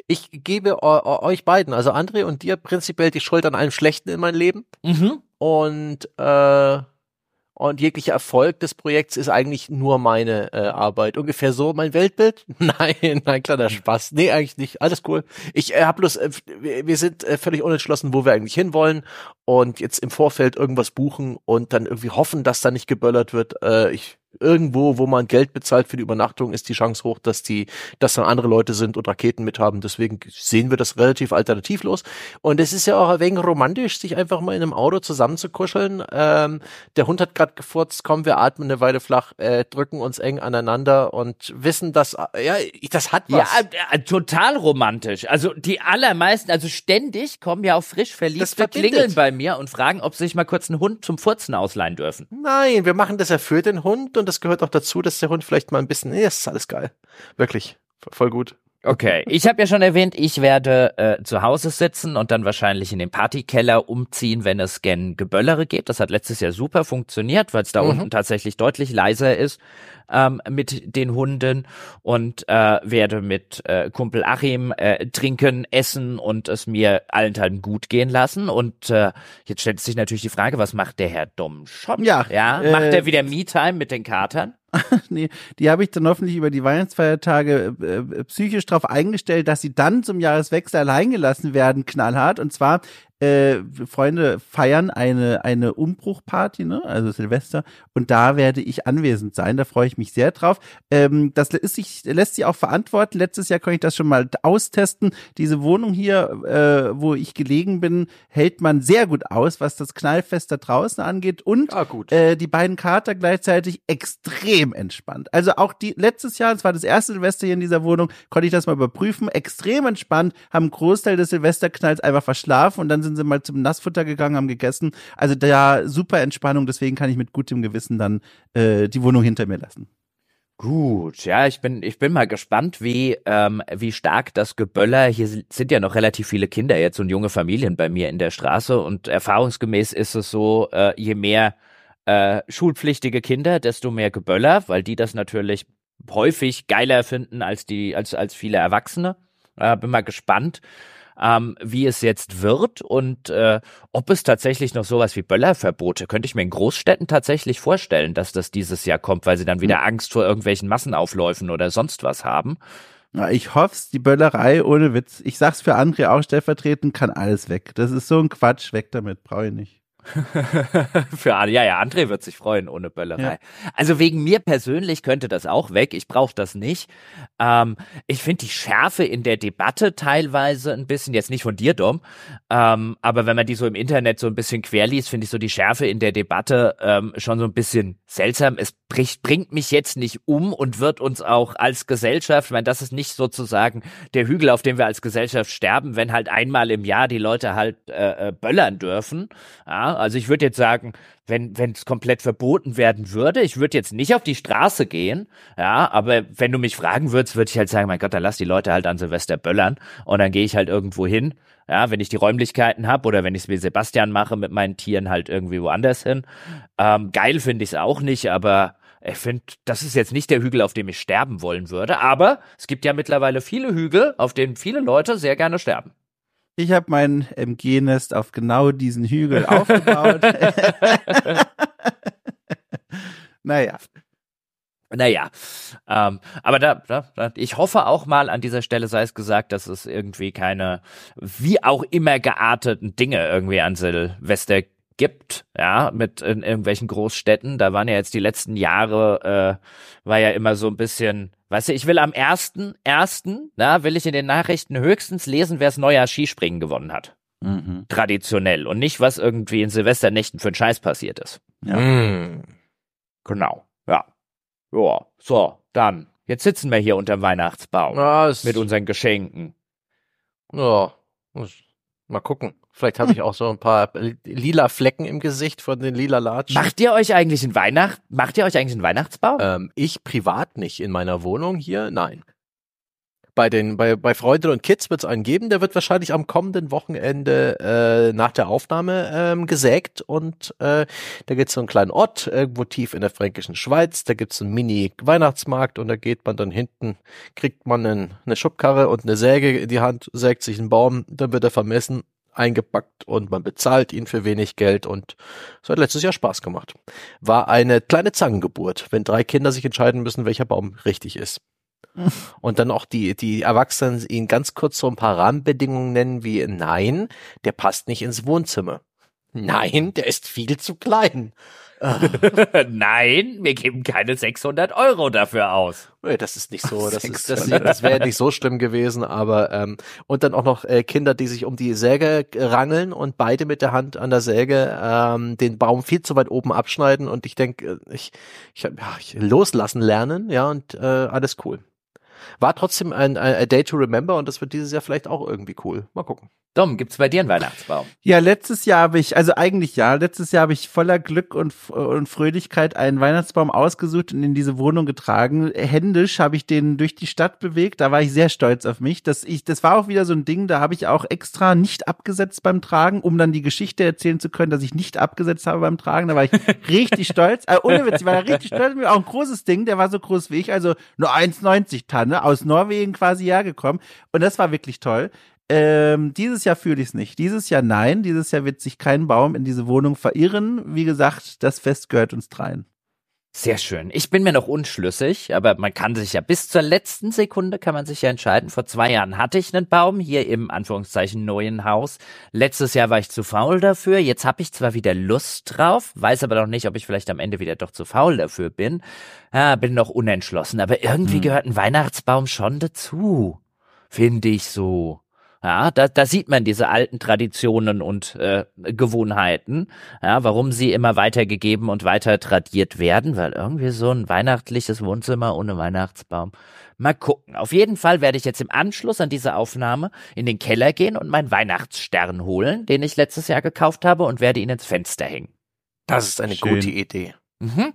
Ich gebe euch beiden, also André und dir, prinzipiell die Schuld an allem Schlechten in meinem Leben. Mhm. Und äh, und jeglicher Erfolg des Projekts ist eigentlich nur meine äh, Arbeit. Ungefähr so mein Weltbild? Nein, nein, kleiner Spaß. Nee, eigentlich nicht. Alles cool. Ich äh, habe bloß, äh, wir sind äh, völlig unentschlossen, wo wir eigentlich hinwollen und jetzt im Vorfeld irgendwas buchen und dann irgendwie hoffen, dass da nicht geböllert wird. Äh, ich irgendwo, wo man Geld bezahlt für die Übernachtung, ist die Chance hoch, dass die, dass dann andere Leute sind und Raketen mithaben. Deswegen sehen wir das relativ alternativlos. Und es ist ja auch ein wenig romantisch, sich einfach mal in einem Auto zusammenzukuscheln. Ähm, der Hund hat gerade gefurzt, komm, wir atmen eine Weile flach, äh, drücken uns eng aneinander und wissen, dass, ja, das hat was. Ja, äh, total romantisch. Also die allermeisten, also ständig kommen ja auch frisch Verliebte, klingeln bei mir und fragen, ob sie sich mal kurz einen Hund zum Furzen ausleihen dürfen. Nein, wir machen das ja für den Hund und das gehört auch dazu, dass der Hund vielleicht mal ein bisschen, nee, das ist alles geil. Wirklich. Voll gut. Okay, ich habe ja schon erwähnt, ich werde äh, zu Hause sitzen und dann wahrscheinlich in den Partykeller umziehen, wenn es gen Geböllere geht. Das hat letztes Jahr super funktioniert, weil es da mhm. unten tatsächlich deutlich leiser ist ähm, mit den Hunden und äh, werde mit äh, Kumpel Achim äh, trinken, essen und es mir allenthalben gut gehen lassen. Und äh, jetzt stellt sich natürlich die Frage, was macht der Herr Domschott? Ja, ja äh, macht er wieder Me-Time mit den Katern? nee, die habe ich dann hoffentlich über die Weihnachtsfeiertage äh, äh psychisch darauf eingestellt, dass sie dann zum Jahreswechsel allein gelassen werden, knallhart. Und zwar äh, Freunde feiern eine, eine Umbruchparty, ne? also Silvester, und da werde ich anwesend sein. Da freue ich mich sehr drauf. Ähm, das ist sich, lässt sich auch verantworten. Letztes Jahr konnte ich das schon mal austesten. Diese Wohnung hier, äh, wo ich gelegen bin, hält man sehr gut aus, was das Knallfest da draußen angeht. Und Ah, gut. äh, die beiden Kater gleichzeitig extrem entspannt. Also auch die letztes Jahr, das war das erste Silvester hier in dieser Wohnung, konnte ich das mal überprüfen. Extrem entspannt, haben einen Großteil des Silvesterknalls einfach verschlafen und dann sind sie mal zum Nassfutter gegangen, haben gegessen. Also da super Entspannung, deswegen kann ich mit gutem Gewissen dann äh, die Wohnung hinter mir lassen. Gut, ja, ich bin, ich bin mal gespannt, wie, ähm, wie stark das Geböller, hier sind ja noch relativ viele Kinder jetzt und junge Familien bei mir in der Straße und erfahrungsgemäß ist es so, äh, je mehr äh, schulpflichtige Kinder, desto mehr Geböller, weil die das natürlich häufig geiler finden als die, als, als viele Erwachsene. Äh, bin mal gespannt, ähm, wie es jetzt wird und äh, ob es tatsächlich noch sowas wie Böllerverbote, könnte ich mir in Großstädten tatsächlich vorstellen, dass das dieses Jahr kommt, weil sie dann wieder Angst vor irgendwelchen Massenaufläufen oder sonst was haben. Ja, ich hoff's, die Böllerei ohne Witz. Ich sag's für André auch stellvertretend, kann alles weg. Das ist so ein Quatsch, weg damit, brauche ich nicht. Für alle, ja, ja, André wird sich freuen ohne Böllerei. Ja. Also wegen mir persönlich könnte das auch weg. Ich brauche das nicht. Ähm, ich finde die Schärfe in der Debatte teilweise ein bisschen, jetzt nicht von dir, Dom, ähm, aber wenn man die so im Internet so ein bisschen querliest, finde ich so die Schärfe in der Debatte ähm, schon so ein bisschen seltsam. Es bricht, bringt mich jetzt nicht um und wird uns auch als Gesellschaft, ich meine, das ist nicht sozusagen der Hügel, auf dem wir als Gesellschaft sterben, wenn halt einmal im Jahr die Leute halt äh, äh, böllern dürfen. Ja, also ich würde jetzt sagen, wenn wenn es komplett verboten werden würde, ich würde jetzt nicht auf die Straße gehen, ja, aber wenn du mich fragen würdest, würde ich halt sagen, mein Gott, dann lass die Leute halt an Silvester böllern und dann gehe ich halt irgendwo hin, ja, wenn ich die Räumlichkeiten habe oder wenn ich es wie Sebastian mache mit meinen Tieren halt irgendwie woanders hin. Ähm, geil finde ich es auch nicht, aber ich finde, das ist jetzt nicht der Hügel, auf dem ich sterben wollen würde, aber es gibt ja mittlerweile viele Hügel, auf denen viele Leute sehr gerne sterben. Ich habe mein MG-Nest auf genau diesen Hügel aufgebaut. naja. Naja, ähm, aber da, da, da, ich hoffe auch mal an dieser Stelle sei es gesagt, dass es irgendwie keine, wie auch immer gearteten Dinge irgendwie an Silvester gibt, ja, mit in irgendwelchen Großstädten. Da waren ja jetzt die letzten Jahre, äh, war ja immer so ein bisschen, weißt du, ich will am ersten, ersten, na, will ich in den Nachrichten höchstens lesen, wer das Neujahr Skispringen gewonnen hat. Mhm. Traditionell. Und nicht, was irgendwie in Silvesternächten für ein Scheiß passiert ist. Ja. Mm. Genau. Ja. Ja. So, dann. Jetzt sitzen wir hier unterm Weihnachtsbaum. Ja, es, Mit unseren Geschenken. ja, muss- mal gucken. Vielleicht habe ich auch so ein paar lila Flecken im Gesicht von den lila Latschen. Macht ihr euch eigentlich einen Weihnacht, macht ihr euch eigentlich einen Weihnachtsbaum? Ähm, ich privat nicht in meiner Wohnung hier, nein. Bei den, bei, bei Freunde und Kids wird es einen geben, der wird wahrscheinlich am kommenden Wochenende äh, nach der Aufnahme ähm, gesägt und äh, da gibt es so einen kleinen Ort, irgendwo tief in der fränkischen Schweiz, da gibt es einen Mini-Weihnachtsmarkt und da geht man dann hinten, kriegt man einen, eine Schubkarre und eine Säge in die Hand, sägt sich einen Baum, dann wird er vermessen, eingepackt und man bezahlt ihn für wenig Geld und es hat letztes Jahr Spaß gemacht. War eine kleine Zangengeburt, wenn drei Kinder sich entscheiden müssen, welcher Baum richtig ist. Und dann auch die, die Erwachsenen ihn ganz kurz so ein paar Rahmenbedingungen nennen wie, nein, der passt nicht ins Wohnzimmer. Nein, der ist viel zu klein. Nein, wir geben keine 600 Euro dafür aus. Nee, das ist nicht so, das ist, das, das wäre nicht so schlimm gewesen, aber ähm, und dann auch noch äh, Kinder, die sich um die Säge rangeln und beide mit der Hand an der Säge ähm, den Baum viel zu weit oben abschneiden und ich denke, ich, ich, hab- ja, ich loslassen lernen, ja und äh, alles cool. War trotzdem ein, ein a Day to Remember und das wird dieses Jahr vielleicht auch irgendwie cool. Mal gucken. Dom, gibt's bei dir einen Weihnachtsbaum? Ja, letztes Jahr habe ich, also eigentlich ja, letztes Jahr habe ich voller Glück und, und Fröhlichkeit einen Weihnachtsbaum ausgesucht und in diese Wohnung getragen. Händisch habe ich den durch die Stadt bewegt. Da war ich sehr stolz auf mich. Das, ich, das war auch wieder so ein Ding, da habe ich auch extra nicht abgesetzt beim Tragen, um dann die Geschichte erzählen zu können, dass ich nicht abgesetzt habe beim Tragen. Da war ich richtig stolz. Äh, ohne Witz, ich war da richtig stolz. Auch ein großes Ding, der war so groß wie ich, also nur 1,90 Tanne, aus Norwegen quasi hergekommen. Und das war wirklich toll. Ähm, dieses Jahr fühle ich es nicht. Dieses Jahr nein. Dieses Jahr wird sich kein Baum in diese Wohnung verirren. Wie gesagt, das Fest gehört uns dreien. Sehr schön. Ich bin mir noch unschlüssig, aber man kann sich ja bis zur letzten Sekunde kann man sich ja entscheiden. Vor zwei Jahren hatte ich einen Baum hier im Anführungszeichen neuen Haus. Letztes Jahr war ich zu faul dafür. Jetzt habe ich zwar wieder Lust drauf, weiß aber noch nicht, ob ich vielleicht am Ende wieder doch zu faul dafür bin. Ja, bin noch unentschlossen, aber irgendwie hm. gehört ein Weihnachtsbaum schon dazu. Finde ich so. Ja, da, da sieht man diese alten Traditionen und äh, Gewohnheiten, ja, warum sie immer weitergegeben und weiter tradiert werden, weil irgendwie so ein weihnachtliches Wohnzimmer ohne Weihnachtsbaum. Mal gucken. Auf jeden Fall werde ich jetzt im Anschluss an diese Aufnahme in den Keller gehen und meinen Weihnachtsstern holen, den ich letztes Jahr gekauft habe und werde ihn ins Fenster hängen. Das ist eine Schön. gute Idee. Mhm.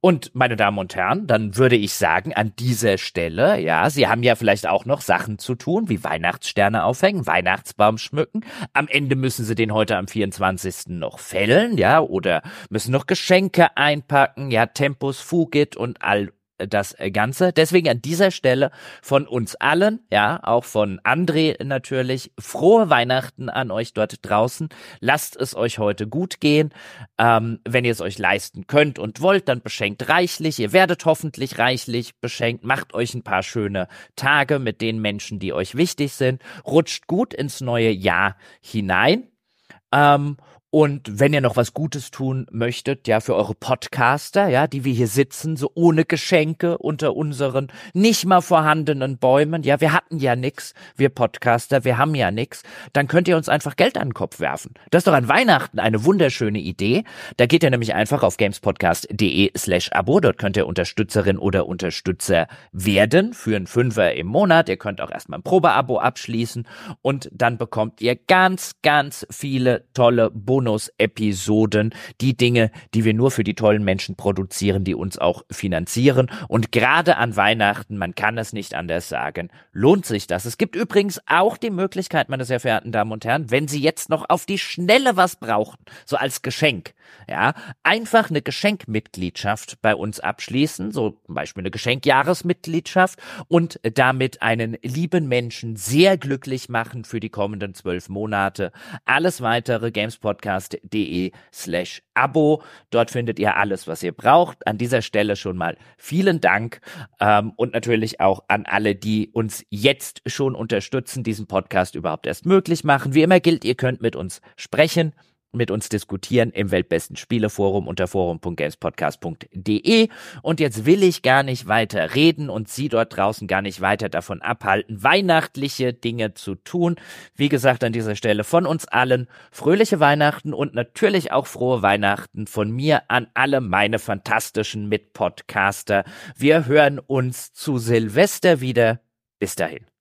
Und meine Damen und Herren, dann würde ich sagen, an dieser Stelle, ja, Sie haben ja vielleicht auch noch Sachen zu tun, wie Weihnachtssterne aufhängen, Weihnachtsbaum schmücken. Am Ende müssen Sie den heute am 24. noch fällen, ja, oder müssen noch Geschenke einpacken, ja, Tempus Fugit und all das Ganze. Deswegen an dieser Stelle von uns allen, ja, auch von André natürlich, frohe Weihnachten an euch dort draußen. Lasst es euch heute gut gehen. Ähm, wenn ihr es euch leisten könnt und wollt, dann beschenkt reichlich. Ihr werdet hoffentlich reichlich beschenkt. Macht euch ein paar schöne Tage mit den Menschen, die euch wichtig sind. Rutscht gut ins neue Jahr hinein. Ähm, und wenn ihr noch was Gutes tun möchtet, ja, für eure Podcaster, ja, die wir hier sitzen, so ohne Geschenke unter unseren nicht mal vorhandenen Bäumen, ja, wir hatten ja nix, wir Podcaster, wir haben ja nix, dann könnt ihr uns einfach Geld an den Kopf werfen. Das ist doch an Weihnachten eine wunderschöne Idee. Da geht ihr nämlich einfach auf gamespodcast.de slash Abo, dort könnt ihr Unterstützerin oder Unterstützer werden für einen Fünfer im Monat. Ihr könnt auch erstmal ein Probeabo abschließen und dann bekommt ihr ganz, ganz viele tolle Bonus Bonus-Episoden, die Dinge, die wir nur für die tollen Menschen produzieren, die uns auch finanzieren. Und gerade an Weihnachten, man kann es nicht anders sagen, lohnt sich das. Es gibt übrigens auch die Möglichkeit, meine sehr verehrten Damen und Herren, wenn Sie jetzt noch auf die Schnelle was brauchen, so als Geschenk, ja, einfach eine Geschenkmitgliedschaft bei uns abschließen, so zum Beispiel eine Geschenkjahresmitgliedschaft und damit einen lieben Menschen sehr glücklich machen für die kommenden zwölf Monate. Alles weitere Games Podcast podcast.de slash Abo. Dort findet ihr alles, was ihr braucht. An dieser Stelle schon mal vielen Dank ähm, und natürlich auch an alle, die uns jetzt schon unterstützen, diesen Podcast überhaupt erst möglich machen. Wie immer gilt, ihr könnt mit uns sprechen mit uns diskutieren im Weltbesten Spieleforum unter forum.gamespodcast.de. Und jetzt will ich gar nicht weiter reden und Sie dort draußen gar nicht weiter davon abhalten, weihnachtliche Dinge zu tun. Wie gesagt, an dieser Stelle von uns allen fröhliche Weihnachten und natürlich auch frohe Weihnachten von mir an alle meine fantastischen Mitpodcaster. Wir hören uns zu Silvester wieder. Bis dahin.